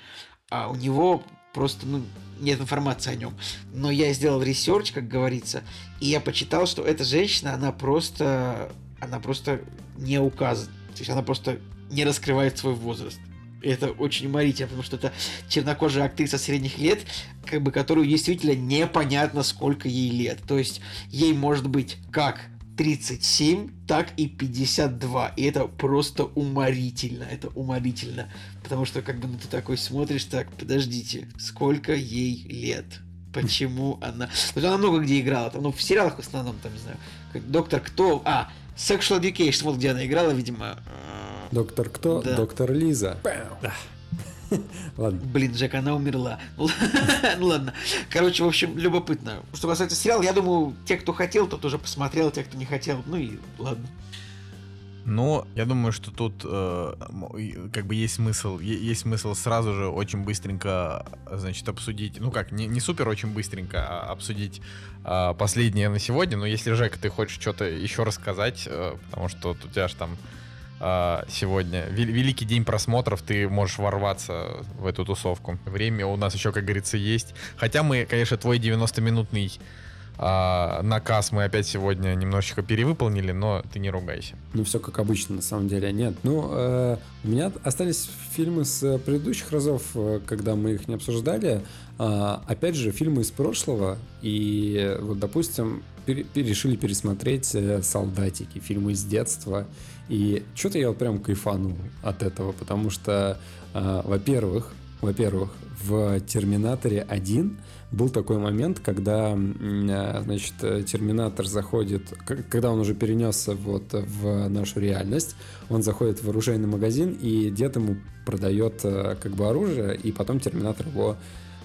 а у него просто, ну, нет информации о нем. Но я сделал research, как говорится, и я почитал, что эта женщина, она просто, она просто не указана. То есть она просто не раскрывает свой возраст. И это очень уморительно, потому что это чернокожая актриса средних лет, как бы которую действительно непонятно, сколько ей лет. То есть ей может быть как 37, так и 52. И это просто уморительно. Это уморительно. Потому что как бы ну, ты такой смотришь, так, подождите, сколько ей лет? Почему она... Вот она много где играла. Там, ну, в сериалах в основном, там, не знаю, Доктор Кто... А, Sexual Education, вот где она играла, видимо. Доктор Кто? Да. Доктор Лиза. Ладно. Блин, Джек, она умерла. Ну ну ладно. Короче, в общем, любопытно. Что касается сериала, я думаю, те, кто хотел, тот уже посмотрел, те, кто не хотел, ну и ладно. Но я думаю, что тут э, как бы есть смысл, есть смысл сразу же очень быстренько, значит, обсудить, ну как, не, не супер очень быстренько, а обсудить а, последнее на сегодня. Но если, Жека, ты хочешь что-то еще рассказать, э, потому что у тебя же там а, сегодня вел- великий день просмотров, ты можешь ворваться в эту тусовку. Время у нас еще, как говорится, есть. Хотя мы, конечно, твой 90-минутный а, наказ мы опять сегодня немножечко перевыполнили, но ты не ругайся. Ну, все как обычно, на самом деле. Нет, ну, э, у меня остались фильмы с э, предыдущих разов, э, когда мы их не обсуждали. А, опять же, фильмы из прошлого. И вот, допустим, решили пересмотреть «Солдатики», фильмы из детства. И что-то я вот прям кайфанул от этого, потому что, во-первых, во-первых, в «Терминаторе 1» был такой момент, когда, э, значит, э, Терминатор заходит, когда он уже перенесся вот в нашу реальность, он заходит в оружейный магазин, и дед ему продает э, как бы оружие, и потом Терминатор его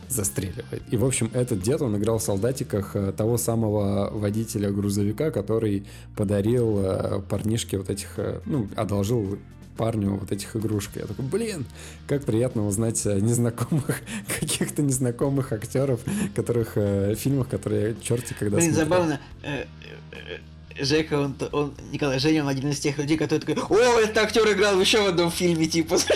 застреливает. И, в общем, этот дед, он играл в солдатиках того самого водителя грузовика, который подарил парнишке вот этих, ну, одолжил парню вот этих игрушек. Я такой, блин, как приятно узнать незнакомых, каких-то незнакомых актеров, которых э, в фильмах, которые черти когда Блин, смотрел. забавно. э, э, э, Жека, он, он, Николай, Женя, он один из тех людей, который такой, о, этот актер играл еще в одном фильме, типа.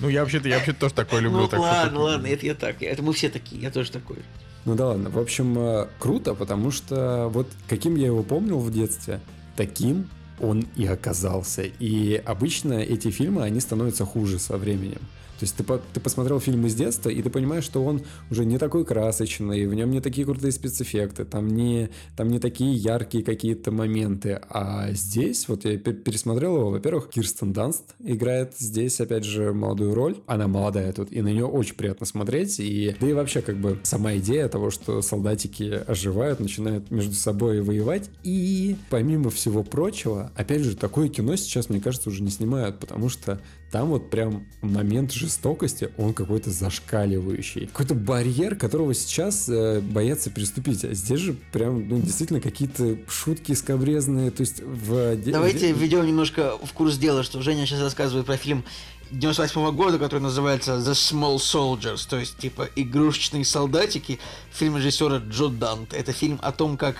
Ну, я вообще-то, я вообще тоже такое люблю. Ну так ладно, тут- ладно, это я так, это мы все такие, я тоже такой. Ну да ладно. В общем, круто, потому что вот каким я его помнил в детстве, таким он и оказался. И обычно эти фильмы, они становятся хуже со временем. Есть ты, ты посмотрел фильм из детства, и ты понимаешь, что он уже не такой красочный, в нем не такие крутые спецэффекты, там не, там не такие яркие какие-то моменты. А здесь, вот я пе- пересмотрел его, во-первых, Кирстен Данст играет здесь, опять же, молодую роль. Она молодая тут, и на нее очень приятно смотреть. И, да и вообще, как бы, сама идея того, что солдатики оживают, начинают между собой воевать. И, помимо всего прочего, опять же, такое кино сейчас, мне кажется, уже не снимают, потому что там вот прям момент жестокости, он какой-то зашкаливающий. Какой-то барьер, которого сейчас э, боятся переступить. А здесь же прям, ну, действительно, какие-то шутки скобрезные. То есть в... Давайте де- введем немножко в курс дела, что Женя сейчас рассказывает про фильм 98 года, который называется The Small Soldiers, то есть типа игрушечные солдатики, фильм режиссера Джо Дант. Это фильм о том, как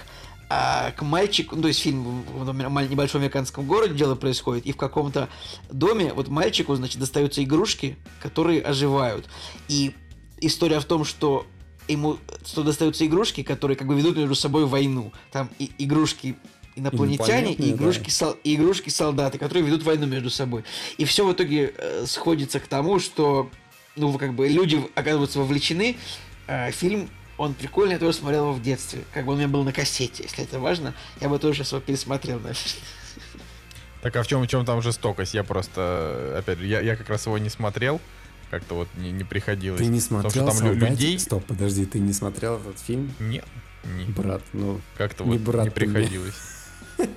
а, к мальчику, ну, то есть фильм в небольшом американском городе дело происходит, и в каком-то доме вот мальчику, значит, достаются игрушки, которые оживают. И история в том, что ему что достаются игрушки, которые как бы ведут между собой войну. Там и игрушки инопланетяне и Инопланетные, да. игрушки, сол- и игрушки солдаты, которые ведут войну между собой. И все в итоге э, сходится к тому, что ну как бы люди оказываются вовлечены. Э, фильм он прикольный, я тоже смотрел его в детстве. Как бы он у меня был на кассете, если это важно. Я бы тоже сейчас его пересмотрел, наверное. Так а в чем, в чем там жестокость? Я просто, опять же, я, я как раз его не смотрел, как-то вот не, не приходилось. Ты не Потому смотрел что там людей... Стоп, подожди, ты не смотрел этот фильм? Нет, не, Брат, ну... как-то не вот брат не мне.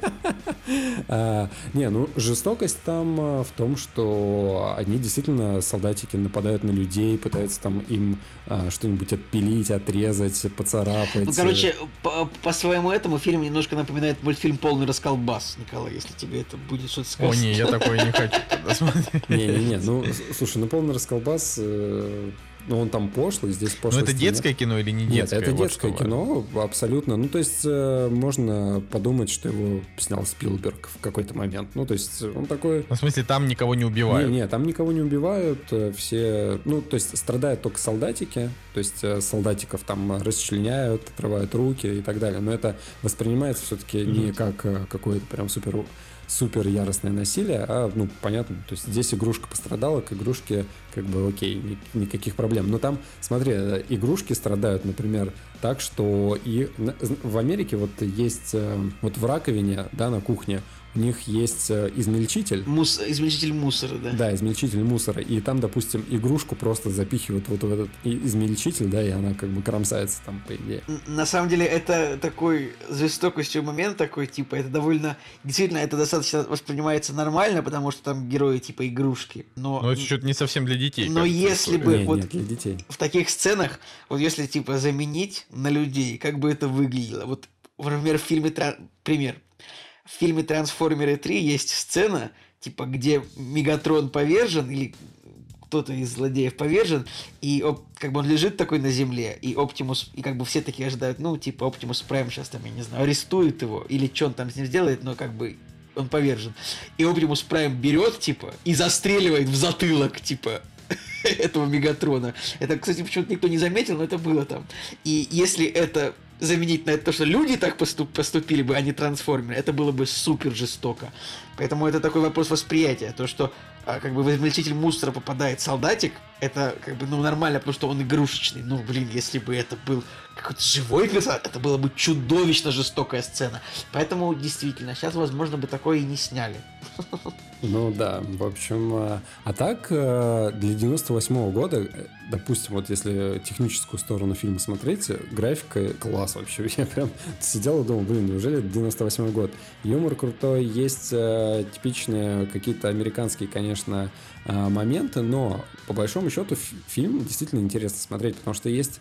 А, не, ну жестокость там а, в том, что они действительно, солдатики, нападают на людей, пытаются там им а, что-нибудь отпилить, отрезать, поцарапать. Ну, короче, по, по своему этому фильм немножко напоминает мультфильм «Полный расколбас», Николай, если тебе это будет что-то О, сказать. не, я такое не хочу тогда смотреть. Не-не-не, ну, слушай, ну полный расколбас, э, ну, он там пошлый, здесь Ну пошлый. это детское кино или не Нет, детское? это Вот детское кино, абсолютно. Ну, то есть, э, можно подумать, что его снял Спилберг в какой-то момент. Ну, то есть, он такой... Ну, в смысле, там никого не убивают. Не, не, там никого не убивают, э, все, ну, то есть страдают только солдатики, то есть э, солдатиков там расчленяют, отрывают руки и так далее, но это воспринимается все-таки не как э, какое-то прям супер супер яростное насилие, а, ну, понятно, то есть здесь игрушка пострадала, к игрушке как бы окей, ни- никаких проблем. Но там, смотри, э, игрушки страдают, например, так, что и на- в Америке вот есть э, вот в раковине, да, на кухне у них есть э, измельчитель, Мус... Измельчитель мусора, да. да, измельчитель мусора. И там, допустим, игрушку просто запихивают вот в этот измельчитель, да, и она как бы кромсается там, по идее. На самом деле, это такой жестокостью момент такой, типа, это довольно... Действительно, это достаточно воспринимается нормально, потому что там герои, типа, игрушки. Но, Ну, это что-то не совсем для детей. Но если бы- Не, вот- нет, для детей. в таких сценах, вот если, типа, заменить на людей, как бы это выглядело? Вот, например, в фильме... Пример. В фильме «Трансформеры 3» есть сцена, типа, где Мегатрон повержен, или кто-то из злодеев повержен, и как бы он лежит такой на земле, и Оптимус, и как бы все такие ожидают, ну, типа, Оптимус Прайм сейчас там, я не знаю, арестует его, или что он там с ним сделает, но как бы он повержен. И Оптимус Прайм берет, типа, и застреливает в затылок, типа, этого Мегатрона. Это, кстати, почему-то никто не заметил, но это было там. И если это заменить на это то, что люди так поступ- поступили бы, а не трансформеры, это было бы супер жестоко. Поэтому это такой вопрос восприятия. То, что а, как бы в измельчитель мусора попадает солдатик, это как бы ну нормально, потому что он игрушечный. Ну, блин, если бы это был какой-то живой персонаж, это было бы чудовищно жестокая сцена. Поэтому действительно, сейчас, возможно, бы такое и не сняли. Ну да, в общем, а, а так э, для 98 года, э, допустим, вот если техническую сторону фильма смотреть, э, графика класс вообще. Я прям сидел и думал, блин, неужели это 98 год? Юмор крутой, есть э, типичные какие-то американские, конечно, э, моменты, но по большому счету фи- фильм действительно интересно смотреть, потому что есть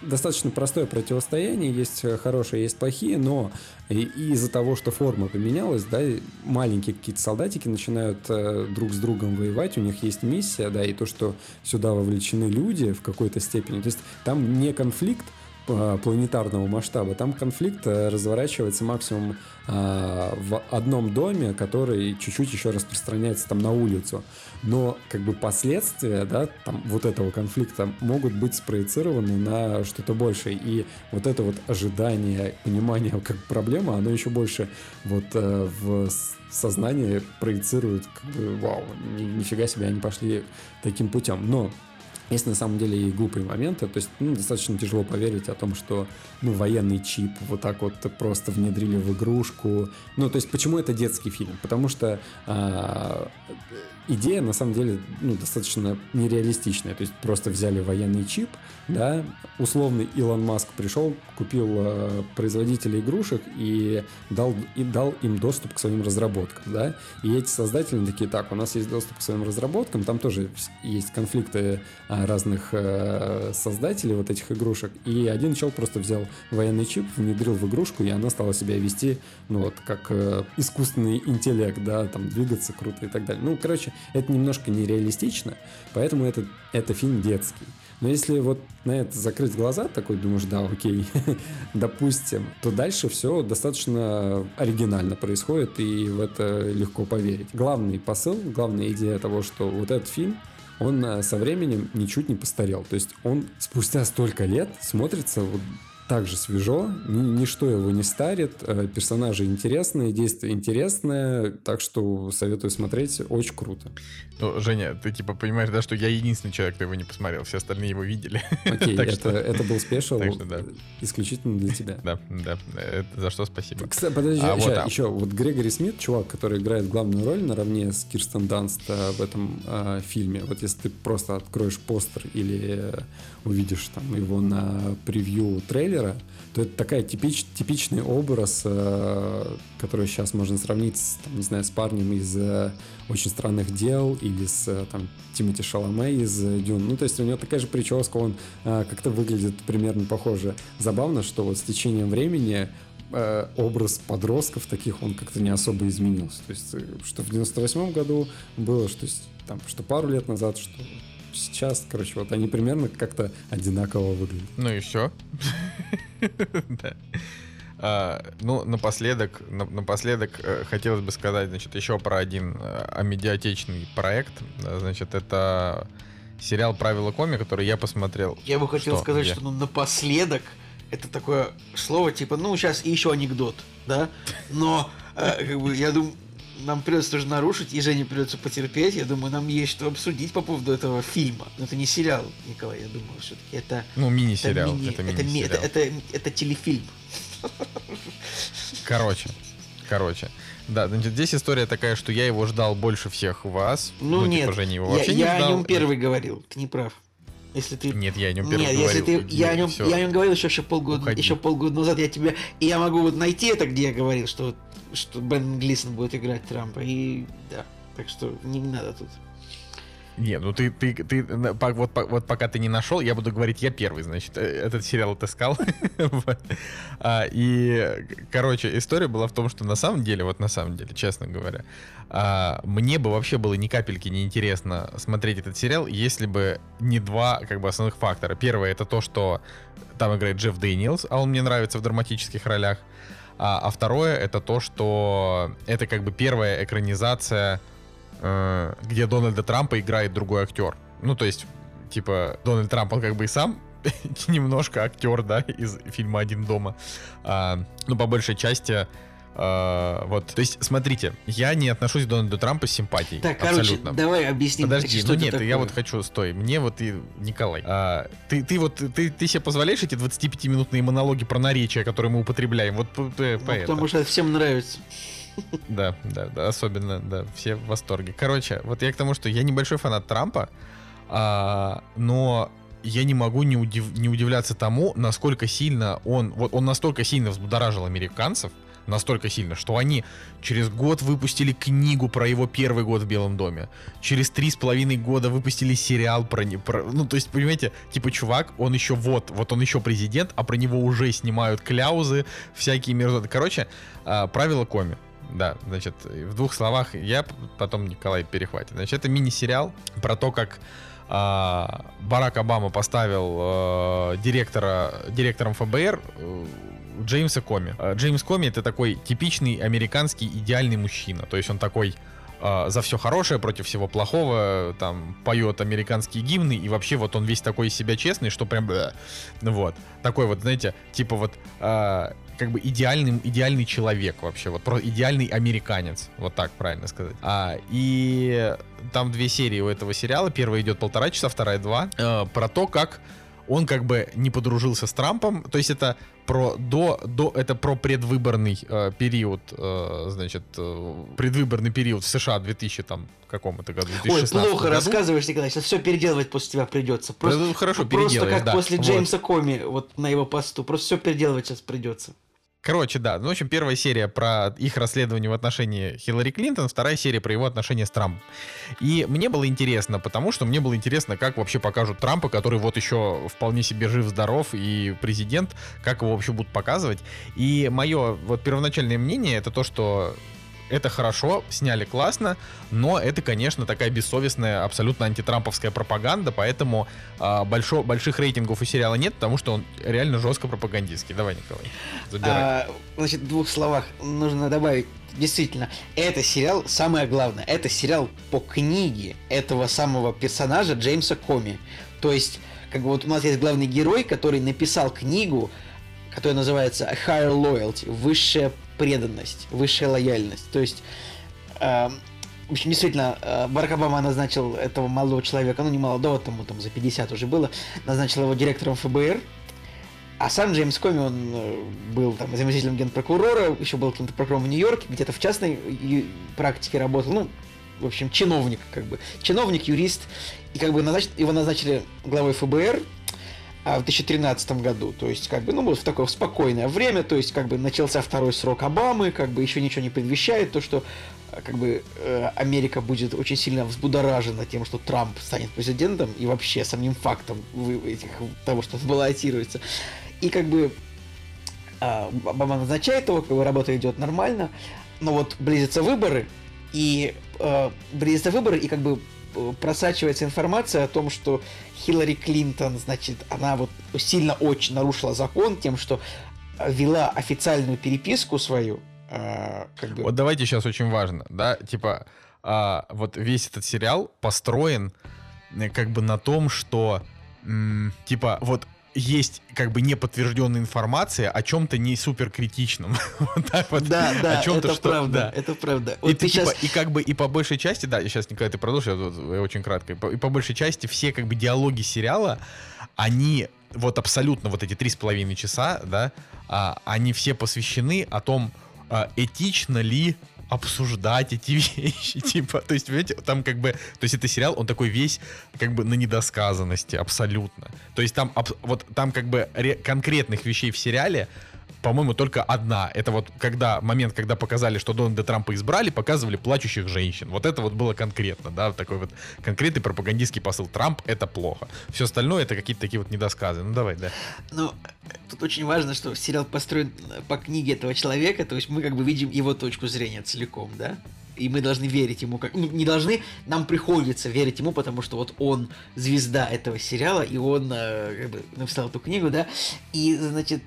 достаточно простое противостояние, есть э, хорошие, есть плохие, но из-за того, что форма поменялась, да, маленькие какие-то солдатики начинают э, друг с другом воевать, у них есть миссия, да, и то, что сюда вовлечены люди в какой-то степени. То есть там не конфликт э, планетарного масштаба, там конфликт э, разворачивается максимум э, в одном доме, который чуть-чуть еще распространяется там на улицу. Но как бы последствия, да, там вот этого конфликта могут быть спроецированы на что-то большее. И вот это вот ожидание, понимание как проблема, оно еще больше вот э, в сознание проецирует, как бы, вау, ни- нифига себе, они пошли таким путем. Но есть на самом деле и глупые моменты, то есть ну, достаточно тяжело поверить о том, что ну, военный чип вот так вот просто внедрили в игрушку. Ну, то есть почему это детский фильм? Потому что а, идея на самом деле ну, достаточно нереалистичная. То есть просто взяли военный чип, да, условный Илон Маск пришел, купил э, производителя игрушек и дал, и дал им доступ к своим разработкам, да, и эти создатели такие, так, у нас есть доступ к своим разработкам, там тоже есть конфликты а, разных э, создателей вот этих игрушек, и один чел просто взял военный чип, внедрил в игрушку, и она стала себя вести, ну вот, как э, искусственный интеллект, да, там, двигаться круто и так далее. Ну, короче, это немножко нереалистично, поэтому это, это фильм детский. Но если вот на это закрыть глаза, такой думаешь, да, окей, допустим, то дальше все достаточно оригинально происходит, и в это легко поверить. Главный посыл, главная идея того, что вот этот фильм, он э, со временем ничуть не постарел. То есть он спустя столько лет смотрится вот так же свежо, ни- ничто его не старит, э, персонажи интересные, действие интересное, так что советую смотреть, очень круто. Ну, Женя, ты типа понимаешь, да, что я единственный человек, кто его не посмотрел, все остальные его видели. Окей, Так это, что- это был спешл да. исключительно для тебя. Да, да, это за что спасибо. Кстати, подожди, А, ща, вот, а. еще вот Грегори Смит, чувак, который играет главную роль наравне с Кирстен Данст э, в этом э, фильме. Вот если ты просто откроешь постер или увидишь там его на превью трейлера, то это такая типич, типичный образ, э, который сейчас можно сравнить с, там, не знаю, с парнем из э, «Очень странных дел» или с э, там, Тимоти Шаломе из э, «Дюн». Ну, то есть у него такая же прическа, он э, как-то выглядит примерно похоже. Забавно, что вот с течением времени э, образ подростков таких, он как-то не особо изменился. То есть, э, что в 98 году было, что, там, что пару лет назад, что сейчас, короче, вот они примерно как-то одинаково выглядят. Ну и все. Да. А, ну, напоследок, на- напоследок э, хотелось бы сказать, значит, еще про один э, амедиатечный проект. Э, Значит, это сериал «Правила коми», который я посмотрел. Я бы хотел Что? сказать, Где? что ну напоследок это такое слово типа, ну сейчас еще анекдот, да? Но э, как бы я думаю, нам придется тоже нарушить, и Жене придется потерпеть. Я думаю, нам есть что обсудить по поводу этого фильма. Но это не сериал, Николай, я думаю, все-таки это Ну, мини-сериал. мини- Это это, ми- мини-сериал. это, это, это телефильм. Короче, короче. Да, значит, здесь история такая, что я его ждал больше всех вас. Ну, нет, типа, Женя его я, вообще не я ждал. о нем первый говорил, ты не прав. Если ты Нет, я о нем первый Нет, если говорил. ты, я о нем, я о нем говорил еще, еще полгода, Уходи. еще полгода назад. Я тебе, и я могу вот найти это, где я говорил, что что Бен Глисон будет играть Трампа, и да, так что не, надо тут. Не, ну ты, ты, ты вот, вот пока ты не нашел, я буду говорить, я первый, значит, э, этот сериал отыскал. А, И, короче, история была в том, что на самом деле, вот на самом деле, честно говоря, а, мне бы вообще было ни капельки не интересно смотреть этот сериал, если бы не два, как бы, основных фактора. Первое, это то, что там играет Джефф Дэниелс, а он мне нравится в драматических ролях. А, а второе, это то, что это как бы первая экранизация э, где Дональда Трампа играет другой актер. Ну, то есть, типа, Дональд Трамп, он как бы и сам немножко актер, да, из фильма «Один дома». А, ну, по большей части, а, вот. То есть, смотрите, я не отношусь к Дональду Трампу с симпатией. Так, короче, давай объясним, Подожди, что ну нет, такое. я вот хочу, стой, мне вот и Николай, а, ты, ты вот, ты, ты себе позволяешь эти 25-минутные монологи про наречия, которые мы употребляем, вот по, по- Ну, поэтому. потому что всем нравится. Да, да, да, особенно, да, все в восторге. Короче, вот я к тому, что я небольшой фанат Трампа, а, но я не могу не, удив- не удивляться тому, насколько сильно он, вот он настолько сильно взбудоражил американцев, настолько сильно, что они через год выпустили книгу про его первый год в Белом доме. Через три с половиной года выпустили сериал про, не- про... Ну, то есть, понимаете, типа, чувак, он еще вот, вот он еще президент, а про него уже снимают кляузы, всякие мерзоты. Короче, а, правила коми. Да, значит, в двух словах я, потом Николай перехватит. Значит, это мини-сериал про то, как а, Барак Обама поставил э, директора, директором ФБР э, Джеймса Коми. Э, Джеймс Коми это такой типичный американский идеальный мужчина. То есть он такой э, за все хорошее, против всего плохого, там, поет американские гимны, и вообще вот он весь такой из себя честный, что прям, ну вот, такой вот, знаете, типа вот, э, как бы идеальный, идеальный человек вообще, вот, про идеальный американец, вот так правильно сказать. А, и там две серии у этого сериала, первая идет полтора часа, вторая два, э, про то, как он как бы не подружился с Трампом, то есть это про до до это про предвыборный э, период, э, значит э, предвыборный период в США 2000 там каком-то году. Ой, 2016 плохо году. рассказываешь, Николай, сейчас все переделывать после тебя придется. Просто, ну, хорошо, просто как да. после Вот. Джеймса Коми, вот на его посту. Просто все переделывать сейчас придется. Короче, да. Ну, в общем, первая серия про их расследование в отношении Хиллари Клинтон, вторая серия про его отношения с Трампом. И мне было интересно, потому что мне было интересно, как вообще покажут Трампа, который вот еще вполне себе жив-здоров и президент, как его вообще будут показывать. И мое вот первоначальное мнение это то, что это хорошо, сняли классно, но это, конечно, такая бессовестная, абсолютно антитрамповская пропаганда, поэтому а, большо, больших рейтингов у сериала нет, потому что он реально жестко пропагандистский. Давай, Николай, забирай. А, значит, в двух словах нужно добавить. Действительно, это сериал, самое главное, это сериал по книге этого самого персонажа Джеймса Коми. То есть, как бы вот у нас есть главный герой, который написал книгу, которая называется Higher Loyalty, высшая преданность, высшая лояльность. То есть, эм, в общем, действительно, э, Барак Обама назначил этого молодого человека, ну не молодого, тому там за 50 уже было, назначил его директором ФБР, а сам Джеймс Коми, он э, был там заместителем генпрокурора, еще был каким-то прокурором в Нью-Йорке, где-то в частной ю- практике работал, ну, в общем, чиновник, как бы. Чиновник, юрист. И как бы назнач- его назначили главой ФБР в 2013 году. То есть, как бы, ну, в такое спокойное время, то есть, как бы, начался второй срок Обамы, как бы, еще ничего не предвещает, то, что а, как бы э, Америка будет очень сильно взбудоражена тем, что Трамп станет президентом и вообще самим фактом этих, того, что он баллотируется. И как бы а, Обама назначает его, как бы работа идет нормально, но вот близятся выборы, и э, близятся выборы, и как бы э, просачивается информация о том, что Хиллари Клинтон, значит, она вот сильно очень нарушила закон тем, что вела официальную переписку свою. Э, как бы... Вот давайте сейчас очень важно, да, типа, а, вот весь этот сериал построен э, как бы на том, что типа вот есть как бы неподтвержденная информация о чем-то не супер критичном. вот так вот. Да, да, о чем-то, это что, правда, да. это правда. Вот и, ты, сейчас... типа, и как бы и по большей части, да, сейчас, Николай, ты продолжишь, я, я очень кратко, и по, и по большей части все как бы диалоги сериала, они вот абсолютно вот эти три с половиной часа, да, а, они все посвящены о том, а, этично ли обсуждать эти вещи, типа, то есть, видите, там как бы, то есть это сериал, он такой весь как бы на недосказанности, абсолютно. То есть там, вот там как бы конкретных вещей в сериале по-моему, только одна. Это вот когда момент, когда показали, что Дональда Трампа избрали, показывали плачущих женщин. Вот это вот было конкретно, да, такой вот конкретный пропагандистский посыл. Трамп — это плохо. Все остальное — это какие-то такие вот недосказы. Ну, давай, да. Ну, тут очень важно, что сериал построен по книге этого человека, то есть мы как бы видим его точку зрения целиком, да? и мы должны верить ему, как ну, не должны, нам приходится верить ему, потому что вот он звезда этого сериала, и он э, как бы написал эту книгу, да, и значит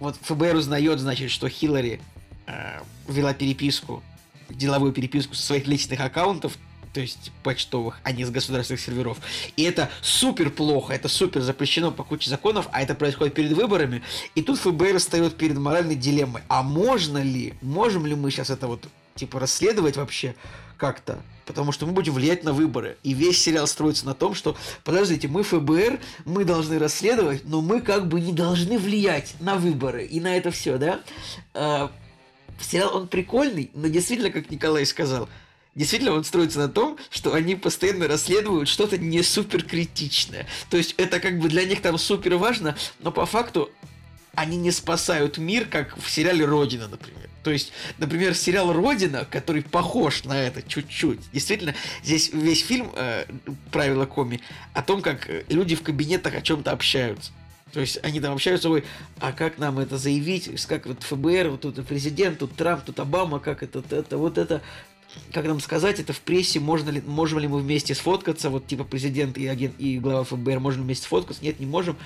вот ФБР узнает, значит, что Хиллари э, вела переписку, деловую переписку со своих личных аккаунтов, то есть почтовых, а не с государственных серверов. И это супер плохо, это супер запрещено по куче законов, а это происходит перед выборами. И тут ФБР встает перед моральной дилеммой. А можно ли, можем ли мы сейчас это вот типа расследовать вообще как-то? потому что мы будем влиять на выборы. И весь сериал строится на том, что, подождите, мы ФБР, мы должны расследовать, но мы как бы не должны влиять на выборы и на это все, да? А, сериал, он прикольный, но действительно, как Николай сказал, Действительно, он строится на том, что они постоянно расследуют что-то не супер критичное. То есть это как бы для них там супер важно, но по факту они не спасают мир, как в сериале Родина, например. То есть, например, сериал Родина, который похож на это чуть-чуть. Действительно, здесь весь фильм э, правила коми о том, как люди в кабинетах о чем-то общаются. То есть они там общаются, ой, а как нам это заявить, как вот ФБР, вот тут президент, тут Трамп, тут Обама, как это, это, вот это, как нам сказать, это в прессе, можно ли, можем ли мы вместе сфоткаться, вот типа президент и агент и глава ФБР, можем вместе сфоткаться, нет, не можем.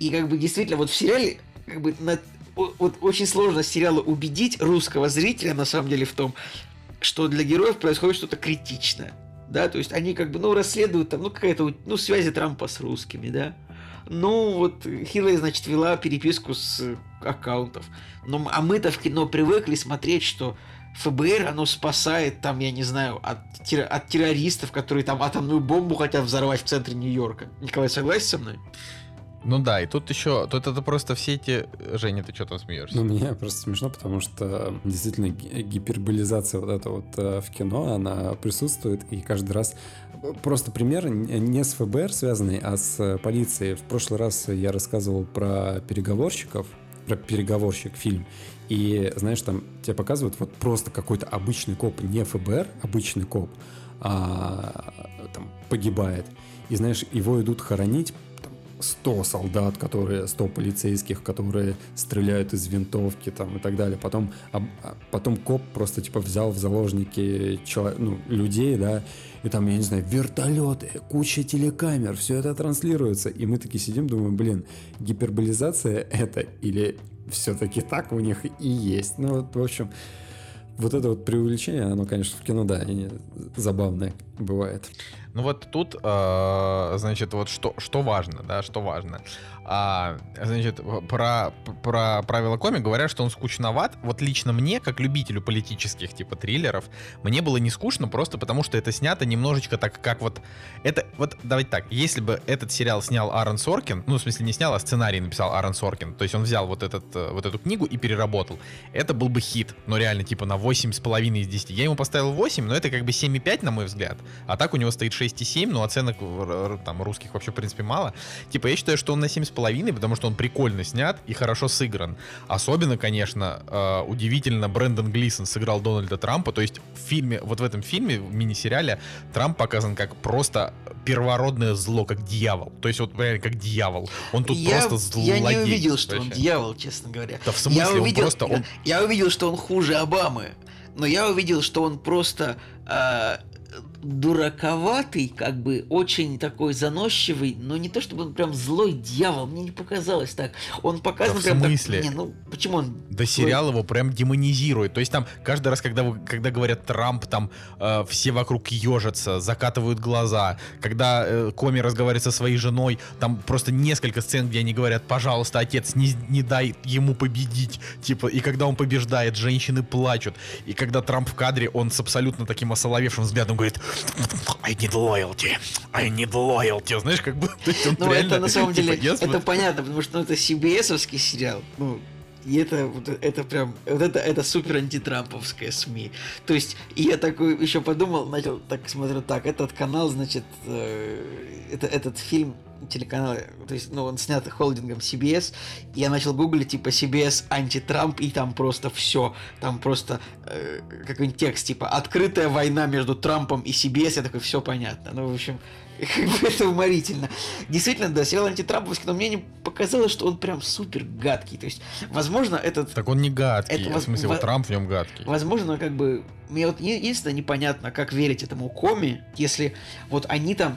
И как бы действительно вот в сериале как бы на вот очень сложно сериала убедить русского зрителя на самом деле в том, что для героев происходит что-то критичное. Да, то есть они как бы, ну, расследуют там, ну, какая-то, ну, связи Трампа с русскими, да. Ну, вот Хиллари, значит, вела переписку с аккаунтов. Но, а мы-то в кино привыкли смотреть, что ФБР, оно спасает там, я не знаю, от, от террористов, которые там атомную бомбу хотят взорвать в центре Нью-Йорка. Николай, согласен со мной? Ну да, и тут еще, тут это просто все эти... Женя, ты что там смеешься? Ну, мне просто смешно, потому что действительно гиперболизация вот эта вот э, в кино, она присутствует, и каждый раз... Просто пример не с ФБР связанный, а с полицией. В прошлый раз я рассказывал про переговорщиков, про переговорщик фильм, и, знаешь, там тебе показывают вот просто какой-то обычный коп, не ФБР, обычный коп, а, там погибает. И, знаешь, его идут хоронить 100 солдат, которые, 100 полицейских, которые стреляют из винтовки там и так далее. Потом, а, потом коп просто типа взял в заложники человек, ну, людей, да, и там, я не знаю, вертолеты, куча телекамер, все это транслируется. И мы такие сидим, думаем, блин, гиперболизация это или все-таки так у них и есть. Ну, вот, в общем, вот это вот преувеличение, оно, конечно, в кино, да, забавное бывает. Ну вот тут, э, значит, вот что, что важно, да, что важно. А, значит, про, про правила коми говорят, что он скучноват. Вот лично мне, как любителю политических типа триллеров, мне было не скучно просто потому, что это снято немножечко так, как вот... Это, вот, давайте так, если бы этот сериал снял Аарон Соркин, ну, в смысле, не снял, а сценарий написал Аарон Соркин, то есть он взял вот, этот, э, вот эту книгу и переработал, это был бы хит, но реально, типа, на 8,5 из 10. Я ему поставил 8, но это как бы 7,5, на мой взгляд, а так у него стоит 6,7, но ну, оценок там русских вообще, в принципе, мало. Типа, я считаю, что он на 7,5 7,5, потому что он прикольно снят и хорошо сыгран. Особенно, конечно, э, удивительно, Брэндон Глисон сыграл Дональда Трампа. То есть в фильме, вот в этом фильме, в мини-сериале, Трамп показан как просто первородное зло, как дьявол. То есть вот как дьявол. Он тут я, просто злодей. Я не увидел, что вообще. он дьявол, честно говоря. Да в смысле, я увидел, он просто... Он... Я, увидел, что он хуже Обамы. Но я увидел, что он просто... Э, дураковатый, как бы очень такой заносчивый, но не то чтобы он прям злой дьявол, мне не показалось так. Он показан Да в прям так- смысле? не, ну почему он? Да сериал его прям демонизирует. То есть там каждый раз, когда, вы- когда говорят Трамп, там э, все вокруг ежатся, закатывают глаза. Когда э, Коми разговаривает со своей женой, там просто несколько сцен, где они говорят, пожалуйста, отец, не, не дай ему победить. Типа, и когда он побеждает, женщины плачут. И когда Трамп в кадре, он с абсолютно таким осоловевшим взглядом говорит, I need loyalty, I need loyalty. Знаешь, как бы... Ну, это на самом типа, деле, я это понятно, потому что ну, это CBS-овский сериал. Ну, и это, вот это прям, вот это, это супер антитрамповская СМИ. То есть, и я такой еще подумал, начал так смотрю, так, этот канал, значит, э, это, этот фильм телеканал, то есть, ну, он снят холдингом CBS, и я начал гуглить, типа, CBS антитрамп, и там просто все, там просто э, какой-нибудь текст, типа, открытая война между Трампом и CBS, я такой, все понятно. Ну, в общем, как бы это уморительно. Действительно, да, сериал антитрамповский, но мне не показалось, что он прям супер гадкий. То есть, возможно, этот... Так он не гадкий. Это в смысле, во- Трамп в нем гадкий. Возможно, как бы... Мне вот единственное непонятно, как верить этому коми, если вот они там...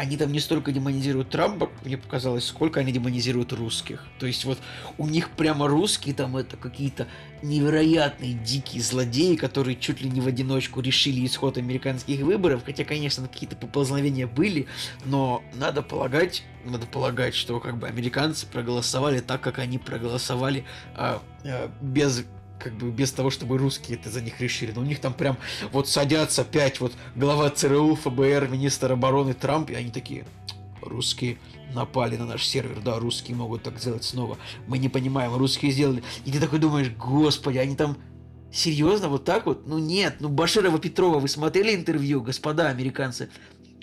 Они там не столько демонизируют Трампа, мне показалось, сколько они демонизируют русских. То есть вот у них прямо русские там это какие-то невероятные дикие злодеи, которые чуть ли не в одиночку решили исход американских выборов. Хотя, конечно, какие-то поползновения были, но надо полагать, надо полагать, что как бы американцы проголосовали так, как они проголосовали а, а, без как бы без того, чтобы русские это за них решили. Но у них там прям вот садятся пять вот глава ЦРУ, ФБР, министр обороны Трамп, и они такие, русские напали на наш сервер, да, русские могут так сделать снова. Мы не понимаем, русские сделали. И ты такой думаешь, господи, они там серьезно вот так вот? Ну нет, ну Баширова Петрова, вы смотрели интервью, господа американцы?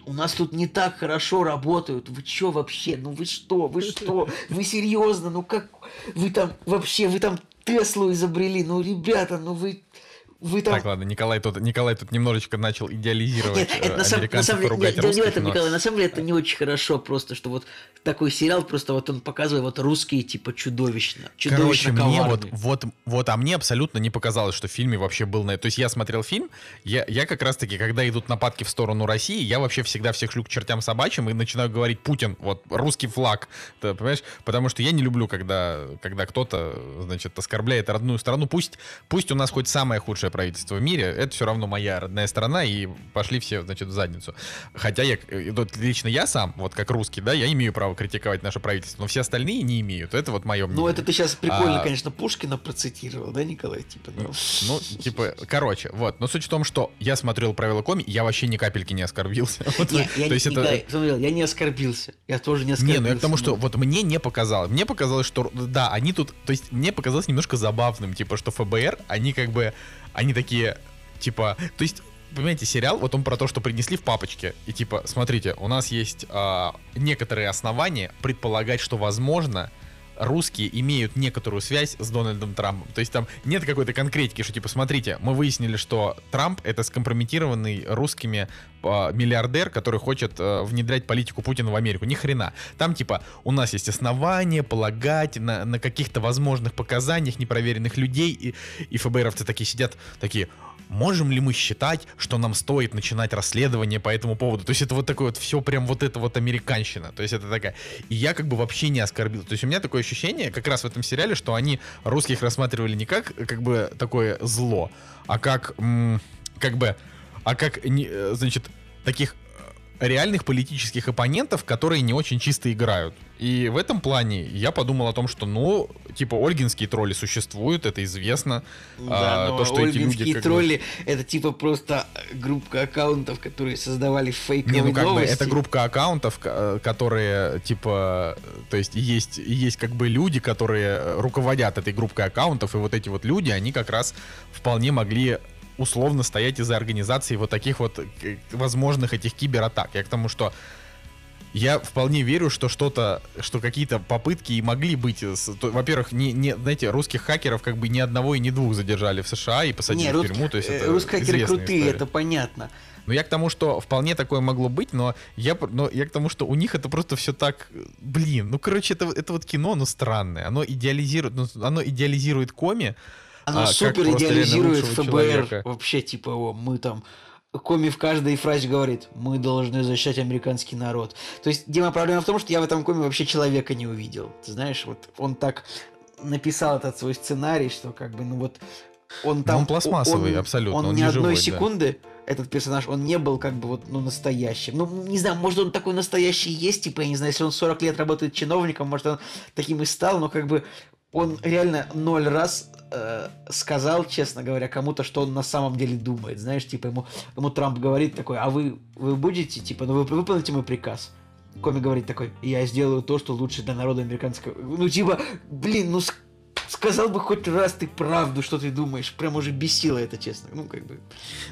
У нас тут не так хорошо работают. Вы чё вообще? Ну вы что? Вы что? Вы серьезно? Ну как? Вы там вообще, вы там Теслу изобрели? Ну, ребята, ну вы... Вы там... Так, ладно, Николай тут, Николай тут немножечко начал идеализировать Нет, это э, на самом, на самом деле, нет, дело не в этом, но- Николай, на самом деле это не очень хорошо, просто что вот такой сериал, просто вот он показывает вот русские типа чудовищно, Короче, чудовищно мне вот, вот, вот, а мне абсолютно не показалось, что в фильме вообще был на... То есть я смотрел фильм, я, я как раз-таки, когда идут нападки в сторону России, я вообще всегда всех шлю к чертям собачьим и начинаю говорить Путин, вот, русский флаг, ты понимаешь? Потому что я не люблю, когда, когда кто-то, значит, оскорбляет родную страну. Пусть, пусть у нас хоть самое худшее правительство в мире, это все равно моя родная страна, и пошли все, значит, в задницу. Хотя я, э, лично я сам, вот как русский, да, я имею право критиковать наше правительство, но все остальные не имеют. Это вот мое мнение. Ну, это ты сейчас прикольно, А. конечно, Пушкина процитировал, да, Николай? Типа, ну. Ну, типа, короче, вот. Но суть в том, что я смотрел правила коми, я вообще ни капельки не оскорбился. Вот, Не, я, то есть это... Николай, смотрел, я не оскорбился. Я тоже не оскорбился. Не, ну я к тому, что вот мне не показалось. Мне показалось, что да, они тут, то есть мне показалось немножко забавным, типа, что ФБР, они как бы, они такие, типа, то есть Понимаете, сериал, вот он про то, что принесли в папочке. И типа, смотрите, у нас есть а, некоторые основания предполагать, что, возможно, русские имеют некоторую связь с Дональдом Трампом. То есть там нет какой-то конкретики, что типа, смотрите, мы выяснили, что Трамп это скомпрометированный русскими а, миллиардер, который хочет а, внедрять политику Путина в Америку. Ни хрена. Там типа у нас есть основания полагать на, на каких-то возможных показаниях непроверенных людей, и, и ФБРовцы такие сидят, такие, можем ли мы считать, что нам стоит начинать расследование по этому поводу? То есть это вот такое вот все прям вот это вот американщина. То есть это такая... И я как бы вообще не оскорбил. То есть у меня такое ощущение как раз в этом сериале, что они русских рассматривали не как как бы такое зло, а как м, как бы... А как, не- э, значит, таких реальных политических оппонентов, которые не очень чисто играют. И в этом плане я подумал о том, что, ну, типа, ольгинские тролли существуют, это известно. Да, А, но то, что эти люди ольгинские как бы- тролли это типа просто группа аккаунтов, которые создавали фейковые Не, ну как новости. бы это группа аккаунтов, э, которые типа, то есть есть есть как бы люди, которые э, руководят этой группой аккаунтов, и вот эти вот люди, они как раз вполне могли условно стоять из-за организации вот таких вот э, возможных этих кибератак. Я к тому, что я вполне верю, что что-то, что какие-то попытки и могли быть. э, Во-первых, не, не, знаете, русских хакеров как бы ни одного и ни двух задержали в США и посадили Не, в тюрьму. То есть э, это русские хакеры крутые, история. это понятно. Ну, я к тому, что вполне такое могло быть, но я, но я к тому, что у них это просто все так, блин, ну, короче, это, это вот кино, оно странное, оно идеализирует, ну, оно идеализирует коми, Оно а, супер идеализирует ФБР. человека. Вообще, типа, о, мы там Коми в каждой фразе говорит, мы должны защищать американский народ. То есть, Дима, проблема в том, что я в этом коме вообще человека не увидел. Ты знаешь, вот он так написал этот свой сценарий, что как бы, ну вот, он там... он пластмассовый, он, абсолютно, Он, он ни не одной живой, да. секунды, этот персонаж, он не был как бы вот, ну, настоящим. Ну, не знаю, может, он такой настоящий есть, типа, я не знаю, если он 40 лет работает чиновником, может, он таким и стал, но как бы он реально ноль раз э, сказал, честно говоря, кому-то, что он на самом деле думает. Знаешь, типа ему, ему Трамп говорит такой, а вы, вы будете, типа, ну вы выполните мой приказ. Коми говорит такой, я сделаю то, что лучше для народа американского. Ну, типа, блин, ну сказал бы хоть раз ты правду, что ты думаешь. Прям уже бесило это, честно. Ну, как бы.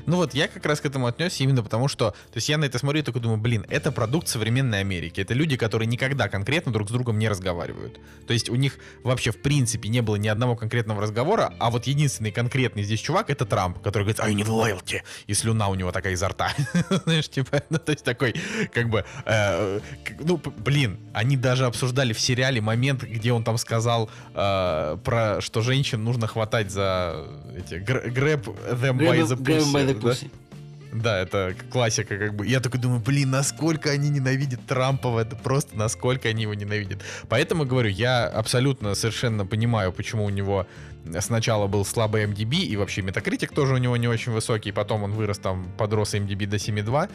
Ну вот я как раз к этому отнесся именно потому, что, то есть я на это смотрю и такой думаю, блин, это продукт современной Америки. Это люди, которые никогда конкретно друг с другом не разговаривают. То есть у них вообще в принципе не было ни одного конкретного разговора, а вот единственный конкретный здесь чувак это Трамп, который говорит, I need loyalty, и слюна у него такая изо рта. Знаешь, типа, ну то есть такой, как бы, э, ну, блин, они даже обсуждали в сериале момент, где он там сказал э, про, что женщин нужно хватать за эти, grab them by the Grab him by the pussy, да? pussy. Да, это классика, как бы. Я такой думаю, блин, насколько они ненавидят Трампа, это просто насколько они его ненавидят. Поэтому говорю, я абсолютно совершенно понимаю, почему у него сначала был слабый MDB, и вообще Metacritic тоже у него не очень высокий, потом он вырос там, подрос MDB до 7.2.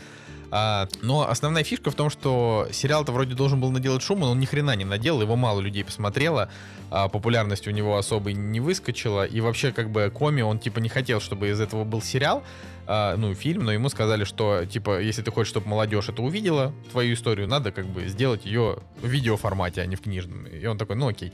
А, но основная фишка в том, что сериал-то вроде должен был наделать шума, но он ни хрена не наделал, его мало людей посмотрело, а популярность у него особой не выскочила, и вообще как бы Коми, он типа не хотел, чтобы из этого был сериал, а, ну, фильм, но ему сказали, что, типа, если ты хочешь, чтобы молодежь это увидела, твою историю, надо как бы сделать ее в видеоформате, а не в книжном. И он такой, ну окей.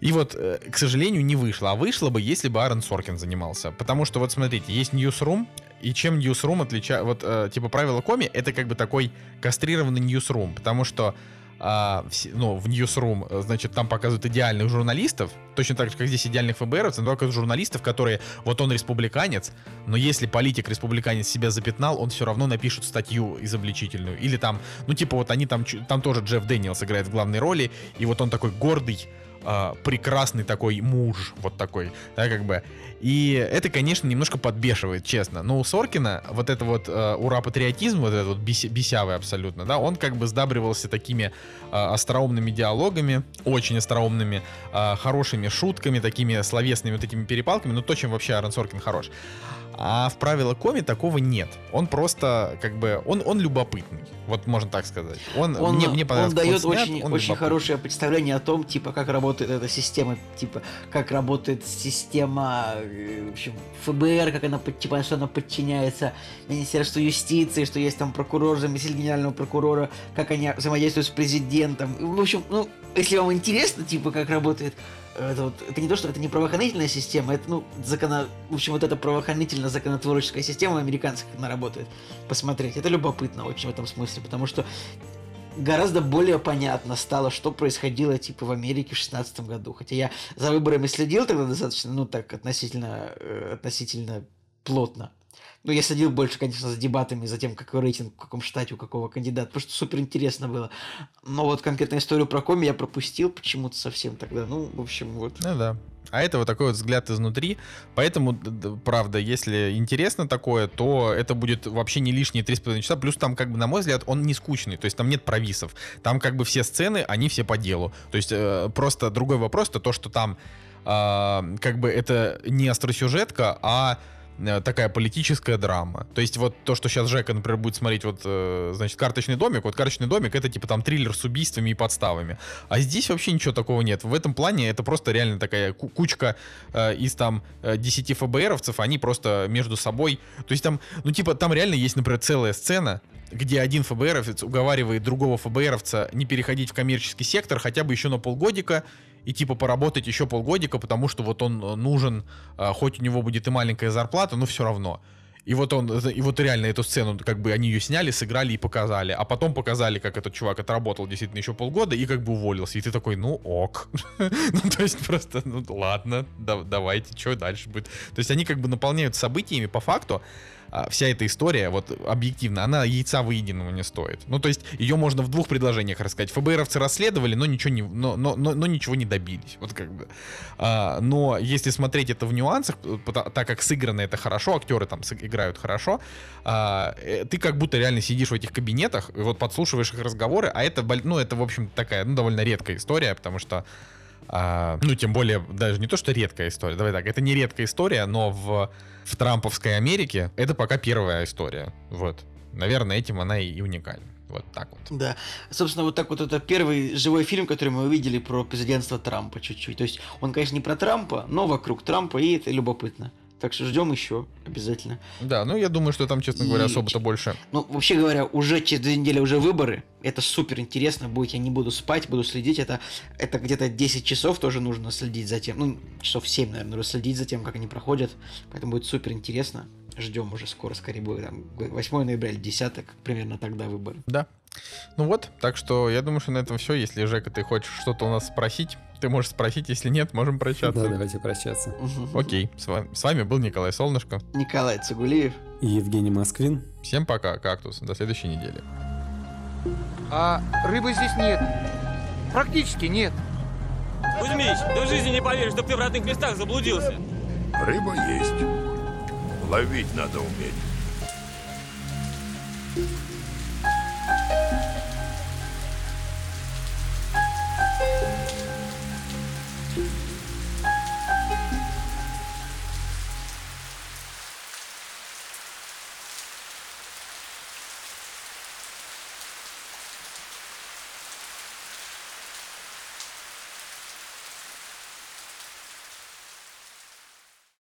И вот, э, к сожалению, не вышло. А вышло бы, если бы Аарон Соркин занимался. Потому что, вот смотрите, есть Newsroom, и чем Newsroom отличает... Вот, э, типа, «Правило Коми», это как бы такой кастрированный Newsroom, потому что а, все- ну, в Newsroom, э, значит, там показывают идеальных журналистов, точно так же, как здесь идеальных ФБРовцев, но только журналистов, которые, вот он республиканец, но если политик республиканец себя запятнал, он все равно напишет статью изобличительную. Или там, ну, типа, вот они там, там тоже Джефф Дэниелс играет в главной роли, и вот он такой гордый, а, прекрасный такой муж, вот такой, да, как бы. И это, конечно, немножко подбешивает, честно. Но у Соркина вот это вот э, ура-патриотизм, вот этот вот беся- бесявый абсолютно, да, он как бы сдабривался такими э, остроумными диалогами, очень остроумными, э, хорошими шутками, такими словесными вот этими перепалками, ну то, чем вообще Аарон Соркин хорош. А в правила коми такого нет. Он просто, как бы, он, он любопытный. Вот можно так сказать. Он, Он, мне, мне он дает снят, очень, он очень хорошее представление о том, типа, как работает эта система, типа, как работает система, э, в общем, ФБР, как она, типа, что она подчиняется Министерству юстиции, что есть там прокурор, заместитель генерального прокурора, как они взаимодействуют с президентом. В общем, ну, если вам интересно, типа, как работает это, вот, это не то, что это не правоохранительная система, это, ну, закона... В общем, вот эта правоохранительно-законотворческая система американская, как она работает, посмотреть. Это любопытно очень в этом смысле, потому что гораздо более понятно стало, что происходило, типа, в Америке в 16 году. Хотя я за выборами следил тогда достаточно, ну, так, относительно, э, относительно плотно. Ну, я следил больше, конечно, за дебатами, за тем, какой рейтинг, в каком штате, у какого кандидата, потому что супер интересно было. Но вот конкретно историю про Коми я пропустил почему-то совсем тогда. Ну, в общем, вот. Ну да. А это вот такой вот взгляд изнутри. Поэтому, правда, если интересно такое, то это будет вообще не лишние 3,5 часа. Плюс там, как бы, на мой взгляд, он не скучный. То есть там нет провисов. Там как бы все сцены, они все по делу. То есть э, просто другой вопрос, то то, что там а, как бы это не остросюжетка, а э, такая политическая драма. То есть вот то, что сейчас Жека, например, будет смотреть вот, э, значит, «Карточный домик», вот «Карточный домик» — это типа там триллер с убийствами и подставами. А здесь вообще ничего такого нет. В этом плане это просто реально такая ку- кучка э, из там э, 10 ФБРовцев, они просто между собой... То есть там, ну типа, там реально есть, например, целая сцена, где один ФБРовец уговаривает другого ФБРовца не переходить в коммерческий сектор хотя бы еще на полгодика, и типа поработать еще полгодика, потому что вот он э, нужен, а, хоть у него будет и маленькая зарплата, но все равно. И вот он, это- и вот реально эту сцену, как бы они ее сняли, сыграли и показали. А потом показали, как этот чувак отработал действительно еще полгода и как бы уволился. И ты такой, ну ок. Ну, то есть просто, ну ладно, да- давайте, что дальше будет. То есть они как бы наполняют событиями по факту, вся эта история, вот объективно, она яйца выеденного не стоит. Ну, то есть ее можно в двух предложениях рассказать. ФБРовцы расследовали, но ничего не, но, но, но, но ничего не добились. Вот как бы. А, но если смотреть это в нюансах, так как сыграно это хорошо, актеры там играют хорошо, а, э, ты как будто реально сидишь в этих кабинетах, и вот подслушиваешь их разговоры, а это, ну, это, в общем, такая, ну, довольно редкая история, потому что а, ну, тем более, даже не то, что редкая история. Давай так, это не редкая история, но в, в Трамповской Америке это пока первая история. Вот. Наверное, этим она и, и уникальна. Вот так вот. Да. Собственно, вот так вот это первый живой фильм, который мы увидели про президентство Трампа чуть-чуть. То есть он, конечно, не про Трампа, но вокруг Трампа, и это любопытно. Так что ждем еще обязательно. Да, ну я думаю, что там, честно говоря, особо-то больше. Ну, вообще говоря, уже через две недели уже выборы. Это супер интересно будет. Я не буду спать, буду следить. Это, это где-то 10 часов тоже нужно следить за тем. Ну, часов 7, наверное, нужно следить за тем, как они проходят. Поэтому будет супер интересно. Ждем уже скоро, скорее будет. Там, 8 ноября или 10, примерно тогда выборы. Да. Ну вот, так что я думаю, что на этом все. Если, Жека, ты хочешь что-то у нас спросить, ты можешь спросить, если нет, можем прощаться. Да, давайте прощаться. Окей, с вами, с вами был Николай Солнышко. Николай Цугулиев. И Евгений Москвин. Всем пока, кактус. До следующей недели. А рыбы здесь нет. Практически нет. Кузьмич, ты в жизни не поверишь, что ты в родных местах заблудился. Рыба есть. Ловить надо уметь.